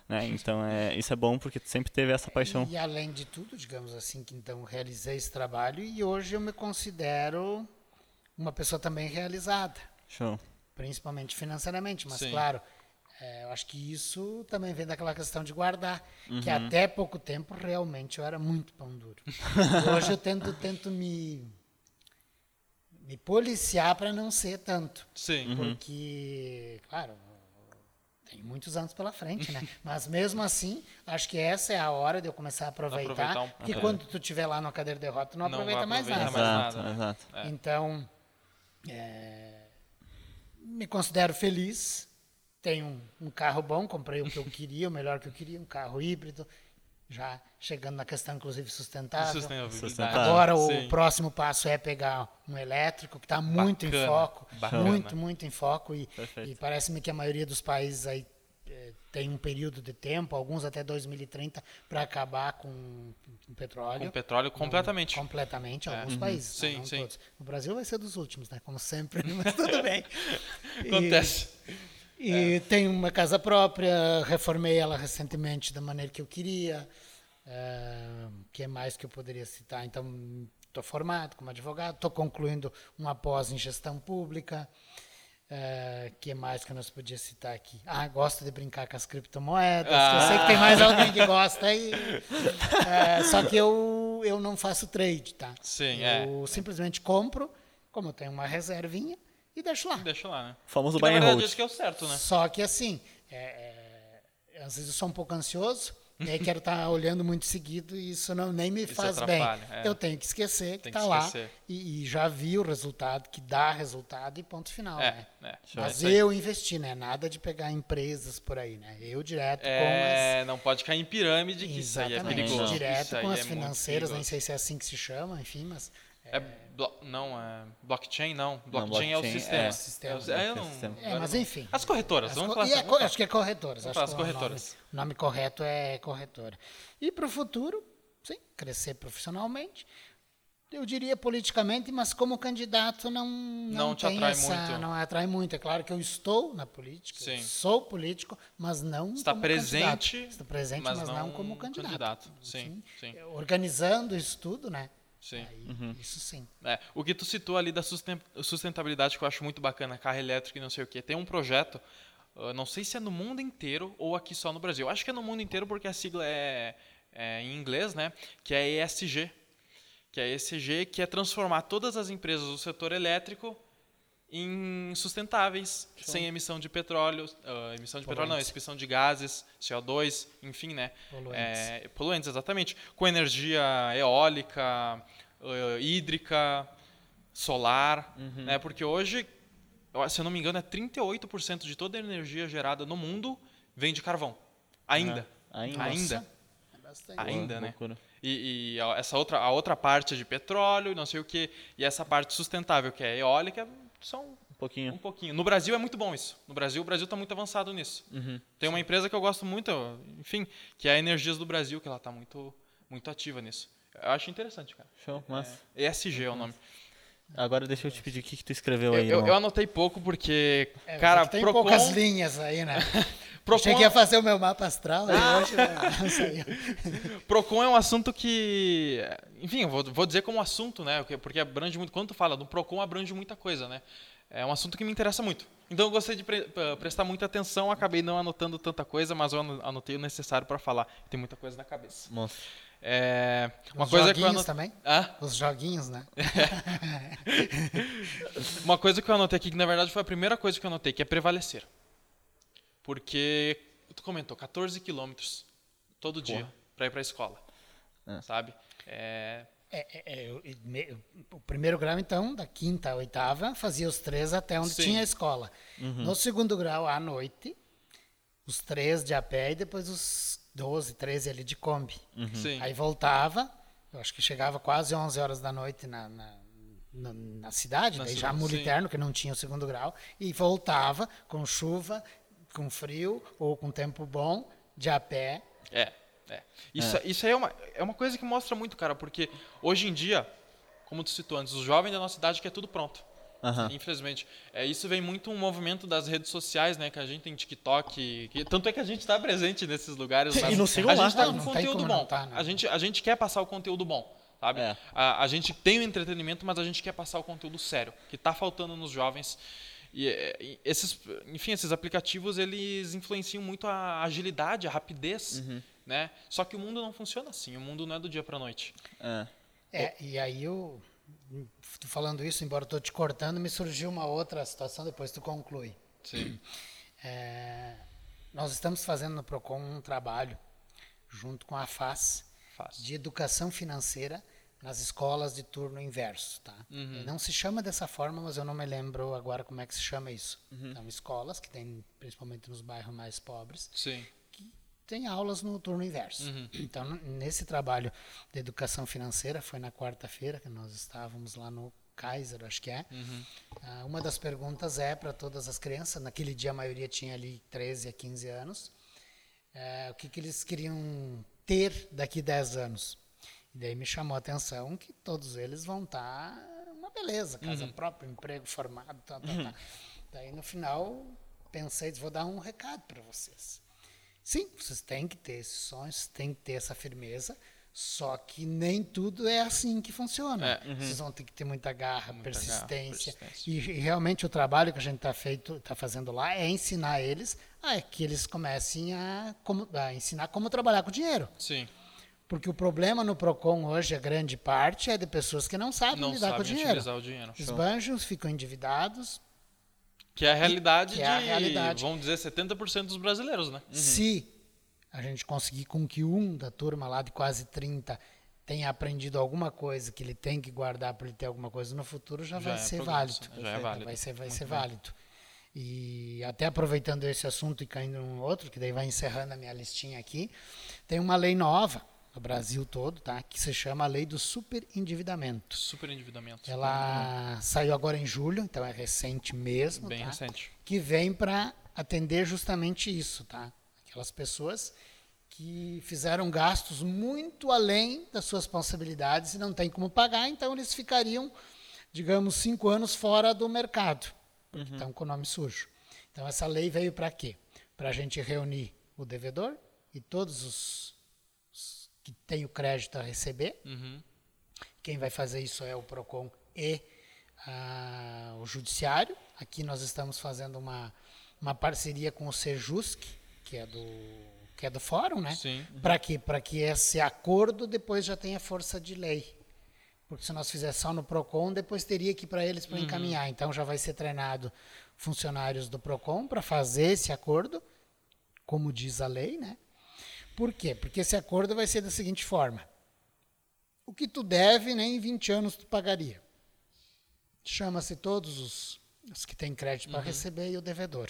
[SPEAKER 1] Né? Então, é, isso é bom porque tu sempre teve essa paixão.
[SPEAKER 3] E além de tudo, digamos assim, que então realizei esse trabalho e hoje eu me considero uma pessoa também realizada,
[SPEAKER 1] Show.
[SPEAKER 3] principalmente financeiramente, mas
[SPEAKER 2] Sim.
[SPEAKER 3] claro, é, eu acho que isso também vem daquela questão de guardar, que
[SPEAKER 2] Uhum.
[SPEAKER 3] até pouco tempo realmente eu era muito pão duro. hoje eu tento, tento me, me policiar para não ser tanto.
[SPEAKER 2] Sim.
[SPEAKER 3] Porque, claro, tem muitos anos pela frente, né? Mas mesmo assim, acho que essa é a hora de eu começar a aproveitar.
[SPEAKER 2] Aproveitar um-
[SPEAKER 3] porque
[SPEAKER 2] é.
[SPEAKER 3] quando tu estiver lá na cadeira de roda, tu não,
[SPEAKER 2] Não
[SPEAKER 3] aproveita mais nada.
[SPEAKER 2] mais
[SPEAKER 1] Exato,
[SPEAKER 2] nada, né?
[SPEAKER 1] exato.
[SPEAKER 2] É.
[SPEAKER 3] Então, é, me considero feliz. Tenho um, um carro bom, comprei o que eu queria, o melhor que eu queria, um carro híbrido. Já chegando na questão, inclusive, sustentável.
[SPEAKER 2] Sustentabilidade.
[SPEAKER 1] Sustentável.
[SPEAKER 3] Agora o
[SPEAKER 2] Sim.
[SPEAKER 3] próximo passo é pegar um elétrico, que está muito em
[SPEAKER 2] Bacana,
[SPEAKER 3] foco.
[SPEAKER 2] bacana.
[SPEAKER 3] Muito, muito em foco. E, e parece-me que a maioria dos países aí eh, tem um período de tempo, alguns até 2030, para acabar com, com petróleo.
[SPEAKER 2] Com petróleo completamente.
[SPEAKER 3] Completamente,
[SPEAKER 2] É.
[SPEAKER 3] alguns
[SPEAKER 2] Uhum.
[SPEAKER 3] países. tá?
[SPEAKER 2] Sim,
[SPEAKER 3] Não
[SPEAKER 2] sim.
[SPEAKER 3] todos. O Brasil vai ser dos últimos, né? Como sempre, mas tudo bem. E- E tenho uma casa própria, reformei ela recentemente da maneira que eu queria. O que mais que eu poderia citar? Então, estou formado como advogado, estou concluindo uma pós em gestão pública. O que mais que nós podia citar aqui? Ah, gosto de brincar com as criptomoedas. que Eu sei que tem mais alguém que gosta aí. É, só que eu, eu não faço trade, tá?
[SPEAKER 2] Sim,
[SPEAKER 3] eu simplesmente compro, como eu tenho uma reservinha, e deixo lá.
[SPEAKER 2] Deixa lá, né?
[SPEAKER 1] Famoso
[SPEAKER 2] Que, na
[SPEAKER 1] buy
[SPEAKER 2] verdade,
[SPEAKER 1] hold.
[SPEAKER 2] que é o certo, né?
[SPEAKER 3] Só que assim, é, é, às vezes eu sou um pouco ansioso, e aí quero estar olhando muito seguido e isso não, nem me
[SPEAKER 2] Isso
[SPEAKER 3] faz bem.
[SPEAKER 2] é.
[SPEAKER 3] Eu tenho que esquecer que está lá e, e já vi o resultado, que dá resultado e ponto final.
[SPEAKER 2] É,
[SPEAKER 3] né?
[SPEAKER 2] é.
[SPEAKER 3] Mas eu investi, né? Nada de pegar empresas por aí, né? Eu direto com
[SPEAKER 2] É, não pode cair em pirâmide,
[SPEAKER 3] as.
[SPEAKER 2] que isso aí é
[SPEAKER 3] Exatamente,
[SPEAKER 2] perigoso.
[SPEAKER 3] direto
[SPEAKER 2] Isso aí
[SPEAKER 3] com as
[SPEAKER 2] é
[SPEAKER 3] financeiras, nem sei se é assim que se chama, enfim, mas.
[SPEAKER 2] É blo- não, é blockchain não. Blockchain,
[SPEAKER 1] blockchain
[SPEAKER 2] é o
[SPEAKER 1] é.
[SPEAKER 2] sistema.
[SPEAKER 3] É o sistema.
[SPEAKER 2] É, o- é, eu não-
[SPEAKER 1] Sistema.
[SPEAKER 3] É, mas enfim.
[SPEAKER 2] As corretoras,
[SPEAKER 3] As
[SPEAKER 2] vamos
[SPEAKER 3] co-
[SPEAKER 2] falar assim,
[SPEAKER 3] é
[SPEAKER 2] vamos
[SPEAKER 3] acho que é corretoras. Acho
[SPEAKER 2] as
[SPEAKER 3] que o nome-
[SPEAKER 2] corretoras.
[SPEAKER 3] O nome, correto é corretora. E para o futuro, sim, crescer profissionalmente. Eu diria politicamente, mas como candidato não não,
[SPEAKER 2] Não te
[SPEAKER 3] tem
[SPEAKER 2] atrai
[SPEAKER 3] essa,
[SPEAKER 2] muito.
[SPEAKER 3] não atrai muito. É claro que eu estou na política,
[SPEAKER 2] Sim.
[SPEAKER 3] sou político, mas não
[SPEAKER 2] Está
[SPEAKER 3] como
[SPEAKER 2] presente,
[SPEAKER 3] candidato. Está presente,
[SPEAKER 2] mas
[SPEAKER 3] mas, não,
[SPEAKER 2] não
[SPEAKER 3] como candidato.
[SPEAKER 2] candidato. Sim, sim.
[SPEAKER 3] Organizando isso tudo, né?
[SPEAKER 2] Sim.
[SPEAKER 3] Aí, Isso sim.
[SPEAKER 2] É, o que tu citou ali da susten- sustentabilidade que eu acho muito bacana, carro elétrico e não sei o que. Tem um projeto, uh, não sei se é no mundo inteiro ou aqui só no Brasil. Eu acho que é no mundo inteiro porque a sigla é, é em inglês, né? Que é ESG. Que é ESG, que é transformar todas as empresas do setor elétrico em sustentáveis, sem emissão de petróleo, ah, emissão de petróleo não,
[SPEAKER 3] Poluentes.
[SPEAKER 2] emissão de gases, CO2, enfim, né?
[SPEAKER 3] Poluentes.
[SPEAKER 2] É, poluentes, exatamente. Com energia eólica, ah, hídrica, solar, né? Porque hoje, se eu não me engano, é 38% de toda a energia gerada no mundo vem de carvão. Ainda.
[SPEAKER 1] Ah, ainda.
[SPEAKER 2] Ainda.
[SPEAKER 3] É bastante.
[SPEAKER 2] Ainda,
[SPEAKER 1] Boa,
[SPEAKER 2] né?
[SPEAKER 1] loucura.
[SPEAKER 2] E, e a- essa outra, a outra parte é de petróleo, não sei o que, e essa parte sustentável, que é eólica, são
[SPEAKER 1] Um
[SPEAKER 2] um
[SPEAKER 1] pouquinho.
[SPEAKER 2] pouquinho. No Brasil é muito bom isso. No Brasil, o Brasil está muito avançado nisso.
[SPEAKER 1] Uhum.
[SPEAKER 2] Tem uma empresa que eu gosto muito, enfim, que é a Energias do Brasil, que ela está muito, muito ativa nisso. Eu acho interessante, cara.
[SPEAKER 1] Show, mas
[SPEAKER 2] É, ESG é o nome.
[SPEAKER 1] agora deixa eu te pedir o que, que tu escreveu
[SPEAKER 2] Eu,
[SPEAKER 1] aí.
[SPEAKER 2] eu, eu anotei pouco porque,
[SPEAKER 3] É,
[SPEAKER 2] cara,
[SPEAKER 3] tem
[SPEAKER 2] Procon,
[SPEAKER 3] poucas linhas aí, né?
[SPEAKER 2] Procon,
[SPEAKER 3] Achei que ia fazer o meu mapa astral
[SPEAKER 2] Ah.
[SPEAKER 3] hoje não saiu.
[SPEAKER 2] Procon é um assunto que, enfim, eu vou, vou dizer como assunto, né? porque- abrange muito. Quando tu fala do Procon, abrange muita coisa, né? É um assunto que me interessa muito. Então eu gostei de pre- prestar muita atenção, acabei não anotando tanta coisa, mas eu ano- anotei o necessário para falar. Tem muita coisa na cabeça.
[SPEAKER 1] Monstro.
[SPEAKER 2] É, uma
[SPEAKER 3] Os
[SPEAKER 2] coisa que eu
[SPEAKER 3] joguinhos também?
[SPEAKER 2] Ah,
[SPEAKER 3] Os joguinhos, né?
[SPEAKER 2] uma coisa que eu anotei aqui que na verdade foi a primeira coisa que eu anotei, que é prevalecer. Porque tu comentou 14 quilômetros todo dia para ir para a escola,
[SPEAKER 1] É.
[SPEAKER 2] sabe? É,
[SPEAKER 3] É, é, é, eu- me- o primeiro grau, então, da quinta à oitava, fazia os três até onde
[SPEAKER 2] Sim.
[SPEAKER 3] tinha a escola. No segundo grau, à noite, os três de a pé e depois os 12, 13 ali de Kombi.
[SPEAKER 2] Sim.
[SPEAKER 3] Aí voltava, eu acho que chegava quase 11 horas da noite na, na, na- na cidade,
[SPEAKER 2] Na
[SPEAKER 3] daí
[SPEAKER 2] cidade,
[SPEAKER 3] já mulo
[SPEAKER 2] sim.
[SPEAKER 3] interno, que não tinha o segundo grau, e voltava com chuva, com frio ou com tempo bom, de a pé.
[SPEAKER 2] É, é. Isso, isso aí é uma, é uma coisa que mostra muito, cara, porque hoje em dia, como tu citou antes, os jovens da nossa cidade quer tudo pronto.
[SPEAKER 1] Aham.
[SPEAKER 2] Infelizmente. É, isso vem muito um movimento das redes sociais, né? Que a gente tem TikTok. Que, tanto é que a gente está presente nesses lugares.
[SPEAKER 1] E
[SPEAKER 2] mas
[SPEAKER 1] nos sigam
[SPEAKER 2] a gente tá
[SPEAKER 3] Não,
[SPEAKER 2] com
[SPEAKER 3] não tem
[SPEAKER 2] conteúdo bom.
[SPEAKER 3] não tá, né?
[SPEAKER 2] a, gente, a gente quer passar o conteúdo bom. Sabe?
[SPEAKER 1] É.
[SPEAKER 2] A, a gente tem o entretenimento, mas a gente quer passar o conteúdo sério, que está faltando nos jovens. E, é, e esses, enfim, esses aplicativos eles influenciam muito a agilidade, a rapidez,
[SPEAKER 1] Uhum.
[SPEAKER 2] né? Só que o mundo não funciona assim. O mundo não é do dia para noite.
[SPEAKER 1] É.
[SPEAKER 3] É, e aí eu, falando isso, embora tô te cortando, me surgiu uma outra situação, depois tu conclui.
[SPEAKER 2] Sim.
[SPEAKER 3] É, nós estamos fazendo no Procon um trabalho junto com a FAS
[SPEAKER 2] Fácil.
[SPEAKER 3] de educação financeira nas escolas de turno inverso, tá?
[SPEAKER 2] Uhum.
[SPEAKER 3] Não se chama dessa forma, mas eu não me lembro agora como é que se chama isso.
[SPEAKER 2] Uhum.
[SPEAKER 3] São escolas que tem, principalmente nos bairros mais pobres,
[SPEAKER 2] Sim.
[SPEAKER 3] Tem aulas no turno inverso.
[SPEAKER 2] Uhum.
[SPEAKER 3] Então, nesse trabalho de educação financeira, foi na quarta-feira que nós estávamos lá no Kaiser, acho que é.
[SPEAKER 2] Uhum.
[SPEAKER 3] Ah, uma das perguntas é para todas as crianças, naquele dia a maioria tinha ali 13 a 15 anos, eh, o que, que eles queriam ter daqui 10 anos. E daí me chamou a atenção que todos eles vão estar uma beleza, casa própria, emprego formado, tal, tal, tal. Daí no final pensei, vou dar um recado para vocês. Sim, vocês têm que ter esses sonhos, têm que ter essa firmeza, só que nem tudo é assim que funciona.
[SPEAKER 2] É,
[SPEAKER 3] Vocês vão ter que ter muita garra,
[SPEAKER 2] Muita garra,
[SPEAKER 3] persistência.
[SPEAKER 2] persistência.
[SPEAKER 3] E, e realmente o trabalho que a gente está feito, tá fazendo lá é ensinar eles a que eles comecem a, como, a ensinar como trabalhar com dinheiro.
[SPEAKER 2] Sim.
[SPEAKER 3] Porque o problema no Procon hoje, a grande parte, é de pessoas que não sabem
[SPEAKER 2] Não
[SPEAKER 3] lidar com o
[SPEAKER 2] sabem
[SPEAKER 3] dinheiro.
[SPEAKER 2] o dinheiro.
[SPEAKER 3] Esbanjam, ficam endividados.
[SPEAKER 2] Que é a realidade
[SPEAKER 3] Que
[SPEAKER 2] de,
[SPEAKER 3] é a realidade.
[SPEAKER 2] vamos dizer, 70% dos brasileiros, né?
[SPEAKER 3] Se a gente conseguir com que um da turma lá de quase 30 tenha aprendido alguma coisa que ele tem que guardar para ele ter alguma coisa no futuro, já,
[SPEAKER 2] Já
[SPEAKER 3] vai
[SPEAKER 2] é
[SPEAKER 3] ser válido.
[SPEAKER 2] né? Já é válido.
[SPEAKER 3] Vai ser, vai
[SPEAKER 2] Muito
[SPEAKER 3] ser
[SPEAKER 2] bem.
[SPEAKER 3] válido. E até aproveitando esse assunto e caindo num outro, que daí vai encerrando a minha listinha aqui, tem uma lei nova no Brasil todo, tá? Que se chama a Lei do Superendividamento.
[SPEAKER 2] Super endividamento.
[SPEAKER 3] Ela saiu agora em julho, então é recente mesmo,
[SPEAKER 2] Bem
[SPEAKER 3] tá?
[SPEAKER 2] recente.
[SPEAKER 3] que vem para atender justamente isso, tá? Aquelas pessoas que fizeram gastos muito além das suas possibilidades e não tem como pagar, então eles ficariam, digamos, cinco anos fora do mercado, porque estão com o nome sujo. Então essa lei veio para quê? Para a gente reunir o devedor e todos os, os que têm o crédito a receber.
[SPEAKER 2] Uhum.
[SPEAKER 3] Quem vai fazer isso é o PROCON e ah, o Judiciário. Aqui nós estamos fazendo uma, uma parceria com o Sejusc, que é do, que é do Fórum, né?
[SPEAKER 2] Sim.
[SPEAKER 3] Para quê? Para que esse acordo depois já tenha força de lei. Porque se nós fizéssemos só no PROCON, depois teria que ir para eles para encaminhar. Então já vai ser treinado funcionários do PROCON para fazer esse acordo, como diz a lei, né? Por quê? Porque esse acordo vai ser da seguinte forma. O que tu deve, nem em 20 anos tu pagaria. Chama-se todos os, os que têm crédito para receber e o devedor.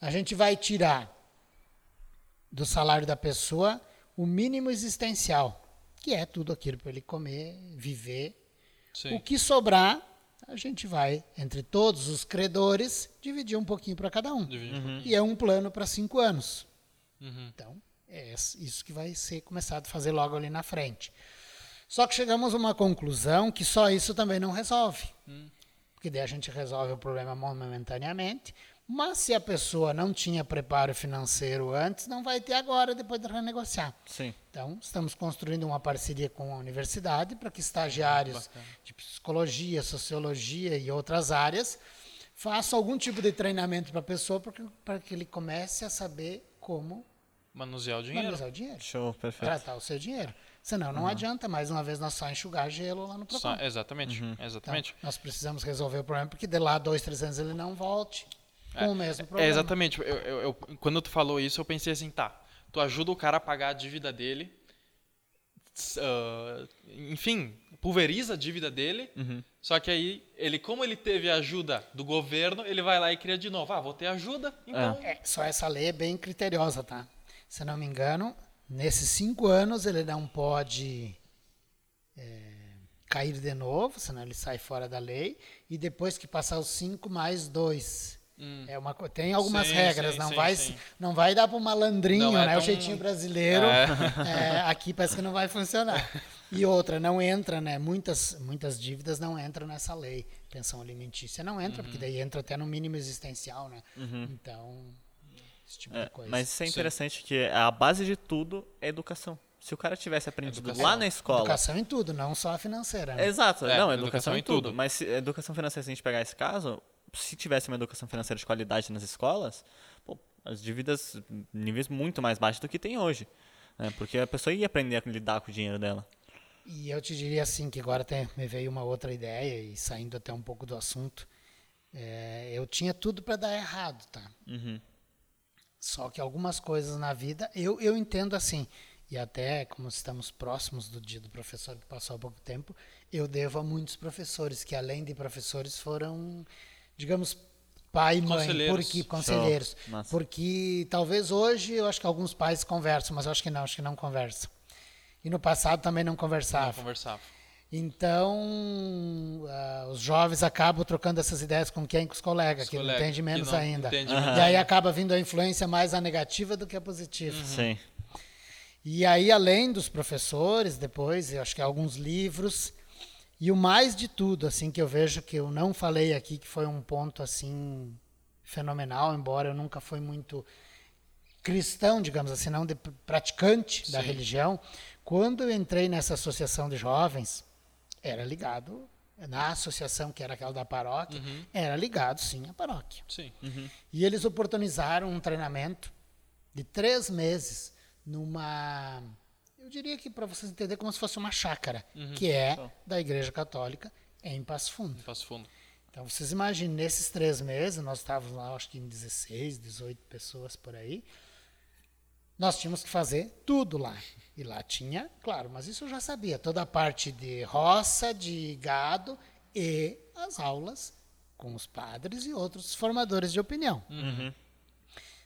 [SPEAKER 3] A gente vai tirar do salário da pessoa o mínimo existencial, que é tudo aquilo para ele comer, viver.
[SPEAKER 2] Sim.
[SPEAKER 3] O que sobrar, a gente vai, entre todos os credores, dividir um pouquinho para cada um.
[SPEAKER 2] Um pouquinho.
[SPEAKER 3] E é um plano para cinco anos.
[SPEAKER 2] Uhum.
[SPEAKER 3] Então, é isso que vai ser começado a fazer logo ali na frente. Só que chegamos a uma conclusão que só isso também não resolve. Porque daí a gente resolve o problema momentaneamente, mas se a pessoa não tinha preparo financeiro antes, não vai ter agora, depois de renegociar.
[SPEAKER 1] Sim.
[SPEAKER 3] Então, estamos construindo uma parceria com a universidade para que estagiários
[SPEAKER 2] Bacana.
[SPEAKER 3] de psicologia, sociologia e outras áreas façam algum tipo de treinamento para a pessoa porque- para que ele comece a saber como
[SPEAKER 2] Manusear o dinheiro.
[SPEAKER 3] manusear o dinheiro,
[SPEAKER 1] Show, perfeito.
[SPEAKER 3] tratar o seu dinheiro. Senão, não adianta mais uma vez nós só enxugar gelo lá no
[SPEAKER 2] Só-
[SPEAKER 3] programa.
[SPEAKER 2] exatamente. Exatamente.
[SPEAKER 3] Então, nós precisamos resolver o problema porque de lá dois, três anos ele não volte com o mesmo
[SPEAKER 2] É,
[SPEAKER 3] problema.
[SPEAKER 2] exatamente. Eu, eu- eu- quando tu falou isso, eu pensei assim, tá. Tu ajuda o cara a pagar a dívida dele. ah, enfim, pulveriza a dívida dele. Só que aí, ele, como ele teve a ajuda do governo, ele vai lá e cria de novo. Ah, vou ter ajuda, então.
[SPEAKER 3] É, só essa lei é bem criteriosa, tá? Se não me engano, nesses cinco anos ele não pode é, cair de novo, senão ele sai fora da lei. E depois que passar os cinco mais dois. É uma, tem algumas
[SPEAKER 2] Sim,
[SPEAKER 3] regras,
[SPEAKER 2] sim,
[SPEAKER 3] não,
[SPEAKER 2] sim,
[SPEAKER 3] vai, não vai dar para o malandrinho,
[SPEAKER 2] Não é
[SPEAKER 3] né? O
[SPEAKER 2] tão-
[SPEAKER 3] jeitinho brasileiro.
[SPEAKER 2] É.
[SPEAKER 3] é, aqui parece que não vai funcionar. E outra, não entra, né? Muitas, muitas dívidas não entram nessa lei. Pensão alimentícia não entra,
[SPEAKER 2] Uhum.
[SPEAKER 3] porque daí entra até no mínimo existencial, né? Então, esse tipo
[SPEAKER 1] É,
[SPEAKER 3] de coisa.
[SPEAKER 1] mas isso é
[SPEAKER 2] Sim.
[SPEAKER 1] interessante que a base de tudo é educação. Se o cara tivesse aprendido
[SPEAKER 2] Educação.
[SPEAKER 1] lá na escola.
[SPEAKER 3] Educação em tudo, não só a financeira. Né?
[SPEAKER 1] Exato,
[SPEAKER 2] É,
[SPEAKER 1] não,
[SPEAKER 2] educação
[SPEAKER 1] educação,
[SPEAKER 2] em
[SPEAKER 1] em tudo.
[SPEAKER 2] tudo.
[SPEAKER 1] Mas se, educação financeira, se a gente pegar esse caso, se tivesse uma educação financeira de qualidade nas escolas, pô, as dívidas, níveis muito mais baixos do que tem hoje. né? Porque a pessoa ia aprender a lidar com o dinheiro dela.
[SPEAKER 3] E eu te diria assim, que agora tem, me veio uma outra ideia, e saindo até um pouco do assunto, é, eu tinha tudo para dar errado, tá?
[SPEAKER 1] Uhum.
[SPEAKER 3] Só que algumas coisas na vida eu, eu entendo assim. E até, como estamos próximos do dia do professor que passou há pouco tempo, eu devo a muitos professores, que além de professores foram, digamos, pai e mãe,
[SPEAKER 2] Conselheiros.
[SPEAKER 3] porque conselheiros.
[SPEAKER 1] Massa.
[SPEAKER 3] Porque talvez hoje eu acho que alguns pais conversam, mas eu acho que não, acho que não conversam. E no passado também não
[SPEAKER 2] Não
[SPEAKER 3] conversavam.
[SPEAKER 2] conversava.
[SPEAKER 3] Então, ah, os jovens acabam trocando essas ideias com quem? Com os colegas,
[SPEAKER 2] Os
[SPEAKER 3] que
[SPEAKER 2] colegas,
[SPEAKER 3] entende menos
[SPEAKER 2] não
[SPEAKER 3] ainda.
[SPEAKER 2] entende menos.
[SPEAKER 3] E aí acaba vindo a influência mais a negativa do que a positiva.
[SPEAKER 1] Sim.
[SPEAKER 3] E aí, além dos professores, depois, eu acho que alguns livros. E o mais de tudo, assim, que eu vejo que eu não falei aqui, que foi um ponto, assim, fenomenal, embora eu nunca fui muito cristão, digamos assim, não de pr- praticante da
[SPEAKER 2] Sim.
[SPEAKER 3] religião. Quando eu entrei nessa associação de jovens, era ligado, na associação que era aquela da paróquia, era ligado, sim, à paróquia.
[SPEAKER 2] Sim.
[SPEAKER 3] E eles oportunizaram um treinamento de três meses numa. Eu diria que para vocês entenderem como se fosse uma chácara, que é
[SPEAKER 1] Show.
[SPEAKER 3] da Igreja Católica em Passo Fundo.
[SPEAKER 2] Em Passo Fundo.
[SPEAKER 3] Então vocês imaginem, nesses três meses, nós estávamos lá, acho que em 16, 18 pessoas por aí. Nós tínhamos que fazer tudo lá. E lá tinha, claro, mas isso eu já sabia, toda a parte de roça, de gado e as aulas com os padres e outros formadores de opinião.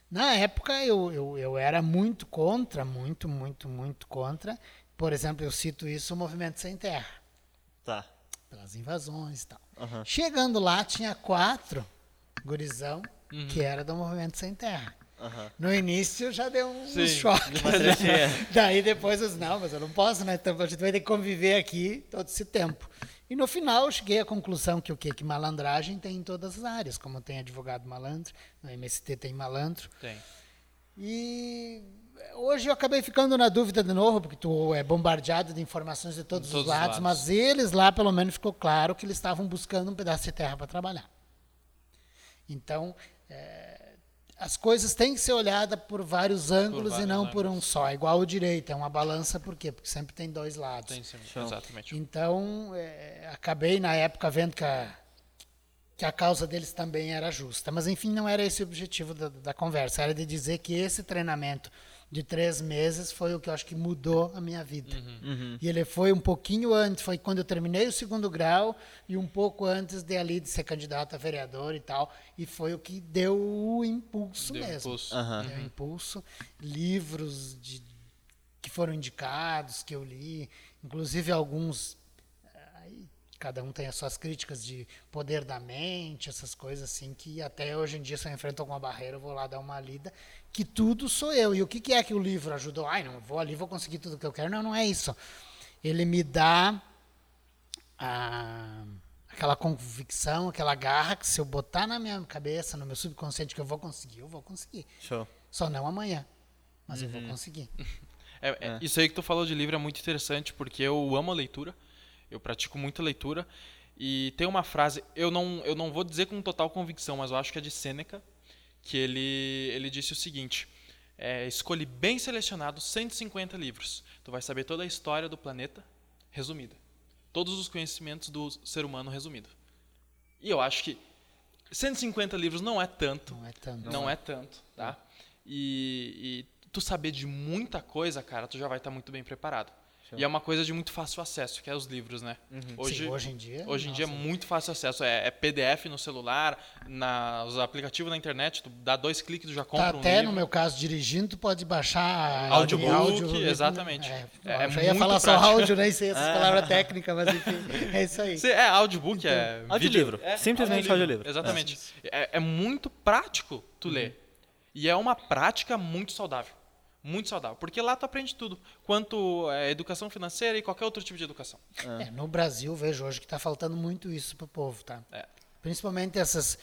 [SPEAKER 3] Na época eu, eu, eu era muito contra, muito, muito, muito contra. Por exemplo, eu cito isso o Movimento Sem Terra
[SPEAKER 1] Tá.
[SPEAKER 3] pelas invasões e tal.
[SPEAKER 1] Aham.
[SPEAKER 3] Chegando lá, tinha quatro gurizão que era do Movimento Sem Terra.
[SPEAKER 1] Aham.
[SPEAKER 3] No início já deu um
[SPEAKER 2] Sim,
[SPEAKER 3] choque.
[SPEAKER 1] Tinha-
[SPEAKER 3] Daí depois eu disse, não, mas eu não posso, né? Então a gente vai ter que conviver aqui todo esse tempo. E no final eu cheguei à conclusão que o quê? Que malandragem tem em todas as áreas, como tem advogado malandro, no MST tem malandro.
[SPEAKER 2] Tem.
[SPEAKER 3] E hoje eu acabei ficando na dúvida de novo, porque tu é bombardeado de informações de todos,
[SPEAKER 2] todos
[SPEAKER 3] os
[SPEAKER 2] os
[SPEAKER 3] lados,
[SPEAKER 2] lados.
[SPEAKER 3] mas eles lá pelo menos ficou claro que eles estavam buscando um pedaço de terra para trabalhar. Então, é, as coisas têm que ser olhadas por vários ângulos e
[SPEAKER 2] vários
[SPEAKER 3] não por um
[SPEAKER 2] ângulos.
[SPEAKER 3] só. Igual o direito, é uma balança, por quê? Porque sempre tem dois lados.
[SPEAKER 2] Tem sim.
[SPEAKER 1] Show.
[SPEAKER 2] Exatamente.
[SPEAKER 3] Então, é, acabei na época vendo que a, que a causa deles também era justa. Mas, enfim, não era esse o objetivo da, da conversa. Era de dizer que esse treinamento de três meses foi o que eu acho que mudou a minha vida. E ele foi um pouquinho antes, foi quando eu terminei o segundo grau e um pouco antes de ali de ser candidato a vereador e tal. E foi o que deu o impulso
[SPEAKER 2] Deu
[SPEAKER 3] mesmo.
[SPEAKER 2] impulso.
[SPEAKER 1] Aham.
[SPEAKER 3] Deu impulso. Livros de, que foram indicados, que eu li, inclusive alguns. Cada um tem as suas críticas de poder da mente, essas coisas assim, que até hoje em dia, se eu enfrento alguma barreira, eu vou lá dar uma lida, que tudo sou eu. E o que, que é que o livro ajudou? Ai, não, vou ali, vou conseguir tudo que eu quero. Não, não é isso. Ele me dá a- aquela convicção, aquela garra que se eu botar na minha cabeça, no meu subconsciente que eu vou conseguir, eu vou conseguir.
[SPEAKER 1] Show.
[SPEAKER 3] Só não amanhã. Mas eu vou conseguir.
[SPEAKER 2] É, é, Isso aí que tu falou de livro é muito interessante, porque eu amo a leitura, eu pratico muita leitura, e tem uma frase, eu não, eu não vou dizer com total convicção, mas eu acho que é de Sêneca, que ele, ele disse o seguinte, é, escolhe bem selecionados 150 livros, tu vai saber toda a história do planeta resumida, todos os conhecimentos do ser humano resumido. E eu acho que 150 livros não é tanto,
[SPEAKER 3] Não é tanto.
[SPEAKER 2] não, é tanto, tá? E, e tu saber de muita coisa, cara, tu já vai estar muito bem preparado.
[SPEAKER 1] Show.
[SPEAKER 2] E é uma coisa de muito fácil acesso, que é os livros, né? Hoje,
[SPEAKER 3] Sim, hoje em dia.
[SPEAKER 2] hoje em dia é
[SPEAKER 3] nossa,
[SPEAKER 2] muito fácil acesso. É, é PDF no celular, na, os aplicativos na internet, tu dá dois cliques, tu já compra
[SPEAKER 3] Tá
[SPEAKER 2] um
[SPEAKER 3] até
[SPEAKER 2] livro.
[SPEAKER 3] no meu caso dirigindo, tu pode baixar
[SPEAKER 2] Audiobook,
[SPEAKER 3] em áudio,
[SPEAKER 2] exatamente.
[SPEAKER 3] É,
[SPEAKER 2] É- é
[SPEAKER 3] eu já ia falar só
[SPEAKER 2] prático.
[SPEAKER 3] áudio, nem sei essas palavras técnicas, mas enfim, é isso aí.
[SPEAKER 2] É, audiobook, é
[SPEAKER 1] Audiolivro.
[SPEAKER 2] vídeo- é,
[SPEAKER 1] Simplesmente audiolivro.
[SPEAKER 2] Exatamente. É, é muito prático tu ler. E é uma prática muito saudável. Muito saudável. Porque lá tu aprende tudo. Quanto é, educação financeira e qualquer outro tipo de educação.
[SPEAKER 3] É, no Brasil, vejo hoje que está faltando muito isso pro povo, tá?
[SPEAKER 2] É.
[SPEAKER 3] Principalmente essas.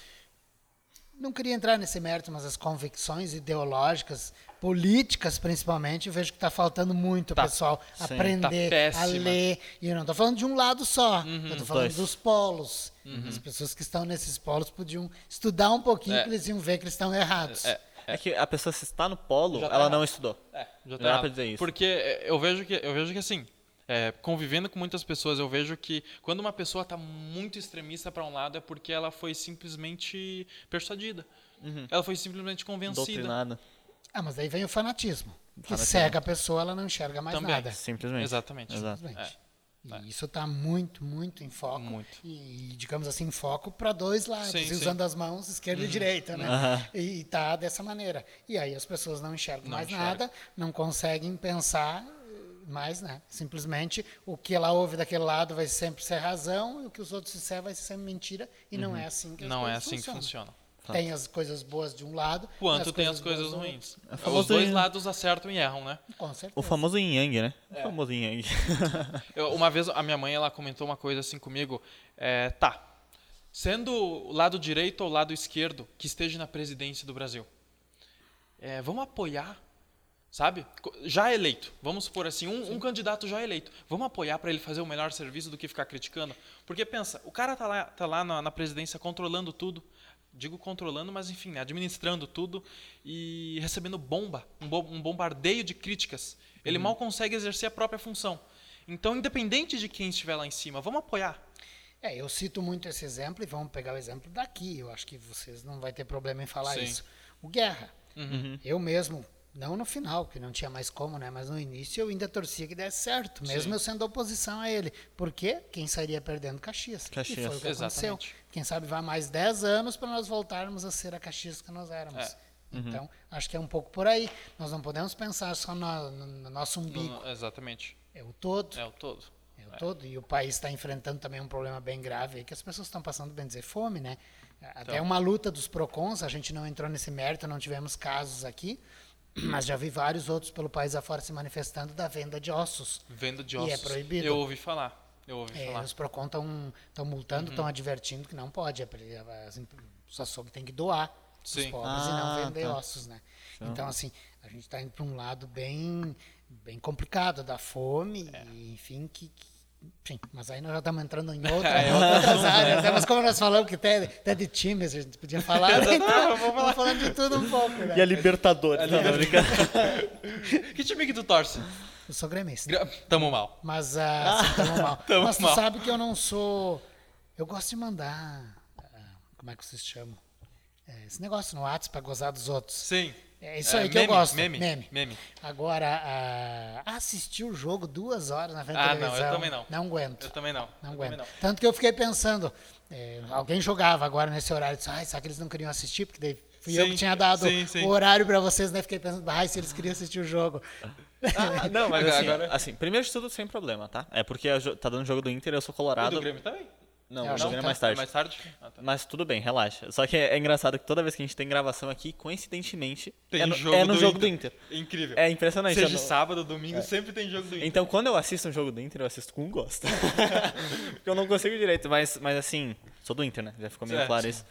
[SPEAKER 3] Não queria entrar nesse mérito, mas as convicções ideológicas, políticas principalmente, eu vejo que está faltando muito
[SPEAKER 2] Tá.
[SPEAKER 3] o pessoal
[SPEAKER 1] Sim.
[SPEAKER 3] aprender
[SPEAKER 2] Tá
[SPEAKER 3] a ler. E eu não estou falando de um lado só,
[SPEAKER 2] Uhum.
[SPEAKER 3] eu estou falando
[SPEAKER 1] Dois.
[SPEAKER 3] dos polos. As pessoas que estão nesses polos podiam estudar um pouquinho,
[SPEAKER 2] É.
[SPEAKER 3] que eles iam ver que eles estão errados.
[SPEAKER 2] É,
[SPEAKER 1] É que a pessoa se está no polo,
[SPEAKER 2] Já tá
[SPEAKER 1] ela
[SPEAKER 2] errado.
[SPEAKER 1] não estudou.
[SPEAKER 2] É, já
[SPEAKER 1] Dá
[SPEAKER 2] tá errado.
[SPEAKER 1] pra dizer isso.
[SPEAKER 2] Porque é, eu vejo que, eu vejo que assim, é, convivendo com muitas pessoas, eu vejo que quando uma pessoa está muito extremista para um lado é porque ela foi simplesmente persuadida. Ela foi simplesmente convencida.
[SPEAKER 1] Doutrinado.
[SPEAKER 3] Ah, mas aí vem o fanatismo. Que
[SPEAKER 1] Fanatismo.
[SPEAKER 3] cega a pessoa, ela não enxerga mais
[SPEAKER 2] Também.
[SPEAKER 3] nada.
[SPEAKER 1] Simplesmente.
[SPEAKER 2] Exatamente.
[SPEAKER 1] Exato.
[SPEAKER 3] Simplesmente.
[SPEAKER 2] É.
[SPEAKER 3] E isso está muito, muito em foco.
[SPEAKER 2] Muito.
[SPEAKER 3] E, digamos assim, em foco para dois lados.
[SPEAKER 2] Sim,
[SPEAKER 3] e
[SPEAKER 2] sim. Uhum.
[SPEAKER 3] usando as mãos, esquerda e direita, né?
[SPEAKER 1] Aham.
[SPEAKER 3] E está dessa maneira. E aí as pessoas não enxergam
[SPEAKER 2] Não
[SPEAKER 3] mais
[SPEAKER 2] enxergam.
[SPEAKER 3] nada, não conseguem pensar eh, mais, né? Simplesmente o que ela ouve daquele lado vai sempre ser razão e o que os outros disseram vai ser sempre mentira. E não é assim que as
[SPEAKER 2] Não é assim que
[SPEAKER 3] funcionam.
[SPEAKER 2] Funciona.
[SPEAKER 3] Tem as coisas boas de um lado.
[SPEAKER 2] Quanto tem as coisas
[SPEAKER 3] do
[SPEAKER 2] ruins.
[SPEAKER 1] É
[SPEAKER 2] Os dois
[SPEAKER 1] yin-
[SPEAKER 2] lados acertam e erram, né?
[SPEAKER 3] Com certeza.
[SPEAKER 1] O famoso yin yang, né? O famoso yin yang.
[SPEAKER 2] Eu- uma vez a minha mãe ela comentou uma coisa assim comigo. é, tá, sendo o lado direito ou o lado esquerdo que esteja na presidência do Brasil, é, vamos apoiar, sabe? Já eleito, vamos supor assim, um, um candidato já eleito, vamos apoiar para ele fazer o melhor serviço do que ficar criticando? Porque pensa, o cara tá lá, tá lá na, na presidência controlando tudo. Digo controlando, mas enfim, administrando tudo e recebendo bomba, um, bo- um bombardeio de críticas. Ele mal consegue exercer a própria função. Então, independente de quem estiver lá em cima, vamos apoiar.
[SPEAKER 3] É, eu cito muito esse exemplo e vamos pegar o exemplo daqui. Eu acho que vocês não vai ter problema em falar
[SPEAKER 2] Sim.
[SPEAKER 3] isso. O Guerra.
[SPEAKER 2] Uhum.
[SPEAKER 3] Eu mesmo, não no final, que não tinha mais como, né? Mas no início eu ainda torcia que desse certo, mesmo
[SPEAKER 2] Sim.
[SPEAKER 3] eu sendo oposição a ele. Porque quem sairia perdendo Caxias.
[SPEAKER 1] Caxias.
[SPEAKER 3] E foi o que aconteceu.
[SPEAKER 2] Exatamente.
[SPEAKER 3] Quem sabe vai mais 10 anos para nós voltarmos a ser a Caxias que nós éramos.
[SPEAKER 2] É.
[SPEAKER 3] Então, acho que é um pouco por aí. Nós não podemos pensar só no, no- no nosso umbigo.
[SPEAKER 2] No- exatamente.
[SPEAKER 3] É o todo.
[SPEAKER 2] É o todo.
[SPEAKER 3] É o todo. E o país está enfrentando também um problema bem grave que as pessoas estão passando, bem dizer, fome, né? Até
[SPEAKER 2] Então.
[SPEAKER 3] uma luta dos PROCONs, a gente não entrou nesse mérito, não tivemos casos aqui, mas já vi vários outros pelo país afora se manifestando da venda de ossos.
[SPEAKER 2] Venda de
[SPEAKER 3] E
[SPEAKER 2] ossos.
[SPEAKER 3] é proibido.
[SPEAKER 2] Eu ouvi falar. Eu ouvi
[SPEAKER 3] É,
[SPEAKER 2] falar.
[SPEAKER 3] os PROCON estão multando,
[SPEAKER 2] Uhum.
[SPEAKER 3] estão advertindo que não pode. é pra- As, imp- os açougues têm que doar os
[SPEAKER 2] Sim.
[SPEAKER 3] pobres e
[SPEAKER 1] Ah,
[SPEAKER 3] não vender
[SPEAKER 1] tá.
[SPEAKER 3] ossos, né? Então, assim, a gente está indo para um lado bem, bem complicado da fome,
[SPEAKER 2] É.
[SPEAKER 3] e, enfim, que, que- enfim, mas aí nós já estamos entrando em outra,
[SPEAKER 2] É, outro
[SPEAKER 3] outras áreas. né? Mas como nós falamos que até, até de times a gente podia falar, né? então, vamos falando de tudo um pouco. Né?
[SPEAKER 1] E a Libertadores. Não, tô brincando.
[SPEAKER 2] Que time que tu torce?
[SPEAKER 3] Eu sou gremista.
[SPEAKER 2] Gra- Tamo mal.
[SPEAKER 3] Mas, ah, assim, tamo mal.
[SPEAKER 2] Tamo
[SPEAKER 3] Mas tu
[SPEAKER 2] mal.
[SPEAKER 3] sabe que eu não sou. Eu gosto de mandar. ah, como é que vocês chamam? É, esse negócio no WhatsApp pra gozar dos outros.
[SPEAKER 2] Sim.
[SPEAKER 3] É isso
[SPEAKER 2] É,
[SPEAKER 3] aí que
[SPEAKER 2] meme,
[SPEAKER 3] eu gosto.
[SPEAKER 2] Meme.
[SPEAKER 3] Meme.
[SPEAKER 2] Meme.
[SPEAKER 3] Agora, ah, assistir o jogo duas horas na frente da
[SPEAKER 2] Ah, não,
[SPEAKER 3] televisão.
[SPEAKER 2] eu também não.
[SPEAKER 3] Não aguento.
[SPEAKER 2] Eu também não.
[SPEAKER 3] Não
[SPEAKER 2] Eu
[SPEAKER 3] aguento.
[SPEAKER 2] não.
[SPEAKER 3] Tanto que eu fiquei pensando, é, alguém jogava agora nesse horário, disse, ai, será que eles não queriam assistir? Porque daí fui eu
[SPEAKER 2] Sim,
[SPEAKER 3] que tinha dado
[SPEAKER 2] sim, sim.
[SPEAKER 3] o horário pra vocês, né? Fiquei pensando, ai, se eles queriam assistir o jogo.
[SPEAKER 1] Ah, não, mas assim,
[SPEAKER 2] Agora-
[SPEAKER 1] assim, primeiro de tudo, sem problema, tá? É porque tá dando jogo do Inter, eu sou
[SPEAKER 2] E
[SPEAKER 1] colorado.
[SPEAKER 2] do Grêmio também?
[SPEAKER 1] Não,
[SPEAKER 3] Eu
[SPEAKER 1] o é mais tarde.
[SPEAKER 2] Mais tarde? Ah, tá.
[SPEAKER 1] Mas tudo bem, relaxa. Só que é, é engraçado que toda vez que a gente tem gravação aqui, coincidentemente,
[SPEAKER 2] Tem
[SPEAKER 1] é no,
[SPEAKER 2] jogo
[SPEAKER 1] é no
[SPEAKER 2] do
[SPEAKER 1] jogo
[SPEAKER 2] Inter.
[SPEAKER 1] do Inter.
[SPEAKER 2] Incrível.
[SPEAKER 1] É impressionante.
[SPEAKER 2] Seja
[SPEAKER 1] não-
[SPEAKER 2] sábado, domingo, sempre tem jogo do Inter.
[SPEAKER 1] Então, quando eu assisto um jogo do Inter, eu assisto com gosto. Porque eu não consigo direito, mas, mas assim, sou do Inter, né? Já ficou meio
[SPEAKER 2] Certo.
[SPEAKER 1] claro isso.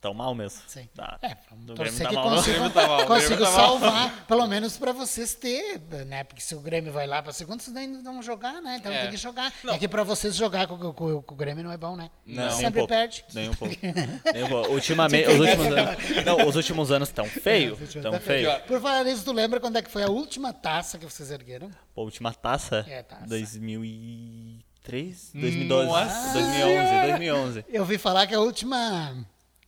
[SPEAKER 1] Tão mal mesmo.
[SPEAKER 3] Sim.
[SPEAKER 1] Tá.
[SPEAKER 3] É, vamos
[SPEAKER 1] Do
[SPEAKER 3] torcer
[SPEAKER 1] Grêmio tá
[SPEAKER 3] que
[SPEAKER 1] mal, não.
[SPEAKER 2] O
[SPEAKER 3] consiga,
[SPEAKER 2] Grêmio tá mal, o
[SPEAKER 3] consiga
[SPEAKER 2] Grêmio tá mal.
[SPEAKER 3] salvar, pelo menos para vocês ter, né? Porque se o Grêmio vai lá para segunda, vocês ainda não vão jogar, né? Então
[SPEAKER 2] É.
[SPEAKER 3] tem que jogar.
[SPEAKER 2] Não.
[SPEAKER 3] É que para vocês jogar com, com- com- com o Grêmio não é bom, né?
[SPEAKER 1] Não, um
[SPEAKER 3] Sempre
[SPEAKER 1] pouco.
[SPEAKER 3] perde.
[SPEAKER 1] Nem um pouco. Nem um pouco. Ultimamente, os últimos anos. Não, os últimos anos estão feio.
[SPEAKER 3] Os últimos
[SPEAKER 1] Tão
[SPEAKER 3] tá feio. Por falar nisso, tu lembra quando é que foi a última taça que vocês ergueram?
[SPEAKER 1] Pô, última taça?
[SPEAKER 3] É, taça.
[SPEAKER 1] 2003? 2012?
[SPEAKER 2] Nossa
[SPEAKER 1] 2011, 2011.
[SPEAKER 3] Eu ouvi falar que a última.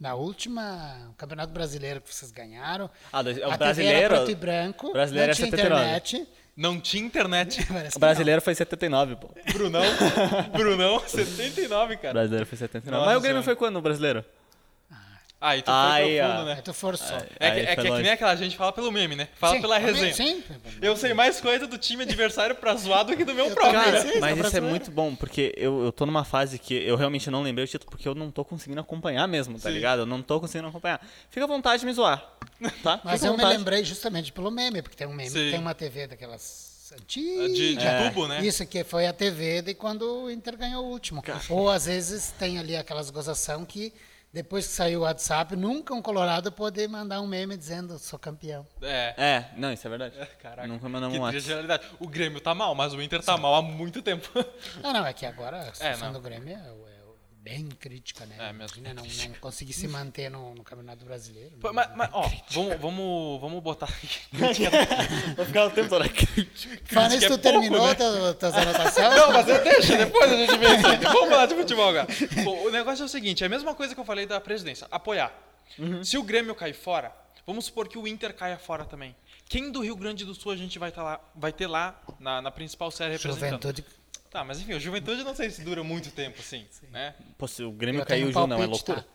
[SPEAKER 3] Na última Campeonato Brasileiro que vocês ganharam.
[SPEAKER 1] Ah, dois- o brasileiro-
[SPEAKER 3] era preto e branco.
[SPEAKER 1] brasileiro
[SPEAKER 3] não
[SPEAKER 1] é
[SPEAKER 3] tinha
[SPEAKER 1] 79.
[SPEAKER 3] internet.
[SPEAKER 2] Não tinha internet.
[SPEAKER 1] O brasileiro foi 79, pô. O
[SPEAKER 2] Brunão. Brunão, 79, cara.
[SPEAKER 1] brasileiro foi 79.
[SPEAKER 2] Nossa
[SPEAKER 1] Mas o Grêmio foi quando, o brasileiro?
[SPEAKER 2] Ah, e tu
[SPEAKER 1] Aí,
[SPEAKER 2] foi profundo, né?
[SPEAKER 3] Aí tu forçou.
[SPEAKER 2] É, que,
[SPEAKER 1] Aí
[SPEAKER 2] é, que, é que nem aquela gente fala pelo meme, né? Fala
[SPEAKER 3] Sim,
[SPEAKER 2] pela resenha.
[SPEAKER 3] Sim.
[SPEAKER 2] Eu sei mais coisa do time adversário pra zoar do que do meu próprio. né?
[SPEAKER 1] Cara,
[SPEAKER 3] sim,
[SPEAKER 1] mas isso é muito bom, porque eu, eu tô numa fase que eu realmente não lembrei o título, porque eu não tô conseguindo acompanhar mesmo, tá
[SPEAKER 2] Sim.
[SPEAKER 1] ligado? Eu não tô conseguindo acompanhar. Fica à vontade de me zoar, tá?
[SPEAKER 3] Mas
[SPEAKER 1] Fica
[SPEAKER 3] eu me lembrei justamente pelo meme, porque tem um meme,
[SPEAKER 2] Sim.
[SPEAKER 3] tem uma TV daquelas antigas.
[SPEAKER 2] De, de
[SPEAKER 1] É.
[SPEAKER 2] tubo, né?
[SPEAKER 3] Isso que foi a TV de quando o Inter ganhou o último. Ou às vezes tem ali aquelas gozação que depois que saiu o WhatsApp, nunca um colorado pode mandar um meme dizendo sou campeão.
[SPEAKER 2] É.
[SPEAKER 1] É, não, isso é verdade.
[SPEAKER 2] Caraca.
[SPEAKER 1] Nunca mandamos um WhatsApp.
[SPEAKER 2] realidade. O Grêmio tá mal, mas o Inter tá mal há muito tempo.
[SPEAKER 3] Ah, não, é que agora a situação
[SPEAKER 2] não.
[SPEAKER 3] do Grêmio é, é bem crítica, né?
[SPEAKER 2] É mesmo.
[SPEAKER 3] Imagina não, não conseguir se manter no, no Campeonato Brasileiro.
[SPEAKER 2] Pô, mas, mas, ó, vamos, vamos, vamos botar aqui.
[SPEAKER 1] Vou ficar o tempo todo aqui.
[SPEAKER 3] Fala
[SPEAKER 2] crítica
[SPEAKER 3] isso,
[SPEAKER 2] é
[SPEAKER 3] tu
[SPEAKER 2] pouco,
[SPEAKER 3] terminou
[SPEAKER 2] né?
[SPEAKER 3] tua- tuas anotações?
[SPEAKER 2] Não, mas eu deixo, depois a gente vê isso aí. Vamos falar de futebol agora. Pô, o negócio é o seguinte, é a mesma coisa que eu falei da presidência, apoiar. Se o Grêmio cair fora, Vamos supor que o Inter caia fora também. Quem do Rio Grande do Sul a gente vai, tá lá, vai ter lá na, na principal série representando?
[SPEAKER 3] Juventude.
[SPEAKER 2] Tá, mas enfim, o Juventude não sei se dura muito tempo, assim, né?
[SPEAKER 1] Pô, se o Grêmio
[SPEAKER 3] Eu
[SPEAKER 1] caiu,
[SPEAKER 3] um
[SPEAKER 1] Ju, não, é loucura.
[SPEAKER 3] tá?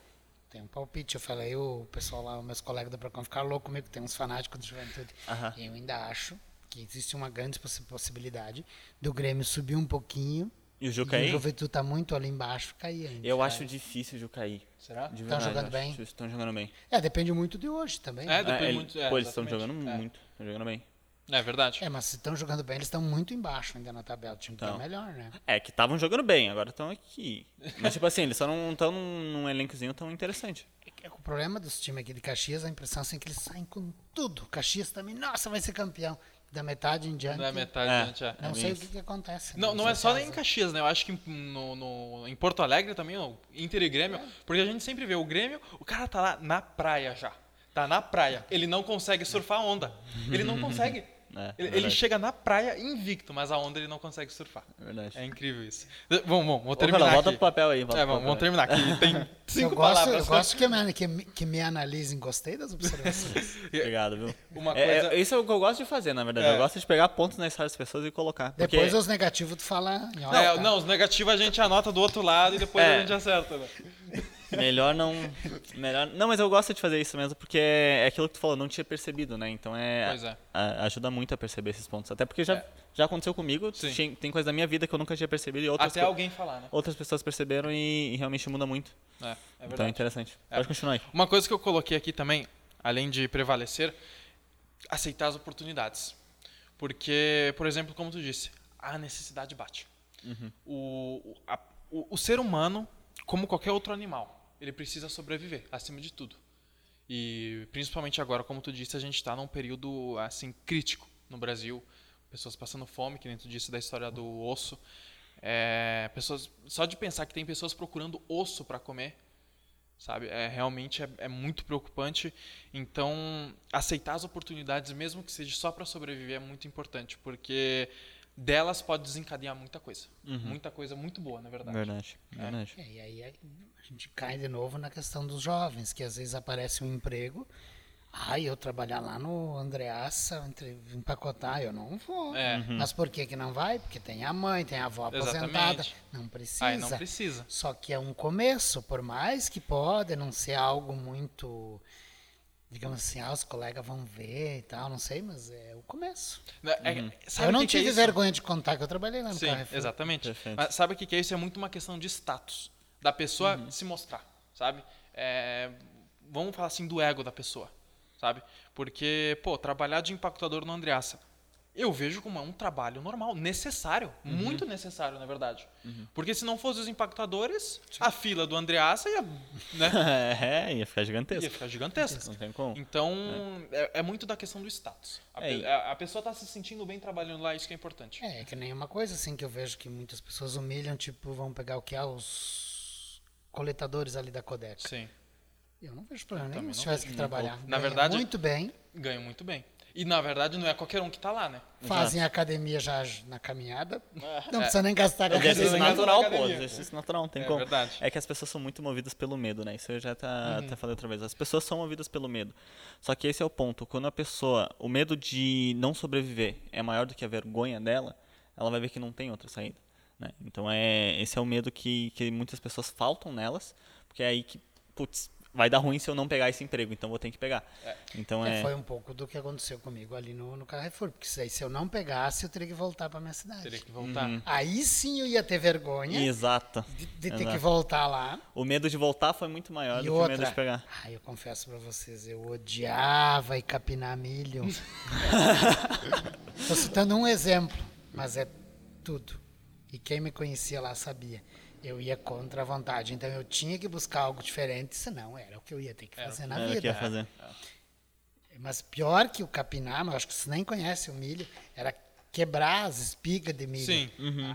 [SPEAKER 3] Tem um palpite, eu falei, o pessoal lá, meus colegas da Procon ficaram loucos comigo, tem uns fanáticos de juventude.
[SPEAKER 1] Aham.
[SPEAKER 3] Eu ainda acho que existe uma grande possi- possibilidade do Grêmio subir um pouquinho
[SPEAKER 1] E o Ju
[SPEAKER 3] e o
[SPEAKER 1] cair?
[SPEAKER 3] Juventude tá muito ali embaixo, cair ainda.
[SPEAKER 1] Eu acho difícil o Ju cair.
[SPEAKER 2] Será?
[SPEAKER 1] De
[SPEAKER 3] Tão
[SPEAKER 1] verdade,
[SPEAKER 3] jogando bem?
[SPEAKER 1] Estão jogando bem.
[SPEAKER 3] É, depende muito de hoje também.
[SPEAKER 2] É,
[SPEAKER 3] né?
[SPEAKER 2] depende
[SPEAKER 1] ele-
[SPEAKER 2] muito. É,
[SPEAKER 1] pô, eles estão jogando
[SPEAKER 2] É.
[SPEAKER 1] muito. Estão jogando bem.
[SPEAKER 2] É verdade.
[SPEAKER 3] É, mas se estão jogando bem, eles estão muito embaixo ainda na tabela. O time tá
[SPEAKER 1] Então.
[SPEAKER 3] melhor, né?
[SPEAKER 1] É, que estavam jogando bem, agora estão aqui. Mas, tipo assim, eles só não estão num, num elencozinho tão interessante.
[SPEAKER 3] É que O problema dos times aqui de Caxias, a impressão assim, é que eles saem com tudo. Caxias também, nossa, vai ser campeão. Da metade em diante.
[SPEAKER 2] Da metade
[SPEAKER 1] É.
[SPEAKER 2] gente, é.
[SPEAKER 3] Não
[SPEAKER 1] É
[SPEAKER 3] sei
[SPEAKER 1] bem
[SPEAKER 3] o
[SPEAKER 1] isso.
[SPEAKER 3] que, que acontece.
[SPEAKER 2] Não,
[SPEAKER 3] né,
[SPEAKER 2] não é só nem em. Caxias, né? Eu acho que no, no- em Porto Alegre também, ó, Inter e Grêmio. Porque a gente sempre vê o Grêmio, o cara tá lá na praia já. Tá na praia. Ele não consegue surfar a onda. Ele não consegue.
[SPEAKER 1] É, é
[SPEAKER 2] Ele, ele chega na praia invicto, mas a onda ele não consegue surfar.
[SPEAKER 1] É verdade.
[SPEAKER 2] É incrível isso. Vamos, vamos, vou
[SPEAKER 1] Ô,
[SPEAKER 2] terminar
[SPEAKER 1] Carol, volta
[SPEAKER 2] aqui.
[SPEAKER 1] pro papel aí. Volta
[SPEAKER 2] É, vamos, vamos terminar aqui. Tem
[SPEAKER 3] Eu
[SPEAKER 2] cinco
[SPEAKER 3] gosto,
[SPEAKER 2] palavras.
[SPEAKER 3] eu gosto que, me, que, que me analisem. Gostei das observações.
[SPEAKER 1] Obrigado, viu?
[SPEAKER 2] Uma
[SPEAKER 1] É,
[SPEAKER 2] coisa-
[SPEAKER 1] é, isso é o que eu gosto de fazer, na verdade.
[SPEAKER 2] É.
[SPEAKER 1] Eu gosto de pegar pontos na história das pessoas e colocar. Porque
[SPEAKER 3] Depois os negativos tu fala em
[SPEAKER 2] É,
[SPEAKER 3] alta.
[SPEAKER 2] não, os negativos a gente anota do outro lado e depois
[SPEAKER 1] É.
[SPEAKER 2] a gente acerta. Né?
[SPEAKER 1] Melhor não. Melhor... Não, mas eu gosto de fazer isso mesmo, porque é aquilo que tu falou, não tinha percebido, né? Então é.
[SPEAKER 2] Pois é.
[SPEAKER 1] a- ajuda muito a perceber esses pontos. Até porque já, já aconteceu comigo. Tinha- Tem coisa da minha vida que eu nunca tinha percebido e outras,
[SPEAKER 2] Até alguém falar, né?
[SPEAKER 1] outras pessoas perceberam e, e realmente muda muito.
[SPEAKER 2] É, é
[SPEAKER 1] então é
[SPEAKER 2] verdade.
[SPEAKER 1] interessante.
[SPEAKER 2] É.
[SPEAKER 1] Pode continuar aí.
[SPEAKER 2] Uma coisa que eu coloquei aqui também, além de prevalecer, aceitar as oportunidades. Porque, por exemplo, como tu disse, a necessidade bate. O, o, a- o- o ser humano, como qualquer outro animal, ele precisa sobreviver, acima de tudo. E principalmente agora, como tu disse, a gente está num período assim crítico no Brasil. Pessoas passando fome, que nem tu disse da história do osso. É, pessoas, só de pensar que tem pessoas procurando osso para comer, sabe? É, realmente é, é muito preocupante. Então, aceitar as oportunidades, mesmo que seja só para sobreviver, é muito importante, porque delas pode desencadear muita coisa. Muita coisa muito boa, na verdade.
[SPEAKER 1] Verdade. Verdade.
[SPEAKER 3] É, e aí a gente cai de novo na questão dos jovens, que às vezes aparece um emprego. Ah, eu trabalhar lá no Andreassa, entre- empacotar, eu não vou.
[SPEAKER 2] É.
[SPEAKER 3] Mas por que, que não vai? Porque tem a mãe, tem a avó aposentada.
[SPEAKER 2] Exatamente.
[SPEAKER 3] Não precisa.
[SPEAKER 2] Aí não precisa.
[SPEAKER 3] Só que é um começo, por mais que pode não ser algo muito. Digamos assim, ah, os colegas vão ver e tal, não sei, mas é o começo.
[SPEAKER 2] É- sabe
[SPEAKER 3] eu não
[SPEAKER 2] que que é
[SPEAKER 3] tive
[SPEAKER 2] isso?
[SPEAKER 3] vergonha de contar que eu trabalhei lá no
[SPEAKER 2] Sim,
[SPEAKER 3] Carrefour.
[SPEAKER 2] exatamente.
[SPEAKER 1] Perfeito.
[SPEAKER 2] Mas sabe o que que é isso? É muito uma questão de status. Da pessoa se mostrar, sabe? É, vamos falar assim do ego da pessoa, sabe? Porque, pô, trabalhar de empacotador no Andreassa, eu vejo como um trabalho normal, necessário, muito necessário, na verdade. Porque se não fosse os empacotadores, a fila do Andreassa ia, né,
[SPEAKER 1] É, ia ficar gigantesco.
[SPEAKER 2] ia ficar gigantesca.
[SPEAKER 1] Não tem como.
[SPEAKER 2] Então, é, é muito da questão do status. A,
[SPEAKER 1] É,
[SPEAKER 2] pe- a- a pessoa tá se sentindo bem trabalhando lá, isso que é importante.
[SPEAKER 3] É, que nem uma coisa assim que eu vejo que muitas pessoas humilham, tipo, vão pegar o que é os coletadores ali da Codex.
[SPEAKER 2] Sim.
[SPEAKER 3] Eu não vejo problema nenhum
[SPEAKER 2] não
[SPEAKER 3] se tivesse que trabalhar.
[SPEAKER 2] Na
[SPEAKER 3] Ganha
[SPEAKER 2] verdade-
[SPEAKER 3] muito bem,
[SPEAKER 2] ganham muito bem. E na verdade não é qualquer um que tá lá, né?
[SPEAKER 3] fazem academia já na caminhada,
[SPEAKER 2] É.
[SPEAKER 3] não precisa nem gastar com
[SPEAKER 1] É exercício natural,
[SPEAKER 2] na
[SPEAKER 1] pô. Exercício natural, não tem
[SPEAKER 2] É
[SPEAKER 1] como.
[SPEAKER 2] verdade.
[SPEAKER 1] É que as pessoas são muito movidas pelo medo, né? Isso eu já tá,
[SPEAKER 2] Uhum.
[SPEAKER 1] até falei outra vez. As pessoas são movidas pelo medo. Só que esse é o ponto. Quando a pessoa, o medo de não sobreviver é maior do que a vergonha dela, ela vai ver que não tem outra saída. Né? Então é esse é o medo que, que muitas pessoas faltam nelas, porque é aí que, putz, vai dar ruim se eu não pegar esse emprego, então vou ter que pegar. Então
[SPEAKER 3] É,
[SPEAKER 1] é.
[SPEAKER 3] Foi um pouco do que aconteceu comigo ali no, no Carrefour, porque se, aí, se eu não pegasse, eu teria que voltar para minha cidade.
[SPEAKER 2] Teria que voltar.
[SPEAKER 3] Aí sim eu ia ter vergonha
[SPEAKER 1] Exato.
[SPEAKER 3] de, de ter
[SPEAKER 1] Exato.
[SPEAKER 3] que voltar lá.
[SPEAKER 1] O medo de voltar foi muito maior
[SPEAKER 3] E
[SPEAKER 1] do que o medo
[SPEAKER 3] outra,
[SPEAKER 1] de pegar.
[SPEAKER 3] ai, eu confesso pra vocês, eu odiava ir capinar milho. Tô citando um exemplo, mas é tudo. E quem me conhecia lá sabia. Eu ia contra a vontade, então eu tinha que buscar algo diferente, senão era o que eu ia ter que
[SPEAKER 2] Era o
[SPEAKER 3] fazer
[SPEAKER 2] que
[SPEAKER 3] na
[SPEAKER 1] Era o que
[SPEAKER 3] vida.
[SPEAKER 1] ia fazer.
[SPEAKER 3] Mas pior que o capinar, mas acho que você nem conhece o milho, era quebrar as espigas de milho.
[SPEAKER 2] Sim.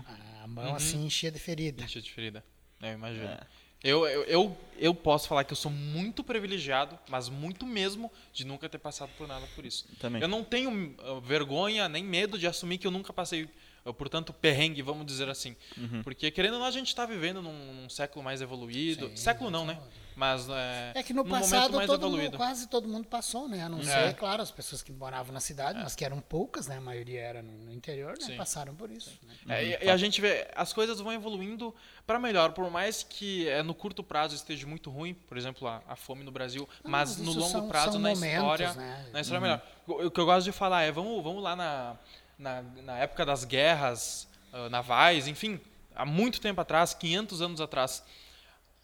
[SPEAKER 3] A, a mão assim enchia de ferida.
[SPEAKER 2] Enche de ferida. Eu imagino.
[SPEAKER 1] É.
[SPEAKER 2] Eu, eu, eu, eu posso falar que eu sou muito privilegiado, mas muito mesmo, de nunca ter passado por nada por isso.
[SPEAKER 1] Também.
[SPEAKER 2] Eu não tenho uh, vergonha nem medo de assumir que eu nunca passei, portanto, perrengue, vamos dizer assim.
[SPEAKER 1] Uhum.
[SPEAKER 2] Porque, querendo ou não, a gente está vivendo num, num século mais evoluído. século não, né? Mas é,
[SPEAKER 3] É que no, passado
[SPEAKER 2] mais
[SPEAKER 3] todo mundo, quase todo mundo passou, né? A não
[SPEAKER 2] É.
[SPEAKER 3] ser, claro, as pessoas que moravam na cidade, mas que eram poucas, né? A maioria era no, no interior, né?
[SPEAKER 2] Sim.
[SPEAKER 3] Passaram por isso. Né?
[SPEAKER 2] É, e- e a gente vê, as coisas vão evoluindo para melhor, por mais que é, no curto prazo esteja muito ruim, por exemplo, a, a fome no Brasil,
[SPEAKER 3] Não,
[SPEAKER 2] mas
[SPEAKER 3] mas
[SPEAKER 2] no longo
[SPEAKER 3] são-
[SPEAKER 2] prazo,
[SPEAKER 3] são
[SPEAKER 2] na
[SPEAKER 3] momentos,
[SPEAKER 2] história,
[SPEAKER 3] né?
[SPEAKER 2] na história é melhor. O, o que eu gosto de falar é, vamos, vamos lá na, na, na época das guerras ah, navais, enfim, há muito tempo atrás, 500 anos atrás,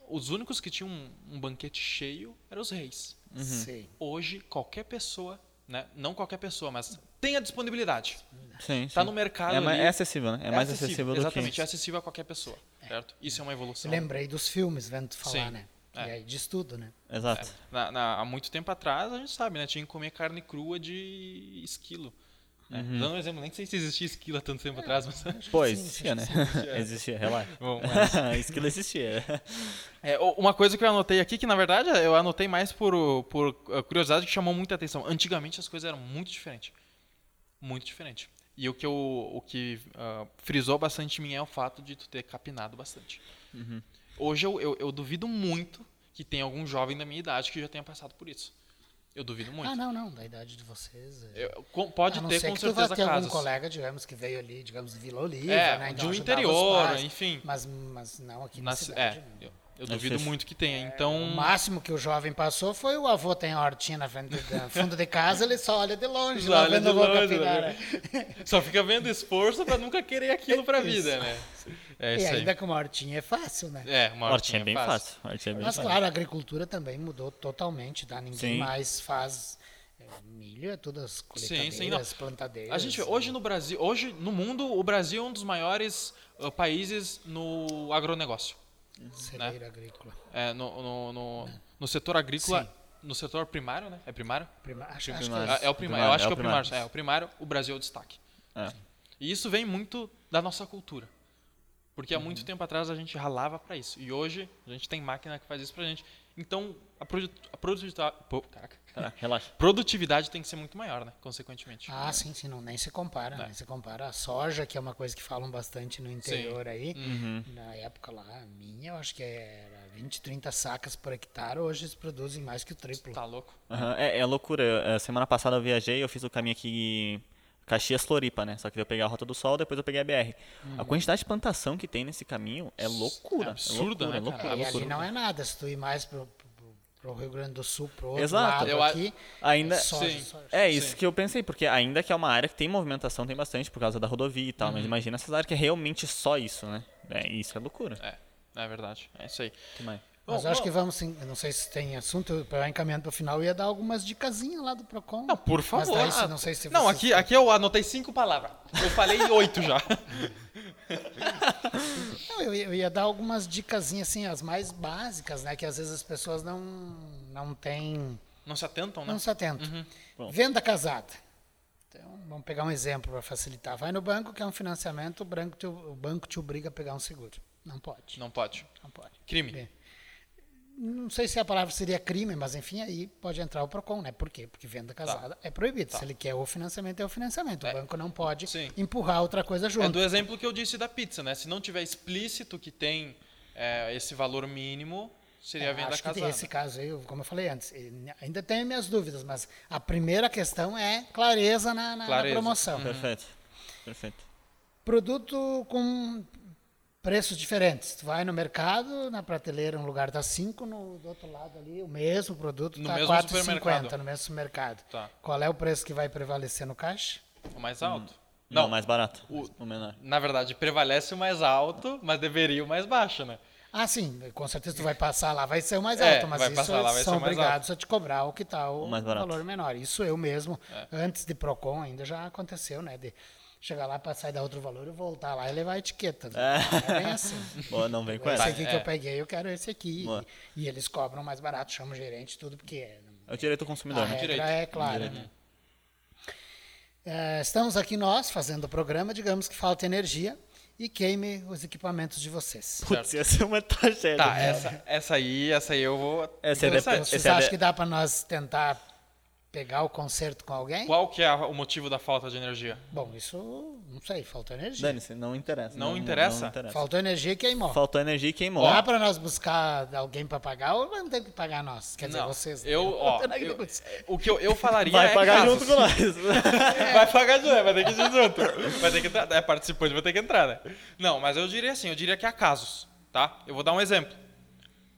[SPEAKER 2] os únicos que tinham um, um banquete cheio eram os reis.
[SPEAKER 3] Sim.
[SPEAKER 2] Hoje, qualquer pessoa, né, não qualquer pessoa, mas tem a disponibilidade.
[SPEAKER 1] Sim,
[SPEAKER 2] Está
[SPEAKER 1] sim.
[SPEAKER 2] no mercado
[SPEAKER 1] É, mais- é acessível, né? É, mais acessível, do
[SPEAKER 2] Exatamente,
[SPEAKER 1] que...
[SPEAKER 2] é acessível a qualquer pessoa, certo? Isso é uma evolução.
[SPEAKER 3] Lembrei dos filmes, vendo tu falar,
[SPEAKER 2] Sim.
[SPEAKER 3] né?
[SPEAKER 2] É.
[SPEAKER 3] E aí diz tudo, né?
[SPEAKER 1] Exato.
[SPEAKER 2] Na- na- há muito tempo atrás, a gente sabe, né? Tinha que comer carne crua de esquilo. Né?
[SPEAKER 1] Uhum.
[SPEAKER 2] Dando um exemplo, nem sei se existia esquilo há tanto tempo atrás, mas...
[SPEAKER 1] Pô,
[SPEAKER 3] Sim,
[SPEAKER 1] existia, né?
[SPEAKER 3] sim,
[SPEAKER 1] existia, relaxa.
[SPEAKER 2] Bom,
[SPEAKER 1] Esquilo existia.
[SPEAKER 2] É, uma coisa que eu anotei aqui, que na verdade eu anotei mais por, por uh, curiosidade, que chamou muita atenção. Antigamente as coisas eram muito diferentes. Muito diferente. E o que, eu, o que uh, frisou bastante em mim é o fato de tu ter capinado bastante.
[SPEAKER 1] Uhum.
[SPEAKER 2] Hoje eu, eu, eu duvido muito que tenha algum jovem da minha idade que já tenha passado por isso. Eu duvido muito.
[SPEAKER 3] Ah, não, não, da idade de vocês. é.
[SPEAKER 2] Eu- com- pode
[SPEAKER 3] a não
[SPEAKER 2] ter
[SPEAKER 3] ser
[SPEAKER 2] com
[SPEAKER 3] que tu vá
[SPEAKER 2] certeza
[SPEAKER 3] ter algum
[SPEAKER 2] casos.
[SPEAKER 3] colega, digamos, que veio ali, digamos, de Vila Oliva,
[SPEAKER 2] É,
[SPEAKER 3] né?
[SPEAKER 2] de
[SPEAKER 3] então
[SPEAKER 2] um
[SPEAKER 3] os
[SPEAKER 2] interior,
[SPEAKER 3] pais.
[SPEAKER 2] enfim.
[SPEAKER 3] Mas, mas não aqui na,
[SPEAKER 2] Na-
[SPEAKER 3] cidade.
[SPEAKER 2] é,
[SPEAKER 3] né?
[SPEAKER 2] eu, eu
[SPEAKER 1] É
[SPEAKER 2] duvido muito que tenha.
[SPEAKER 3] O
[SPEAKER 2] Então,
[SPEAKER 3] máximo que o jovem passou foi o avô tem a hortinha na frente do fundo de casa, ele só olha de longe,
[SPEAKER 2] Só
[SPEAKER 3] lá
[SPEAKER 2] olha
[SPEAKER 3] vendo
[SPEAKER 2] de
[SPEAKER 3] o
[SPEAKER 2] longe,
[SPEAKER 3] capinar.
[SPEAKER 2] né? só fica vendo esforço pra nunca querer aquilo pra vida, né? É
[SPEAKER 3] E
[SPEAKER 2] isso aí.
[SPEAKER 3] ainda com uma hortinha é fácil, né?
[SPEAKER 2] É, uma
[SPEAKER 1] Hortinha
[SPEAKER 2] hortinha
[SPEAKER 1] é bem fácil. Hortinha é bem
[SPEAKER 3] Mas
[SPEAKER 1] fácil.
[SPEAKER 3] claro, a agricultura também mudou totalmente, tá? Ninguém
[SPEAKER 1] Sim.
[SPEAKER 3] mais faz é, milho, é tudo as colheitadeiras,
[SPEAKER 2] sim, não.
[SPEAKER 3] plantadeiras.
[SPEAKER 2] A gente hoje no Brasil, hoje no mundo, o Brasil é um dos maiores uh, países no agronegócio.
[SPEAKER 3] Celeira agrícola.
[SPEAKER 2] É, no, no, no, no setor agrícola,
[SPEAKER 3] Sim.
[SPEAKER 2] no setor primário, né? É primário?
[SPEAKER 3] Prima- acho,
[SPEAKER 2] Sim,
[SPEAKER 3] acho
[SPEAKER 1] primário.
[SPEAKER 3] que
[SPEAKER 2] É, é o primário. Eu acho
[SPEAKER 1] é
[SPEAKER 2] que é
[SPEAKER 1] o
[SPEAKER 2] o primário.
[SPEAKER 1] primário.
[SPEAKER 2] É, o primário, o Brasil é o destaque.
[SPEAKER 1] É.
[SPEAKER 2] E isso vem muito da nossa cultura. Porque há
[SPEAKER 1] Uhum.
[SPEAKER 2] muito tempo atrás a gente ralava pra isso. E hoje a gente tem máquina que faz isso pra gente. Então a, produ a produtividade, pô, caraca.
[SPEAKER 1] Caraca, relaxa.
[SPEAKER 2] produtividade tem que ser muito maior, né? Consequentemente.
[SPEAKER 3] Ah, sim, sim, não, nem se compara,
[SPEAKER 2] É.
[SPEAKER 3] nem se compara. A soja, que é uma coisa que falam bastante no interior aí,
[SPEAKER 1] Uhum.
[SPEAKER 3] na época lá, a minha, eu acho que era 20, 30 sacas por hectare, hoje eles produzem mais que o triplo.
[SPEAKER 2] Tá louco?
[SPEAKER 1] Aham, É, é loucura. Eu- a semana passada eu viajei, eu fiz o caminho aqui Caxias Floripa, né? Só que eu peguei a Rota do Sol, depois eu peguei a BR. A quantidade de plantação que tem nesse caminho é loucura.
[SPEAKER 2] É absurda,
[SPEAKER 1] loucura,
[SPEAKER 2] né,
[SPEAKER 1] loucura,
[SPEAKER 2] cara?
[SPEAKER 3] e
[SPEAKER 1] loucura.
[SPEAKER 3] ali não é nada, se tu ir mais pro, pro, Rio Grande do Sul, pro outro
[SPEAKER 1] Exato.
[SPEAKER 3] lado
[SPEAKER 2] Eu
[SPEAKER 3] aqui,
[SPEAKER 1] Ainda
[SPEAKER 3] soja,
[SPEAKER 2] Sim.
[SPEAKER 3] soja.
[SPEAKER 1] é isso
[SPEAKER 2] Sim.
[SPEAKER 1] que eu pensei, porque ainda que é uma área que tem movimentação, tem bastante por causa da rodovia e tal,
[SPEAKER 2] Uhum.
[SPEAKER 1] mas imagina essas áreas que é realmente só isso, né? É, isso é loucura.
[SPEAKER 2] É, é verdade. É isso aí.
[SPEAKER 1] Que mais?
[SPEAKER 3] Mas
[SPEAKER 2] Bom,
[SPEAKER 3] eu acho
[SPEAKER 2] bom,
[SPEAKER 3] que vamos, sim, eu não sei se tem assunto, para encaminhando para o final, eu ia dar algumas dicasinhas lá do Procon.
[SPEAKER 2] Não, por
[SPEAKER 3] Mas
[SPEAKER 2] favor.
[SPEAKER 3] daí, se não sei se
[SPEAKER 2] Não, aqui, aqui eu anotei cinco palavras. Eu falei oito já.
[SPEAKER 3] Não, eu, ia- eu ia dar algumas dicasinhas, assim, as mais básicas, né? Que às vezes as pessoas não, não têm,
[SPEAKER 2] Não se atentam, né?
[SPEAKER 3] não se atentam.
[SPEAKER 2] Uhum.
[SPEAKER 3] Venda casada. Então, vamos pegar um exemplo para facilitar. Vai no banco, quer um financiamento, o banco, te, o banco te obriga a pegar um seguro. Não pode.
[SPEAKER 2] Não pode.
[SPEAKER 3] Não pode.
[SPEAKER 2] Crime.
[SPEAKER 3] Bem, Não sei se a palavra seria crime, mas enfim, aí pode entrar o PROCON, né? Por quê? Porque venda casada é proibido.
[SPEAKER 2] Tá.
[SPEAKER 3] Se ele quer o financiamento, é o financiamento.
[SPEAKER 2] É.
[SPEAKER 3] O banco não pode
[SPEAKER 2] Sim.
[SPEAKER 3] empurrar outra coisa
[SPEAKER 2] É
[SPEAKER 3] junto.
[SPEAKER 2] do exemplo que eu disse da pizza, né? Se não tiver explícito que tem é, esse valor mínimo, seria a
[SPEAKER 3] É,
[SPEAKER 2] venda
[SPEAKER 3] acho que
[SPEAKER 2] casada.
[SPEAKER 3] esse caso aí, como eu falei antes, ainda tenho minhas dúvidas, mas a primeira questão é clareza na, na- na
[SPEAKER 2] Clareza.
[SPEAKER 3] promoção.
[SPEAKER 1] Perfeito. Perfeito.
[SPEAKER 3] Produto com preços diferentes. Tu vai no mercado, na prateleira, um lugar tá 5, no do outro lado ali, o mesmo produto
[SPEAKER 2] No
[SPEAKER 3] tá
[SPEAKER 2] mesmo
[SPEAKER 3] 4,50
[SPEAKER 2] supermercado.
[SPEAKER 3] no mesmo supermercado.
[SPEAKER 2] Tá.
[SPEAKER 3] Qual é o preço que vai prevalecer no caixa?
[SPEAKER 2] O mais alto?
[SPEAKER 1] Não,
[SPEAKER 2] Não,
[SPEAKER 1] mais barato.
[SPEAKER 2] o-
[SPEAKER 1] O menor.
[SPEAKER 2] na verdade, prevalece o mais alto, mas deveria o mais baixo, né?
[SPEAKER 3] Ah, sim, com certeza tu vai passar lá, vai ser o mais
[SPEAKER 2] É,
[SPEAKER 3] alto, mas
[SPEAKER 2] vai
[SPEAKER 3] isso
[SPEAKER 2] lá, vai
[SPEAKER 3] são
[SPEAKER 2] o
[SPEAKER 3] obrigados a te cobrar o que tá o,
[SPEAKER 1] O
[SPEAKER 3] valor menor. Isso eu mesmo,
[SPEAKER 2] É.
[SPEAKER 3] antes de Procon ainda já aconteceu, né? De chegar lá, passar e dar outro valor e voltar lá e levar a etiqueta. né? É bem assim.
[SPEAKER 1] Boa, não vem com
[SPEAKER 3] Esse
[SPEAKER 1] essa.
[SPEAKER 3] aqui que
[SPEAKER 2] é.
[SPEAKER 3] eu peguei, eu quero esse aqui. E, e eles cobram mais barato, chamam o gerente, tudo, porque é-
[SPEAKER 1] É o direito do
[SPEAKER 3] a
[SPEAKER 1] consumidor. né?
[SPEAKER 3] regra
[SPEAKER 2] Direito.
[SPEAKER 3] é clara. né? É, estamos aqui nós fazendo o programa, digamos que falta energia e queime os equipamentos de vocês.
[SPEAKER 1] Putz, ia ser uma tragédia.
[SPEAKER 2] Tá, essa, essa aí, essa aí eu vou.
[SPEAKER 1] Essa é
[SPEAKER 3] Vocês
[SPEAKER 1] esse é
[SPEAKER 3] acham
[SPEAKER 1] de-
[SPEAKER 3] que dá para nós tentar pegar o conserto com alguém?
[SPEAKER 2] Qual que é a- o motivo da falta de energia?
[SPEAKER 3] Bom, isso não sei, faltou energia.
[SPEAKER 1] Dane-se, não interessa.
[SPEAKER 2] Não interessa?
[SPEAKER 1] Não interessa.
[SPEAKER 3] Faltou energia e queimou.
[SPEAKER 1] Faltou energia e queimou.
[SPEAKER 3] Dá pra nós buscar alguém pra pagar ou não tem que pagar nós? Quer dizer,
[SPEAKER 2] Não,
[SPEAKER 3] vocês. né?
[SPEAKER 2] eu, ó,
[SPEAKER 3] Não tem
[SPEAKER 2] eu- o que eu, eu falaria
[SPEAKER 1] Vai
[SPEAKER 2] é
[SPEAKER 1] pagar
[SPEAKER 2] casos.
[SPEAKER 1] junto com nós.
[SPEAKER 2] Vai pagar junto, vai ter que ir junto. Vai ter que entrar, é participante, vai ter que entrar, né? Não, mas eu diria assim, eu diria que há casos, tá? Eu vou dar um exemplo.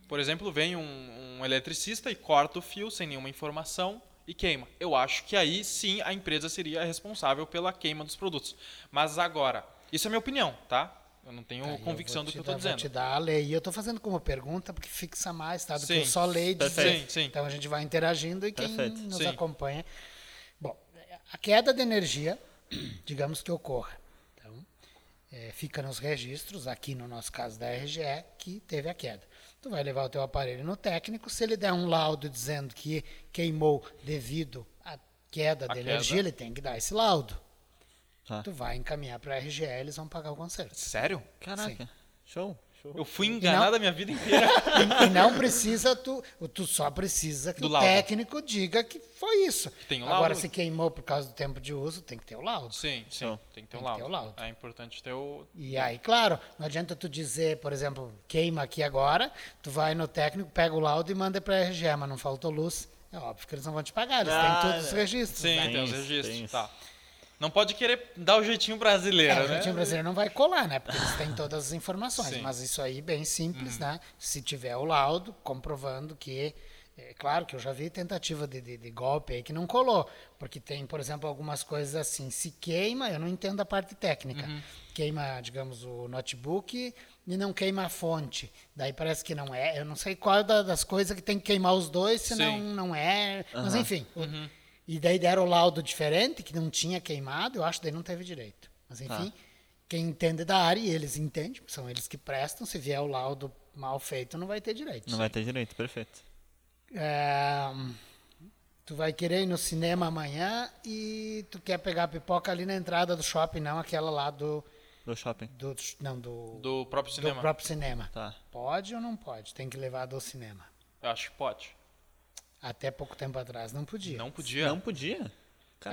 [SPEAKER 2] Por exemplo, vem um, um eletricista e corta o fio sem nenhuma informação e queima. Eu acho que aí sim a empresa seria responsável pela queima dos produtos. Mas agora, isso é minha opinião, tá? Eu não tenho
[SPEAKER 3] Aí eu
[SPEAKER 2] convicção do que eu
[SPEAKER 3] dar-
[SPEAKER 2] tô
[SPEAKER 3] Vou
[SPEAKER 2] dizendo.
[SPEAKER 3] te dar a lei. E eu tô fazendo como pergunta porque fixa mais, tá? Do
[SPEAKER 2] Sim,
[SPEAKER 3] que eu só leio.
[SPEAKER 2] Sim, sim.
[SPEAKER 3] Então a gente vai interagindo e quem
[SPEAKER 1] Perfeito.
[SPEAKER 3] nos
[SPEAKER 2] Sim.
[SPEAKER 3] acompanha. Bom, a queda de energia, digamos que ocorra. Então, é, fica nos registros, aqui no nosso caso da RGE, que teve a queda. Tu vai levar o teu aparelho no técnico, se ele der um laudo dizendo que queimou devido à queda
[SPEAKER 2] A
[SPEAKER 3] de
[SPEAKER 2] queda.
[SPEAKER 3] energia, ele tem que dar esse laudo.
[SPEAKER 1] Tá.
[SPEAKER 3] Tu vai encaminhar para a RGE, eles vão pagar o conserto.
[SPEAKER 2] Sério?
[SPEAKER 1] Caraca. Show. Show.
[SPEAKER 2] Eu fui enganado a minha vida inteira.
[SPEAKER 3] E não precisa tu, tu só precisa que
[SPEAKER 2] Do
[SPEAKER 3] o
[SPEAKER 2] laudo.
[SPEAKER 3] técnico diga que foi isso.
[SPEAKER 2] tem o
[SPEAKER 3] Agora,
[SPEAKER 2] laudo.
[SPEAKER 3] se queimou por causa do tempo de uso, tem que ter o laudo.
[SPEAKER 2] Sim, sim.
[SPEAKER 1] Show.
[SPEAKER 2] Tem que ter
[SPEAKER 3] Tem
[SPEAKER 2] o
[SPEAKER 3] que
[SPEAKER 2] laudo.
[SPEAKER 3] ter o laudo.
[SPEAKER 2] É importante ter o.
[SPEAKER 3] E aí, claro, não adianta tu dizer, por exemplo, queima aqui agora, tu vai no técnico, pega o laudo e manda para a RGE, mas não faltou luz. É óbvio que eles não vão te pagar, eles
[SPEAKER 1] Ah,
[SPEAKER 3] têm todos os registros.
[SPEAKER 2] Sim,
[SPEAKER 3] né?
[SPEAKER 1] Tem
[SPEAKER 2] tem os registros.
[SPEAKER 1] tem isso.
[SPEAKER 2] Não pode querer dar o jeitinho brasileiro,
[SPEAKER 3] É, o
[SPEAKER 2] né?
[SPEAKER 3] jeitinho brasileiro não vai colar, né? Porque eles têm todas as informações.
[SPEAKER 2] Sim. Uhum.
[SPEAKER 3] Mas isso aí, bem simples, né? Se tiver o laudo comprovando que. É claro que eu já vi tentativa de, de, de golpe aí que não colou. Porque tem, por exemplo, algumas coisas assim. Se queima, eu não entendo a parte técnica.
[SPEAKER 2] Uhum.
[SPEAKER 3] Queima, digamos, o notebook e não queima a fonte. Daí parece que não é. Eu não sei qual da- das coisas que tem que queimar os dois, senão
[SPEAKER 2] Sim.
[SPEAKER 3] não é. Mas enfim. o-
[SPEAKER 2] Uhum.
[SPEAKER 3] E daí deram o laudo diferente, que não tinha queimado, eu acho que daí não teve direito. Mas enfim, quem entende da área, e eles entendem, são eles que prestam, se vier o laudo mal feito, não vai ter direito.
[SPEAKER 1] Não vai ter direito, perfeito.
[SPEAKER 3] É, tu vai querer ir no cinema amanhã e tu quer pegar a pipoca ali na entrada do shopping, não aquela lá do.
[SPEAKER 1] Do shopping.
[SPEAKER 3] do não, do,
[SPEAKER 2] Do próprio
[SPEAKER 3] do
[SPEAKER 2] cinema.
[SPEAKER 3] próprio cinema.
[SPEAKER 1] Tá.
[SPEAKER 3] Pode ou não pode? Tem que levar do cinema.
[SPEAKER 2] Eu acho que pode.
[SPEAKER 3] Até pouco tempo atrás não podia.
[SPEAKER 2] Não podia.
[SPEAKER 1] Não podia?
[SPEAKER 3] Era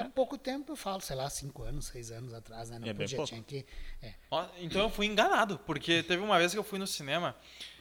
[SPEAKER 1] Cara,
[SPEAKER 3] pouco tempo, eu falo, sei lá, cinco anos, seis anos atrás, né? Não
[SPEAKER 1] É
[SPEAKER 3] podia, tinha que. é.
[SPEAKER 2] Ó, Então eu fui enganado, porque teve uma vez que eu fui no cinema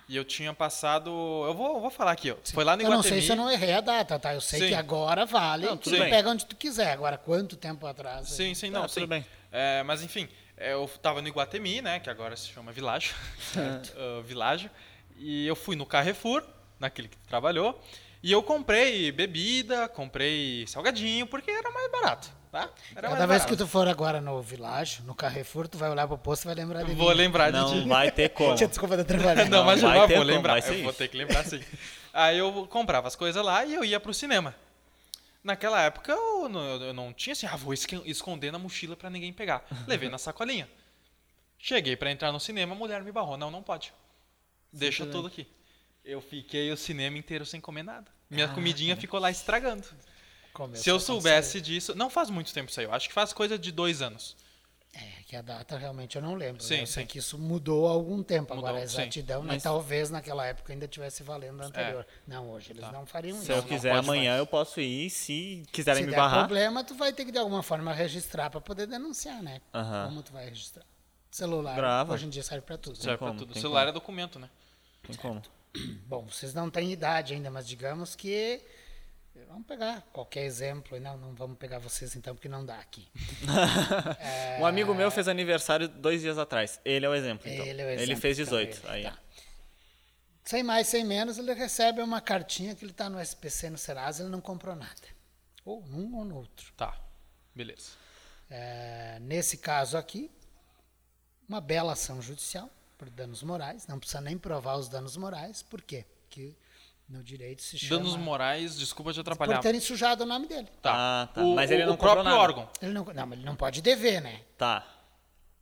[SPEAKER 2] e eu tinha passado. Eu vou, eu vou falar aqui, ó. Foi lá no
[SPEAKER 3] Eu não
[SPEAKER 2] Iguatemi.
[SPEAKER 3] sei se eu não errei a data, tá? Eu sei
[SPEAKER 2] Sim.
[SPEAKER 3] que agora vale.
[SPEAKER 1] Não,
[SPEAKER 3] tu
[SPEAKER 1] tudo bem.
[SPEAKER 3] pega onde tu quiser. Agora, quanto tempo atrás?
[SPEAKER 2] Sim, sim,
[SPEAKER 1] Tá,
[SPEAKER 2] não,
[SPEAKER 1] tudo
[SPEAKER 2] sim.
[SPEAKER 1] bem.
[SPEAKER 2] É, mas enfim, é, eu tava no Iguatemi, né? Que agora se chama Világio. Ah, Világio. E eu fui no Carrefour, naquele que tu trabalhou. E eu comprei bebida, comprei salgadinho, porque era mais barato, tá? Era
[SPEAKER 3] Cada
[SPEAKER 2] mais
[SPEAKER 3] vez
[SPEAKER 2] barato.
[SPEAKER 3] que tu for agora no Világio, no Carrefour, tu vai olhar pro posto e vai lembrar de
[SPEAKER 2] Vou
[SPEAKER 3] mim.
[SPEAKER 2] lembrar de
[SPEAKER 1] Não
[SPEAKER 2] ti.
[SPEAKER 1] vai ter como.
[SPEAKER 3] Tinha desculpa de trabalhar.
[SPEAKER 2] Não, mas
[SPEAKER 1] vai
[SPEAKER 2] eu vou
[SPEAKER 1] como,
[SPEAKER 2] lembrar. Eu vou ter que lembrar sim. Aí eu comprava as coisas lá e eu ia pro cinema. Naquela época eu não, eu não tinha assim, ah, vou esconder na mochila pra ninguém pegar. Levei na sacolinha. Cheguei pra entrar no cinema, a mulher me barrou. Não, não pode. Deixa tudo aqui. Eu fiquei o cinema inteiro sem comer nada. Minha comidinha ficou lá estragando.
[SPEAKER 3] Começou
[SPEAKER 2] Se eu soubesse disso. Não faz muito tempo isso aí. Eu acho que faz coisa de dois anos.
[SPEAKER 3] É, que a data realmente eu não lembro.
[SPEAKER 2] Sim,
[SPEAKER 3] né? Eu sei
[SPEAKER 2] sim.
[SPEAKER 3] que isso mudou há algum tempo.
[SPEAKER 2] Mudou,
[SPEAKER 3] Agora, a exatidão, né?
[SPEAKER 1] Mas-
[SPEAKER 3] talvez naquela época ainda tivesse valendo a anterior. Não, hoje eles
[SPEAKER 2] Tá.
[SPEAKER 3] não fariam
[SPEAKER 1] Se
[SPEAKER 3] isso.
[SPEAKER 1] eu
[SPEAKER 3] Não
[SPEAKER 1] quiser amanhã,
[SPEAKER 3] mais.
[SPEAKER 1] eu posso ir. Se quiserem
[SPEAKER 3] Se
[SPEAKER 1] me
[SPEAKER 3] der
[SPEAKER 1] barrar.
[SPEAKER 3] problema, tu vai ter que de alguma forma registrar para poder denunciar, né?
[SPEAKER 1] Aham.
[SPEAKER 3] Como tu vai registrar? Celular,
[SPEAKER 1] Grava.
[SPEAKER 3] hoje em dia serve para tudo. né?
[SPEAKER 2] Serve pra
[SPEAKER 1] como,
[SPEAKER 2] tudo. O
[SPEAKER 1] tem
[SPEAKER 2] celular
[SPEAKER 1] como.
[SPEAKER 2] é documento, né?
[SPEAKER 1] Tem como.
[SPEAKER 3] Bom, vocês não têm idade ainda, mas digamos que. Vamos pegar qualquer exemplo. Não, não vamos pegar vocês então, porque não dá aqui.
[SPEAKER 1] Um amigo meu fez aniversário dois dias atrás. Ele é o exemplo, então.
[SPEAKER 3] Ele é o exemplo,
[SPEAKER 1] fez
[SPEAKER 3] então,
[SPEAKER 1] 18.
[SPEAKER 3] ele,
[SPEAKER 1] aí,
[SPEAKER 3] tá. Sem mais, sem menos, ele recebe uma cartinha que ele está no SPC no Serasa ele não comprou nada. Ou num ou no outro.
[SPEAKER 2] Tá. Beleza.
[SPEAKER 3] É, nesse caso aqui, uma bela ação judicial por danos morais. Não precisa nem provar os danos morais. Por quê? Porque no direito se chama...
[SPEAKER 2] Danos morais, desculpa te
[SPEAKER 3] por
[SPEAKER 2] atrapalhar.
[SPEAKER 3] terem sujado o nome dele.
[SPEAKER 2] Tá.
[SPEAKER 1] Ah, tá.
[SPEAKER 2] O,
[SPEAKER 1] Mas ele
[SPEAKER 2] o-
[SPEAKER 1] não
[SPEAKER 2] o próprio
[SPEAKER 1] nada.
[SPEAKER 2] órgão
[SPEAKER 3] Ele não, não, mas ele não pode dever, né?
[SPEAKER 1] Tá.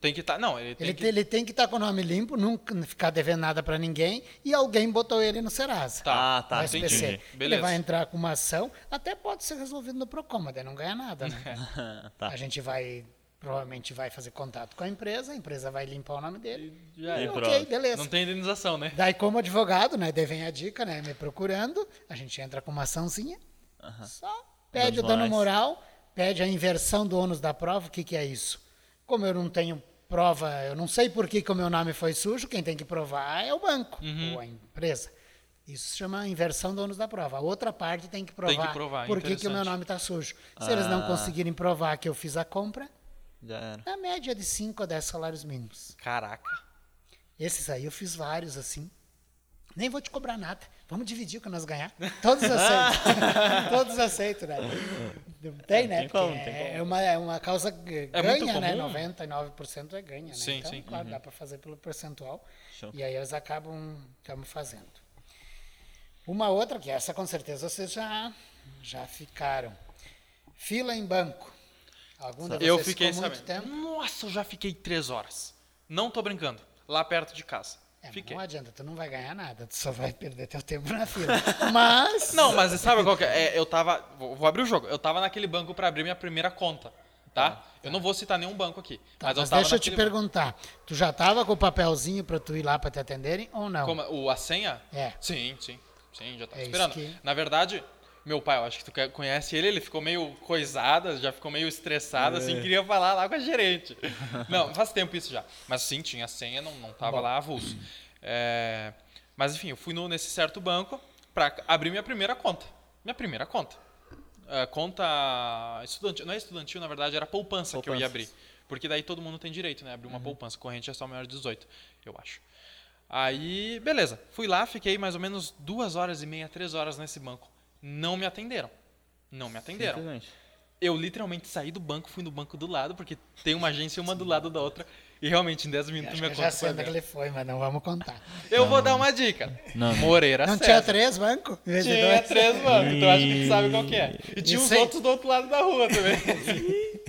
[SPEAKER 2] tem que estar. não, ele tem
[SPEAKER 3] Ele,
[SPEAKER 2] que.
[SPEAKER 3] ele tem que estar com o nome limpo, nunca ficar devendo nada para ninguém e alguém botou ele no Serasa.
[SPEAKER 2] Tá,
[SPEAKER 1] Ah, tá,
[SPEAKER 3] no
[SPEAKER 1] entendi.
[SPEAKER 3] SPC. Ele
[SPEAKER 2] Beleza.
[SPEAKER 3] vai entrar com uma ação, até pode ser resolvido no Procon, mas não ganha nada, né?
[SPEAKER 1] tá.
[SPEAKER 3] A gente vai, provavelmente vai fazer contato com a empresa, a empresa vai limpar o nome dele.
[SPEAKER 2] Já
[SPEAKER 1] E
[SPEAKER 2] é.
[SPEAKER 3] ok,
[SPEAKER 1] pronto.
[SPEAKER 3] beleza.
[SPEAKER 2] Não tem indenização, né?
[SPEAKER 3] Daí, como advogado, né? Daí vem a dica, né? Me procurando, a gente entra com uma açãozinha, só Pede o dano moral, pede a inversão do ônus da prova. O que, que é isso? Como eu não tenho prova, eu não sei por que, que o meu nome foi sujo, quem tem que provar é o banco ou a empresa. Isso se chama inversão do ônus da prova. A outra parte tem que provar,
[SPEAKER 2] que provar,
[SPEAKER 3] por que, que o meu nome está sujo. Se eles não
[SPEAKER 1] Ah.
[SPEAKER 3] conseguirem provar que eu fiz a compra,
[SPEAKER 1] Já era.
[SPEAKER 3] na média de 5 a 10 salários mínimos.
[SPEAKER 2] Caraca.
[SPEAKER 3] Esses aí eu fiz vários assim. Nem vou te cobrar nada. Vamos dividir o que nós ganhar. Todos aceitam. Todos aceitam, né? Não tem, né?
[SPEAKER 1] Tem como, tem
[SPEAKER 3] é,
[SPEAKER 1] como.
[SPEAKER 3] uma, é uma causa g-
[SPEAKER 2] É muito
[SPEAKER 3] ganha, né?
[SPEAKER 2] comum.
[SPEAKER 3] 99% é ganha, né?
[SPEAKER 2] Sim,
[SPEAKER 3] então,
[SPEAKER 2] sim.
[SPEAKER 3] claro, dá para fazer pelo percentual.
[SPEAKER 1] Show.
[SPEAKER 3] E aí eles acabam estamos fazendo. Uma outra, que essa com certeza vocês já, já ficaram. Fila em banco. Algum de
[SPEAKER 2] Eu fiquei sabendo.
[SPEAKER 3] tempo?
[SPEAKER 2] Nossa, eu já fiquei três horas. Não tô brincando. Lá perto de casa.
[SPEAKER 3] É,
[SPEAKER 2] fiquei.
[SPEAKER 3] não adianta, tu não vai ganhar nada, tu só vai perder teu tempo na fila. Mas.
[SPEAKER 2] Não, mas sabe qual que é? É, Eu tava. Vou, vou abrir o jogo. Eu tava naquele banco pra abrir minha primeira conta. Tá? Eu não vou citar nenhum banco aqui.
[SPEAKER 3] Tá,
[SPEAKER 2] mas
[SPEAKER 3] mas deixa eu te
[SPEAKER 2] banco.
[SPEAKER 3] perguntar. Tu já tava com o papelzinho pra tu ir lá pra te atenderem ou não?
[SPEAKER 2] Como, o, a senha?
[SPEAKER 3] É.
[SPEAKER 2] Sim, sim. Sim, já tava
[SPEAKER 3] É
[SPEAKER 2] esperando.
[SPEAKER 3] que-
[SPEAKER 2] Na verdade, meu pai, eu acho que tu conhece ele, ele ficou meio coisado, já ficou meio estressado,
[SPEAKER 3] É.
[SPEAKER 2] assim, queria falar lá com a gerente. não, faz tempo isso já. Mas sim, tinha senha, não, não tava lá avulso. É, mas enfim, eu fui no- nesse certo banco pra abrir minha primeira conta. Minha primeira conta. É, conta estudantil, não é estudantil, na verdade, era poupança que eu ia abrir.
[SPEAKER 1] Poupanças.
[SPEAKER 2] Porque daí todo mundo tem direito, né?
[SPEAKER 3] Uhum.
[SPEAKER 2] Abrir uma poupança. Corrente é só maior de 18, eu acho. Aí, beleza. Fui lá, fiquei mais ou menos duas horas e meia, três horas nesse banco. Não me atenderam. Não me atenderam. Eu literalmente saí do banco, fui no banco do lado, porque tem uma agência uma do lado da outra. E realmente, em 10 minutos, minha
[SPEAKER 3] eu
[SPEAKER 2] conta
[SPEAKER 3] já sei onde é ele foi, mas não vamos contar.
[SPEAKER 2] Eu vou dar uma dica.
[SPEAKER 1] Não.
[SPEAKER 2] Moreira
[SPEAKER 3] não
[SPEAKER 2] César.
[SPEAKER 3] tinha três bancos?
[SPEAKER 2] Tinha
[SPEAKER 3] dois?
[SPEAKER 2] três bancos, então acho que tu sabe qual que é. E tinha
[SPEAKER 3] aí.
[SPEAKER 2] outros do outro lado da rua também.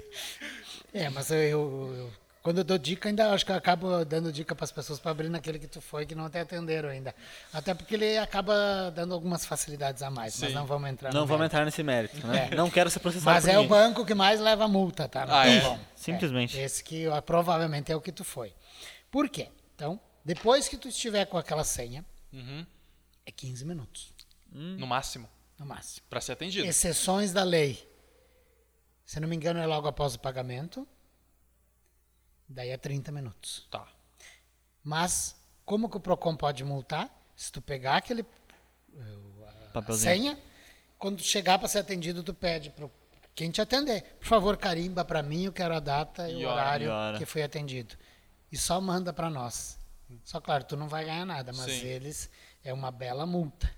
[SPEAKER 3] É, mas eu, eu- eu- quando eu dou dica, ainda acho que eu acabo dando dica para as pessoas para abrir naquele que tu foi que não te atenderam ainda. Até porque ele acaba dando algumas facilidades a mais, mas
[SPEAKER 2] Sim.
[SPEAKER 3] não vamos entrar
[SPEAKER 1] Não vamos
[SPEAKER 3] mérito.
[SPEAKER 1] entrar nesse mérito, né? Não quero ser processado
[SPEAKER 3] Mas
[SPEAKER 1] por
[SPEAKER 3] é o banco que mais leva multa, tá? Não
[SPEAKER 2] Ah, é?
[SPEAKER 3] como.
[SPEAKER 1] Simplesmente.
[SPEAKER 3] É, esse que ó, provavelmente é o que tu foi. Por quê? Então, depois que tu estiver com aquela senha,
[SPEAKER 2] Uhum.
[SPEAKER 3] é 15 minutos,
[SPEAKER 2] No máximo,
[SPEAKER 3] no máximo.
[SPEAKER 2] pra ser atendido.
[SPEAKER 3] Exceções da lei. Se não me engano, é logo após o pagamento. Daí é 30 minutos.
[SPEAKER 2] Tá.
[SPEAKER 3] Mas, como que o PROCON pode multar? Se tu pegar aquele a
[SPEAKER 1] Papelzinho.
[SPEAKER 3] senha, quando chegar para ser atendido, tu pede para quem te atender. Por favor, carimba para mim, eu quero a data e,
[SPEAKER 2] E
[SPEAKER 3] o horário
[SPEAKER 1] e
[SPEAKER 3] que foi atendido. E só manda para nós. Só claro, tu não vai ganhar nada, mas
[SPEAKER 2] Sim.
[SPEAKER 3] eles é uma bela multa.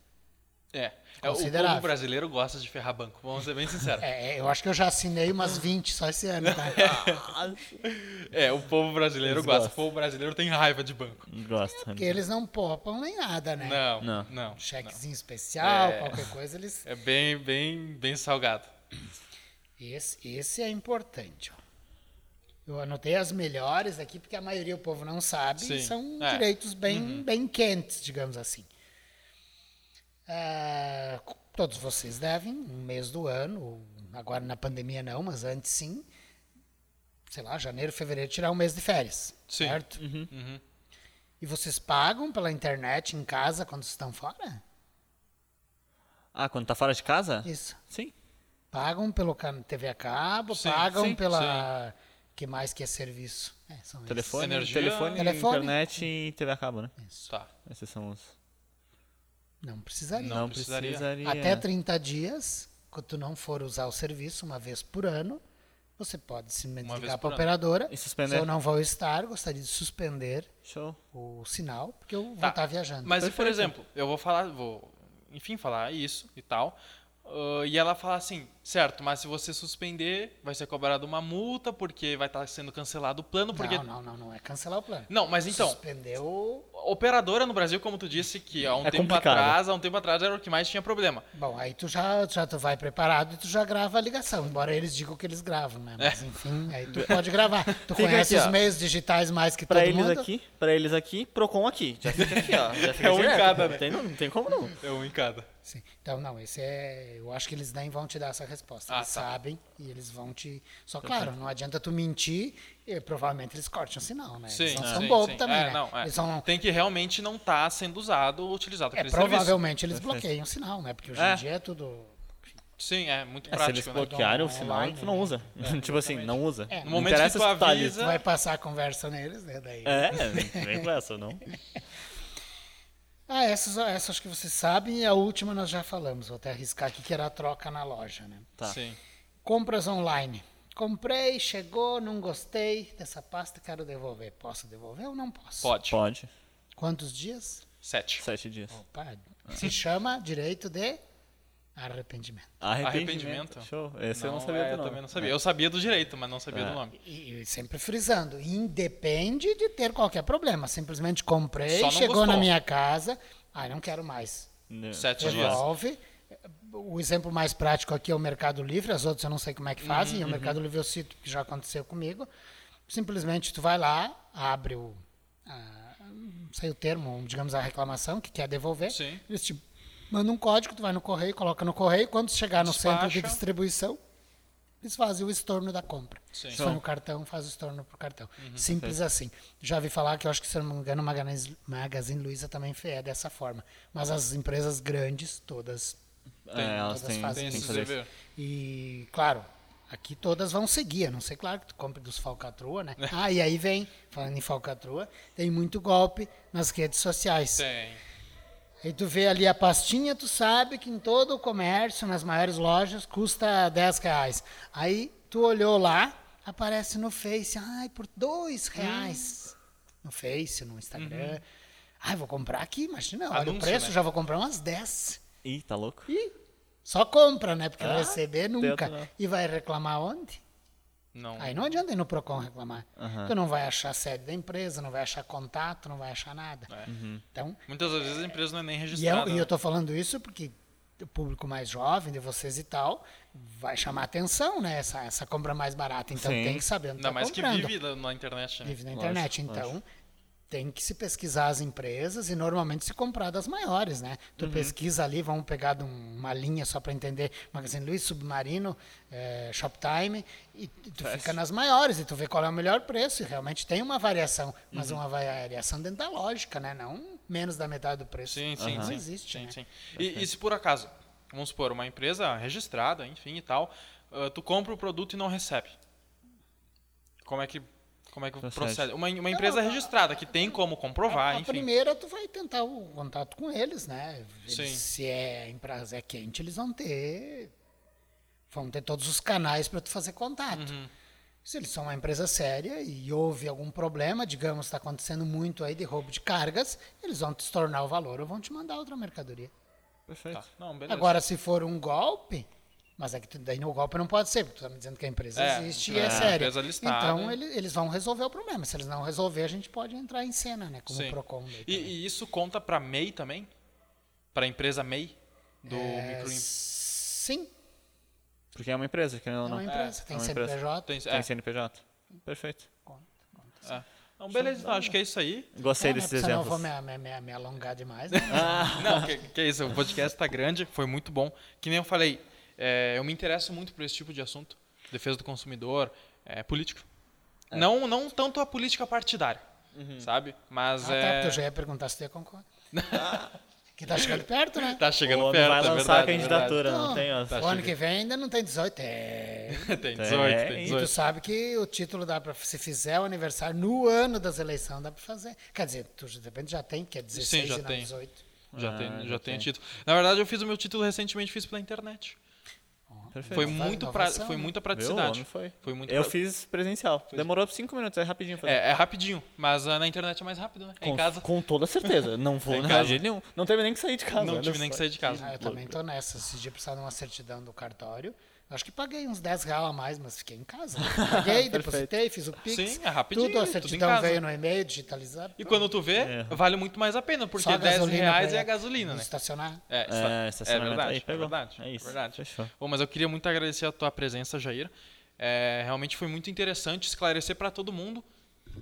[SPEAKER 2] É. é o povo brasileiro gosta de ferrar banco, vamos ser bem sinceros.
[SPEAKER 3] É, eu acho que eu já assinei umas 20 só esse ano, tá?
[SPEAKER 2] É, o povo brasileiro
[SPEAKER 1] Eles
[SPEAKER 2] gosta. O povo brasileiro tem raiva de banco.
[SPEAKER 1] Gosto.
[SPEAKER 3] Porque eles não poupam nem nada, né?
[SPEAKER 2] Não,
[SPEAKER 1] Não.
[SPEAKER 2] não. não.
[SPEAKER 3] Chequezinho especial,
[SPEAKER 2] É.
[SPEAKER 3] qualquer coisa, eles.
[SPEAKER 2] É bem, bem, bem salgado.
[SPEAKER 3] Esse, esse é importante. ó. Eu anotei as melhores aqui, porque a maioria o povo não sabe,
[SPEAKER 2] Sim.
[SPEAKER 3] e são
[SPEAKER 2] É.
[SPEAKER 3] direitos bem, bem quentes, digamos assim. Ah, todos vocês devem, um mês do ano, agora na pandemia não, mas antes sim, sei lá, janeiro, fevereiro, tirar um mês de férias,
[SPEAKER 2] Sim.
[SPEAKER 3] certo?
[SPEAKER 2] Uhum.
[SPEAKER 3] E vocês pagam pela internet em casa quando estão fora?
[SPEAKER 1] Ah, quando tá fora de casa?
[SPEAKER 3] Isso.
[SPEAKER 1] Sim.
[SPEAKER 3] Pagam pelo TV a cabo,
[SPEAKER 2] Sim,
[SPEAKER 3] pagam
[SPEAKER 2] sim,
[SPEAKER 3] pela. que mais que é serviço? É, esses.
[SPEAKER 1] Telefone,
[SPEAKER 2] Energia-
[SPEAKER 1] telefone,
[SPEAKER 3] Telefone.
[SPEAKER 1] internet e TV a cabo, né?
[SPEAKER 3] Isso.
[SPEAKER 2] Tá.
[SPEAKER 1] Esses são os...
[SPEAKER 3] Não precisaria.
[SPEAKER 2] Não precisaria.
[SPEAKER 1] precisaria.
[SPEAKER 3] Até 30 dias, quando tu não for usar o serviço uma vez por ano, você pode
[SPEAKER 2] vez
[SPEAKER 3] ligar para a operadora.
[SPEAKER 1] E suspender.
[SPEAKER 3] Se eu não vou estar, gostaria de suspender
[SPEAKER 1] Show.
[SPEAKER 3] o sinal, porque eu vou
[SPEAKER 2] Tá.
[SPEAKER 3] estar viajando.
[SPEAKER 2] Mas e, por exemplo, eu vou falar, vou, enfim, falar isso e tal. Ah, e ela fala assim, certo, mas se você suspender, vai ser cobrado uma multa, porque vai estar sendo cancelado o plano, porque.
[SPEAKER 3] Não, não, não, não é cancelar o plano.
[SPEAKER 2] Não, mas então,
[SPEAKER 3] Suspendeu.
[SPEAKER 2] operadora no Brasil, como tu disse, que há um
[SPEAKER 1] É
[SPEAKER 2] tempo
[SPEAKER 1] complicado.
[SPEAKER 2] atrás, há um tempo atrás era o que mais tinha problema.
[SPEAKER 3] Bom, aí tu já, já tu vai preparado e tu já grava a ligação, embora eles digam que eles gravam, né? Mas enfim, aí tu pode gravar. Tu
[SPEAKER 1] Fica
[SPEAKER 3] conhece
[SPEAKER 1] aqui,
[SPEAKER 3] os
[SPEAKER 1] ó.
[SPEAKER 3] meios digitais mais que
[SPEAKER 1] Pra
[SPEAKER 3] todo
[SPEAKER 1] eles
[SPEAKER 3] mundo?
[SPEAKER 1] aqui, pra eles aqui, Procon aqui. Já fica aqui, ó. Já fica
[SPEAKER 2] É um em cada,
[SPEAKER 1] não
[SPEAKER 2] né?
[SPEAKER 1] tem, não, não tem como não.
[SPEAKER 2] É um em cada.
[SPEAKER 3] Sim. Então, não, esse é. Eu acho que eles nem vão te dar essa resposta.
[SPEAKER 2] Ah,
[SPEAKER 3] eles
[SPEAKER 2] tá.
[SPEAKER 3] sabem e eles vão te. Só claro, não adianta tu mentir e provavelmente eles cortam o sinal, né?
[SPEAKER 2] Sim,
[SPEAKER 3] eles não
[SPEAKER 2] sim,
[SPEAKER 3] são bobos
[SPEAKER 2] sim.
[SPEAKER 3] também,
[SPEAKER 2] É,
[SPEAKER 3] né?
[SPEAKER 2] não, é.
[SPEAKER 3] Eles são.
[SPEAKER 2] Tem que realmente não estar sendo usado ou utilizado
[SPEAKER 3] É,
[SPEAKER 2] aquele serviço.
[SPEAKER 3] provavelmente eles bloqueiam o sinal, né? Porque hoje
[SPEAKER 1] É.
[SPEAKER 3] em dia é tudo.
[SPEAKER 2] Sim, é muito
[SPEAKER 1] É, se
[SPEAKER 2] prático,
[SPEAKER 1] eles
[SPEAKER 2] né?
[SPEAKER 1] bloquearem o
[SPEAKER 3] Online,
[SPEAKER 1] sinal, tu não
[SPEAKER 3] né?
[SPEAKER 1] usa. tipo assim, não usa.
[SPEAKER 3] É, no
[SPEAKER 1] Não
[SPEAKER 2] momento que tu
[SPEAKER 1] se tá
[SPEAKER 2] avisa-
[SPEAKER 3] Tu vai passar a conversa neles, né? Daí.
[SPEAKER 1] É, vem com essa, não?
[SPEAKER 3] Ah, essas, essas acho que vocês sabem. E a última nós já falamos. Vou até arriscar aqui que era a troca na loja, né?
[SPEAKER 1] Tá.
[SPEAKER 2] Sim.
[SPEAKER 3] Compras online. Comprei, chegou, não gostei dessa pasta, quero devolver. Posso devolver ou não posso?
[SPEAKER 2] Pode.
[SPEAKER 1] Pode.
[SPEAKER 3] Quantos dias?
[SPEAKER 2] Sete.
[SPEAKER 1] Sete dias.
[SPEAKER 3] Opa, se chama direito de arrependimento.
[SPEAKER 2] Arrependimento.
[SPEAKER 1] Show. Esse eu não sabia
[SPEAKER 2] é,
[SPEAKER 1] do
[SPEAKER 2] eu
[SPEAKER 1] nome.
[SPEAKER 2] também não sabia. Eu sabia do direito, mas não sabia
[SPEAKER 1] É.
[SPEAKER 2] do nome.
[SPEAKER 3] E, e sempre frisando, independe de ter qualquer problema. Simplesmente comprei,
[SPEAKER 2] não
[SPEAKER 3] chegou
[SPEAKER 2] gostou.
[SPEAKER 3] na minha casa, ai, não quero mais.
[SPEAKER 1] Né.
[SPEAKER 2] Sete dias.
[SPEAKER 3] Devolve. O exemplo mais prático aqui é o Mercado Livre, as outras eu não sei como é que fazem,
[SPEAKER 2] Uhum,
[SPEAKER 3] o Mercado Livre eu cito porque já aconteceu comigo. Simplesmente tu vai lá, abre o. a- não sei o termo, digamos a reclamação, que quer devolver.
[SPEAKER 2] Sim.
[SPEAKER 3] Eles te mandam um código, tu vai no correio, coloca no correio, quando chegar no centro de
[SPEAKER 2] Despacha.
[SPEAKER 3] distribuição, eles fazem o estorno da compra.
[SPEAKER 2] Sim. Uhum.
[SPEAKER 3] Se for no cartão, faz o estorno pro cartão. Simples assim. Já vi falar que eu acho que, se eu não me engano, o Magazine, Magazine Luiza também é dessa forma. Mas as empresas grandes, todas.
[SPEAKER 2] Tem-
[SPEAKER 1] É, elas
[SPEAKER 3] todas
[SPEAKER 1] têm,
[SPEAKER 3] fazem
[SPEAKER 2] Tem
[SPEAKER 1] isso.
[SPEAKER 3] E, claro, aqui todas vão seguir. A não sei, claro, que tu compre dos falcatrua, né? Ah, e aí vem, falando em falcatrua, tem muito golpe nas redes sociais.
[SPEAKER 2] Tem.
[SPEAKER 3] Aí tu vê ali a pastinha, tu sabe que em todo o comércio, nas maiores lojas, custa 10 reais. Aí tu olhou lá, aparece no Face, ai, por 2 reais. No Face, no Instagram. Ai, vou comprar aqui, imagina, olha o preço,
[SPEAKER 2] né?
[SPEAKER 3] já vou comprar umas 10.
[SPEAKER 1] Ih, tá louco?
[SPEAKER 3] Ih, só compra, né? Porque
[SPEAKER 1] Ah,
[SPEAKER 3] receber nunca.
[SPEAKER 1] não.
[SPEAKER 3] E vai reclamar onde?
[SPEAKER 2] Não.
[SPEAKER 3] Aí não adianta ir no PROCON reclamar.
[SPEAKER 1] Aham.
[SPEAKER 3] Tu não vai achar sede da empresa, não vai achar contato, não vai achar nada.
[SPEAKER 2] É.
[SPEAKER 3] Então,
[SPEAKER 2] Muitas vezes a empresa não é nem
[SPEAKER 3] e eu,
[SPEAKER 2] registrada.
[SPEAKER 3] e
[SPEAKER 2] né?
[SPEAKER 3] eu tô falando isso porque o público mais jovem de vocês e tal vai chamar atenção, né? Essa, essa compra mais barata. Então
[SPEAKER 1] Sim.
[SPEAKER 3] tem que saber onde
[SPEAKER 2] Ainda
[SPEAKER 3] tá
[SPEAKER 2] mais que
[SPEAKER 3] comprando.
[SPEAKER 2] vive na- internet, né?
[SPEAKER 3] Vive na
[SPEAKER 1] Lógico,
[SPEAKER 3] internet. Então, tem que se pesquisar as empresas e normalmente se comprar das maiores, né? Tu
[SPEAKER 2] Uhum.
[SPEAKER 3] pesquisa ali, vamos pegar de um- uma linha só para entender, Magazine Luiza, Submarino, eh, Shoptime, e tu fica nas maiores e tu vê qual é o melhor preço. E realmente tem uma variação,
[SPEAKER 2] Uhum.
[SPEAKER 3] mas uma variação dentro da lógica, né? Não menos da metade do preço.
[SPEAKER 2] Sim, sim,
[SPEAKER 3] não
[SPEAKER 2] sim.
[SPEAKER 3] existe,
[SPEAKER 2] sim,
[SPEAKER 3] né?
[SPEAKER 2] sim. E, e se por acaso, vamos supor, uma empresa registrada, enfim e tal, ah, tu compra o produto e não recebe. Como é que como é que
[SPEAKER 1] Procede.
[SPEAKER 2] procede? Uma, uma empresa registrada que tem como comprovar,
[SPEAKER 3] A, a
[SPEAKER 2] enfim.
[SPEAKER 3] primeira, tu vai tentar o contato com eles, né? Eles,
[SPEAKER 2] Sim.
[SPEAKER 3] Se é empresa é quente, eles vão ter. Vão ter todos os canais para tu fazer contato.
[SPEAKER 2] Uhum.
[SPEAKER 3] Se eles são uma empresa séria e houve algum problema, digamos, está acontecendo muito aí de roubo de cargas, eles vão te estornar o valor ou vão te mandar outra mercadoria.
[SPEAKER 1] Perfeito.
[SPEAKER 2] Tá. Não.
[SPEAKER 3] Agora, se for um golpe, mas é que daí no golpe não pode ser, porque tu está me dizendo que a empresa
[SPEAKER 2] É,
[SPEAKER 3] existe e
[SPEAKER 2] é,
[SPEAKER 3] é séria.
[SPEAKER 2] empresa listada.
[SPEAKER 3] Então, ele- eles vão resolver o problema. Se eles não resolver, a gente pode entrar em cena, né? Como
[SPEAKER 2] Sim.
[SPEAKER 3] o PROCON.
[SPEAKER 2] E, e isso conta para MEI também? Para a empresa MEI do
[SPEAKER 3] É,
[SPEAKER 2] micro
[SPEAKER 3] Sim,
[SPEAKER 1] Porque é uma empresa,
[SPEAKER 3] é
[SPEAKER 1] ou não.
[SPEAKER 3] uma empresa. tem
[SPEAKER 1] é uma
[SPEAKER 3] CNPJ.
[SPEAKER 2] tem,
[SPEAKER 1] Tem
[SPEAKER 2] é,
[SPEAKER 1] CNPJ. Perfeito.
[SPEAKER 3] conta, conta.
[SPEAKER 2] é. Não, beleza, então, acho que é isso aí.
[SPEAKER 1] Gostei
[SPEAKER 3] É, né,
[SPEAKER 1] desses exemplos.
[SPEAKER 3] vou me, me- me- me alongar demais. Né?
[SPEAKER 2] Não, que, que isso, o podcast tá grande, foi muito bom. Que nem eu falei, é, eu me interesso muito por esse tipo de assunto. Defesa do consumidor, é, político. Não, não tanto a política partidária, sabe? Mas
[SPEAKER 3] ah, tá,
[SPEAKER 2] é...
[SPEAKER 3] porque eu já ia perguntar se tu ia concordar. que tá chegando perto, né?
[SPEAKER 2] Tá chegando perto,
[SPEAKER 1] vai
[SPEAKER 2] é
[SPEAKER 1] lançar
[SPEAKER 2] verdade,
[SPEAKER 1] a candidatura, não
[SPEAKER 3] Não,
[SPEAKER 1] tem? ó.
[SPEAKER 2] Tá
[SPEAKER 3] o ano que vem ainda não tem 18. É.
[SPEAKER 2] é tem 18,
[SPEAKER 1] É,
[SPEAKER 2] tem
[SPEAKER 1] e
[SPEAKER 3] E tu
[SPEAKER 2] 18.
[SPEAKER 3] sabe que o título dá pra. Se fizer o aniversário no ano das eleições, dá pra fazer. Quer dizer, tu de repente já tem, que é 16
[SPEAKER 2] já
[SPEAKER 3] e não
[SPEAKER 2] tem.
[SPEAKER 3] 18.
[SPEAKER 2] Já,
[SPEAKER 1] Ah,
[SPEAKER 2] tem,
[SPEAKER 1] já
[SPEAKER 2] já tem
[SPEAKER 1] tem.
[SPEAKER 2] título. Na verdade, eu fiz o meu título recentemente, fiz pela internet.
[SPEAKER 1] Perfeito.
[SPEAKER 2] Foi,
[SPEAKER 3] Inova-
[SPEAKER 2] muito pra, foi
[SPEAKER 3] né?
[SPEAKER 2] muita praticidade.
[SPEAKER 1] foi.
[SPEAKER 2] Foi muito
[SPEAKER 1] Eu
[SPEAKER 2] pra-
[SPEAKER 1] fiz presencial. Demorou cinco minutos, é rapidinho fazer.
[SPEAKER 2] É, é rapidinho, mas ah, na internet é mais rápido, né? É
[SPEAKER 1] com,
[SPEAKER 2] em casa.
[SPEAKER 1] com toda certeza. Não vou
[SPEAKER 2] Em
[SPEAKER 1] na
[SPEAKER 2] casa.
[SPEAKER 1] jeito nenhum. Não teve nem que sair de casa.
[SPEAKER 2] Não tive nem que sair de casa.
[SPEAKER 3] Ah, eu também tô nessa. Esse dia precisava de uma certidão do cartório. Acho que paguei uns 10 reais a mais, mas fiquei em casa. Paguei, depositei, fiz o Pix.
[SPEAKER 2] Sim, é rapidinho,
[SPEAKER 3] Tudo, a
[SPEAKER 2] tudo
[SPEAKER 3] certidão
[SPEAKER 2] casa.
[SPEAKER 3] veio no e-mail, digitalizado.
[SPEAKER 2] E quando tu vê,
[SPEAKER 1] É.
[SPEAKER 2] vale muito mais a pena, porque
[SPEAKER 3] Só a
[SPEAKER 2] 10
[SPEAKER 3] gasolina
[SPEAKER 2] reais é a gasolina, né?
[SPEAKER 3] Estacionar.
[SPEAKER 2] É,
[SPEAKER 1] É,
[SPEAKER 2] é verdade,
[SPEAKER 1] aí
[SPEAKER 2] é
[SPEAKER 1] pegou.
[SPEAKER 2] verdade.
[SPEAKER 1] É isso,
[SPEAKER 2] verdade.
[SPEAKER 1] fechou.
[SPEAKER 2] Bom, mas eu queria muito agradecer a tua presença, Jair. É, realmente foi muito interessante esclarecer para todo mundo,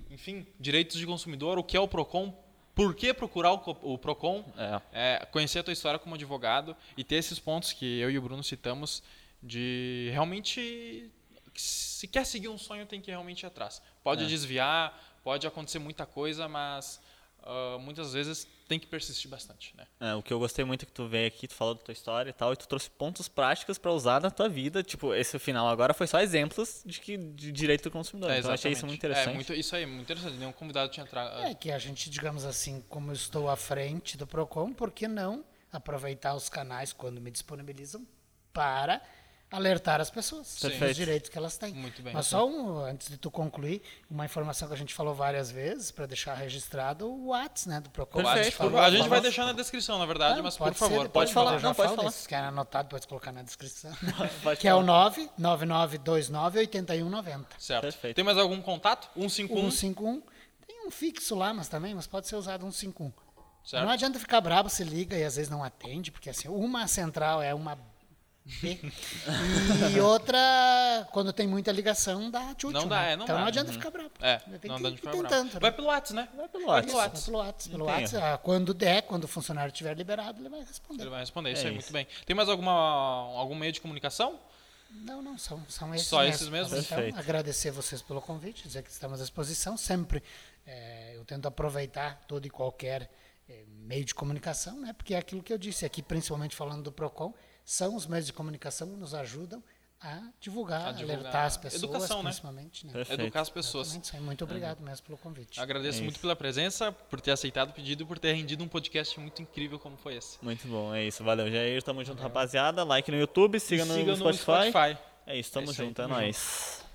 [SPEAKER 2] enfim, direitos de consumidor, o que é o Procon, por que procurar o Procon,
[SPEAKER 1] É.
[SPEAKER 2] é, conhecer a tua história como advogado e ter esses pontos que eu e o Bruno citamos de realmente se quer seguir um sonho tem que realmente ir atrás. Pode
[SPEAKER 1] É.
[SPEAKER 2] desviar, pode acontecer muita coisa, mas ah, muitas vezes tem que persistir bastante, né?
[SPEAKER 1] É, o que eu gostei muito é que tu veio aqui, tu falou da tua história e tal, e tu trouxe pontos práticos pra usar na tua vida. Tipo, esse final agora foi só exemplos de que de direito do consumidor.
[SPEAKER 2] É,
[SPEAKER 1] então eu achei isso muito interessante.
[SPEAKER 2] É, muito, isso aí, muito interessante. Nenhum convidado tinha trago.
[SPEAKER 3] É que a gente, digamos assim, como eu estou à frente do PROCON, por que não aproveitar os canais quando me disponibilizam para alertar as pessoas
[SPEAKER 1] Perfeito.
[SPEAKER 3] dos direitos que elas têm.
[SPEAKER 2] Muito bem.
[SPEAKER 3] Mas só um, antes de tu concluir, uma informação que a gente falou várias vezes, para deixar registrado, o WhatsApp né, do PROCON.
[SPEAKER 2] a gente,
[SPEAKER 1] Perfeito,
[SPEAKER 2] por a gente vai deixar na descrição, na verdade,
[SPEAKER 3] Não,
[SPEAKER 2] mas por
[SPEAKER 3] ser,
[SPEAKER 2] favor,
[SPEAKER 3] depois
[SPEAKER 2] pode
[SPEAKER 1] falar. Não, pode
[SPEAKER 3] falo
[SPEAKER 1] falar.
[SPEAKER 3] Se quer anotado, pode colocar na descrição.
[SPEAKER 1] Pode
[SPEAKER 3] que é o
[SPEAKER 1] falar.
[SPEAKER 3] 999298190.
[SPEAKER 2] Certo.
[SPEAKER 1] Perfeito.
[SPEAKER 2] Tem mais algum contato? 151,
[SPEAKER 3] 151. Tem um fixo lá, mas também, mas pode ser usado 151.
[SPEAKER 2] certo?
[SPEAKER 3] Não adianta ficar bravo se liga e às vezes não atende, porque assim, uma central é uma B e outra, quando tem muita ligação, dá tchutchu.
[SPEAKER 2] Não dá,
[SPEAKER 3] né?
[SPEAKER 2] é, não
[SPEAKER 3] então
[SPEAKER 2] dá.
[SPEAKER 3] não adianta ficar bravo.
[SPEAKER 2] É,
[SPEAKER 3] Tem
[SPEAKER 2] não
[SPEAKER 3] que
[SPEAKER 2] dá
[SPEAKER 3] ir
[SPEAKER 2] ficar bravo.
[SPEAKER 3] tentando, né?
[SPEAKER 2] Vai pelo WhatsApp, né?
[SPEAKER 1] Vai pelo
[SPEAKER 3] Isso,
[SPEAKER 1] WhatsApp.
[SPEAKER 3] vai pelo WhatsApp, pelo
[SPEAKER 1] Não tem
[SPEAKER 3] WhatsApp. Ah, Quando der, quando o funcionário estiver liberado, ele vai responder.
[SPEAKER 2] Ele vai responder, isso
[SPEAKER 1] É
[SPEAKER 2] aí,
[SPEAKER 1] isso.
[SPEAKER 2] muito bem. Tem mais alguma, algum meio de comunicação?
[SPEAKER 3] Não, não, são, são esses
[SPEAKER 2] Só esses mesmos?
[SPEAKER 3] Então,
[SPEAKER 1] Perfeito.
[SPEAKER 3] agradecer vocês pelo convite, dizer que estamos à disposição. Sempre eh, eu tento aproveitar todo e qualquer eh, meio de comunicação, né? porque é aquilo que eu disse aqui, principalmente falando do PROCON, são os meios de comunicação que nos ajudam a divulgar,
[SPEAKER 2] A divulgar
[SPEAKER 3] alertar as pessoas,
[SPEAKER 2] educação, né?
[SPEAKER 3] principalmente. Né?
[SPEAKER 1] Perfeito.
[SPEAKER 2] Educar as pessoas.
[SPEAKER 3] Exatamente, aí. Muito obrigado mesmo pelo convite.
[SPEAKER 2] Agradeço
[SPEAKER 1] É
[SPEAKER 2] muito pela presença, por ter aceitado o pedido e por ter rendido um podcast muito incrível como foi esse.
[SPEAKER 1] Muito bom, é isso. Valeu, Jair. Tamo junto, rapaziada. Like no YouTube, siga, no,
[SPEAKER 2] siga
[SPEAKER 1] Spotify. É isso, tamo
[SPEAKER 2] É isso aí,
[SPEAKER 1] junto, é
[SPEAKER 2] tamo
[SPEAKER 1] nóis.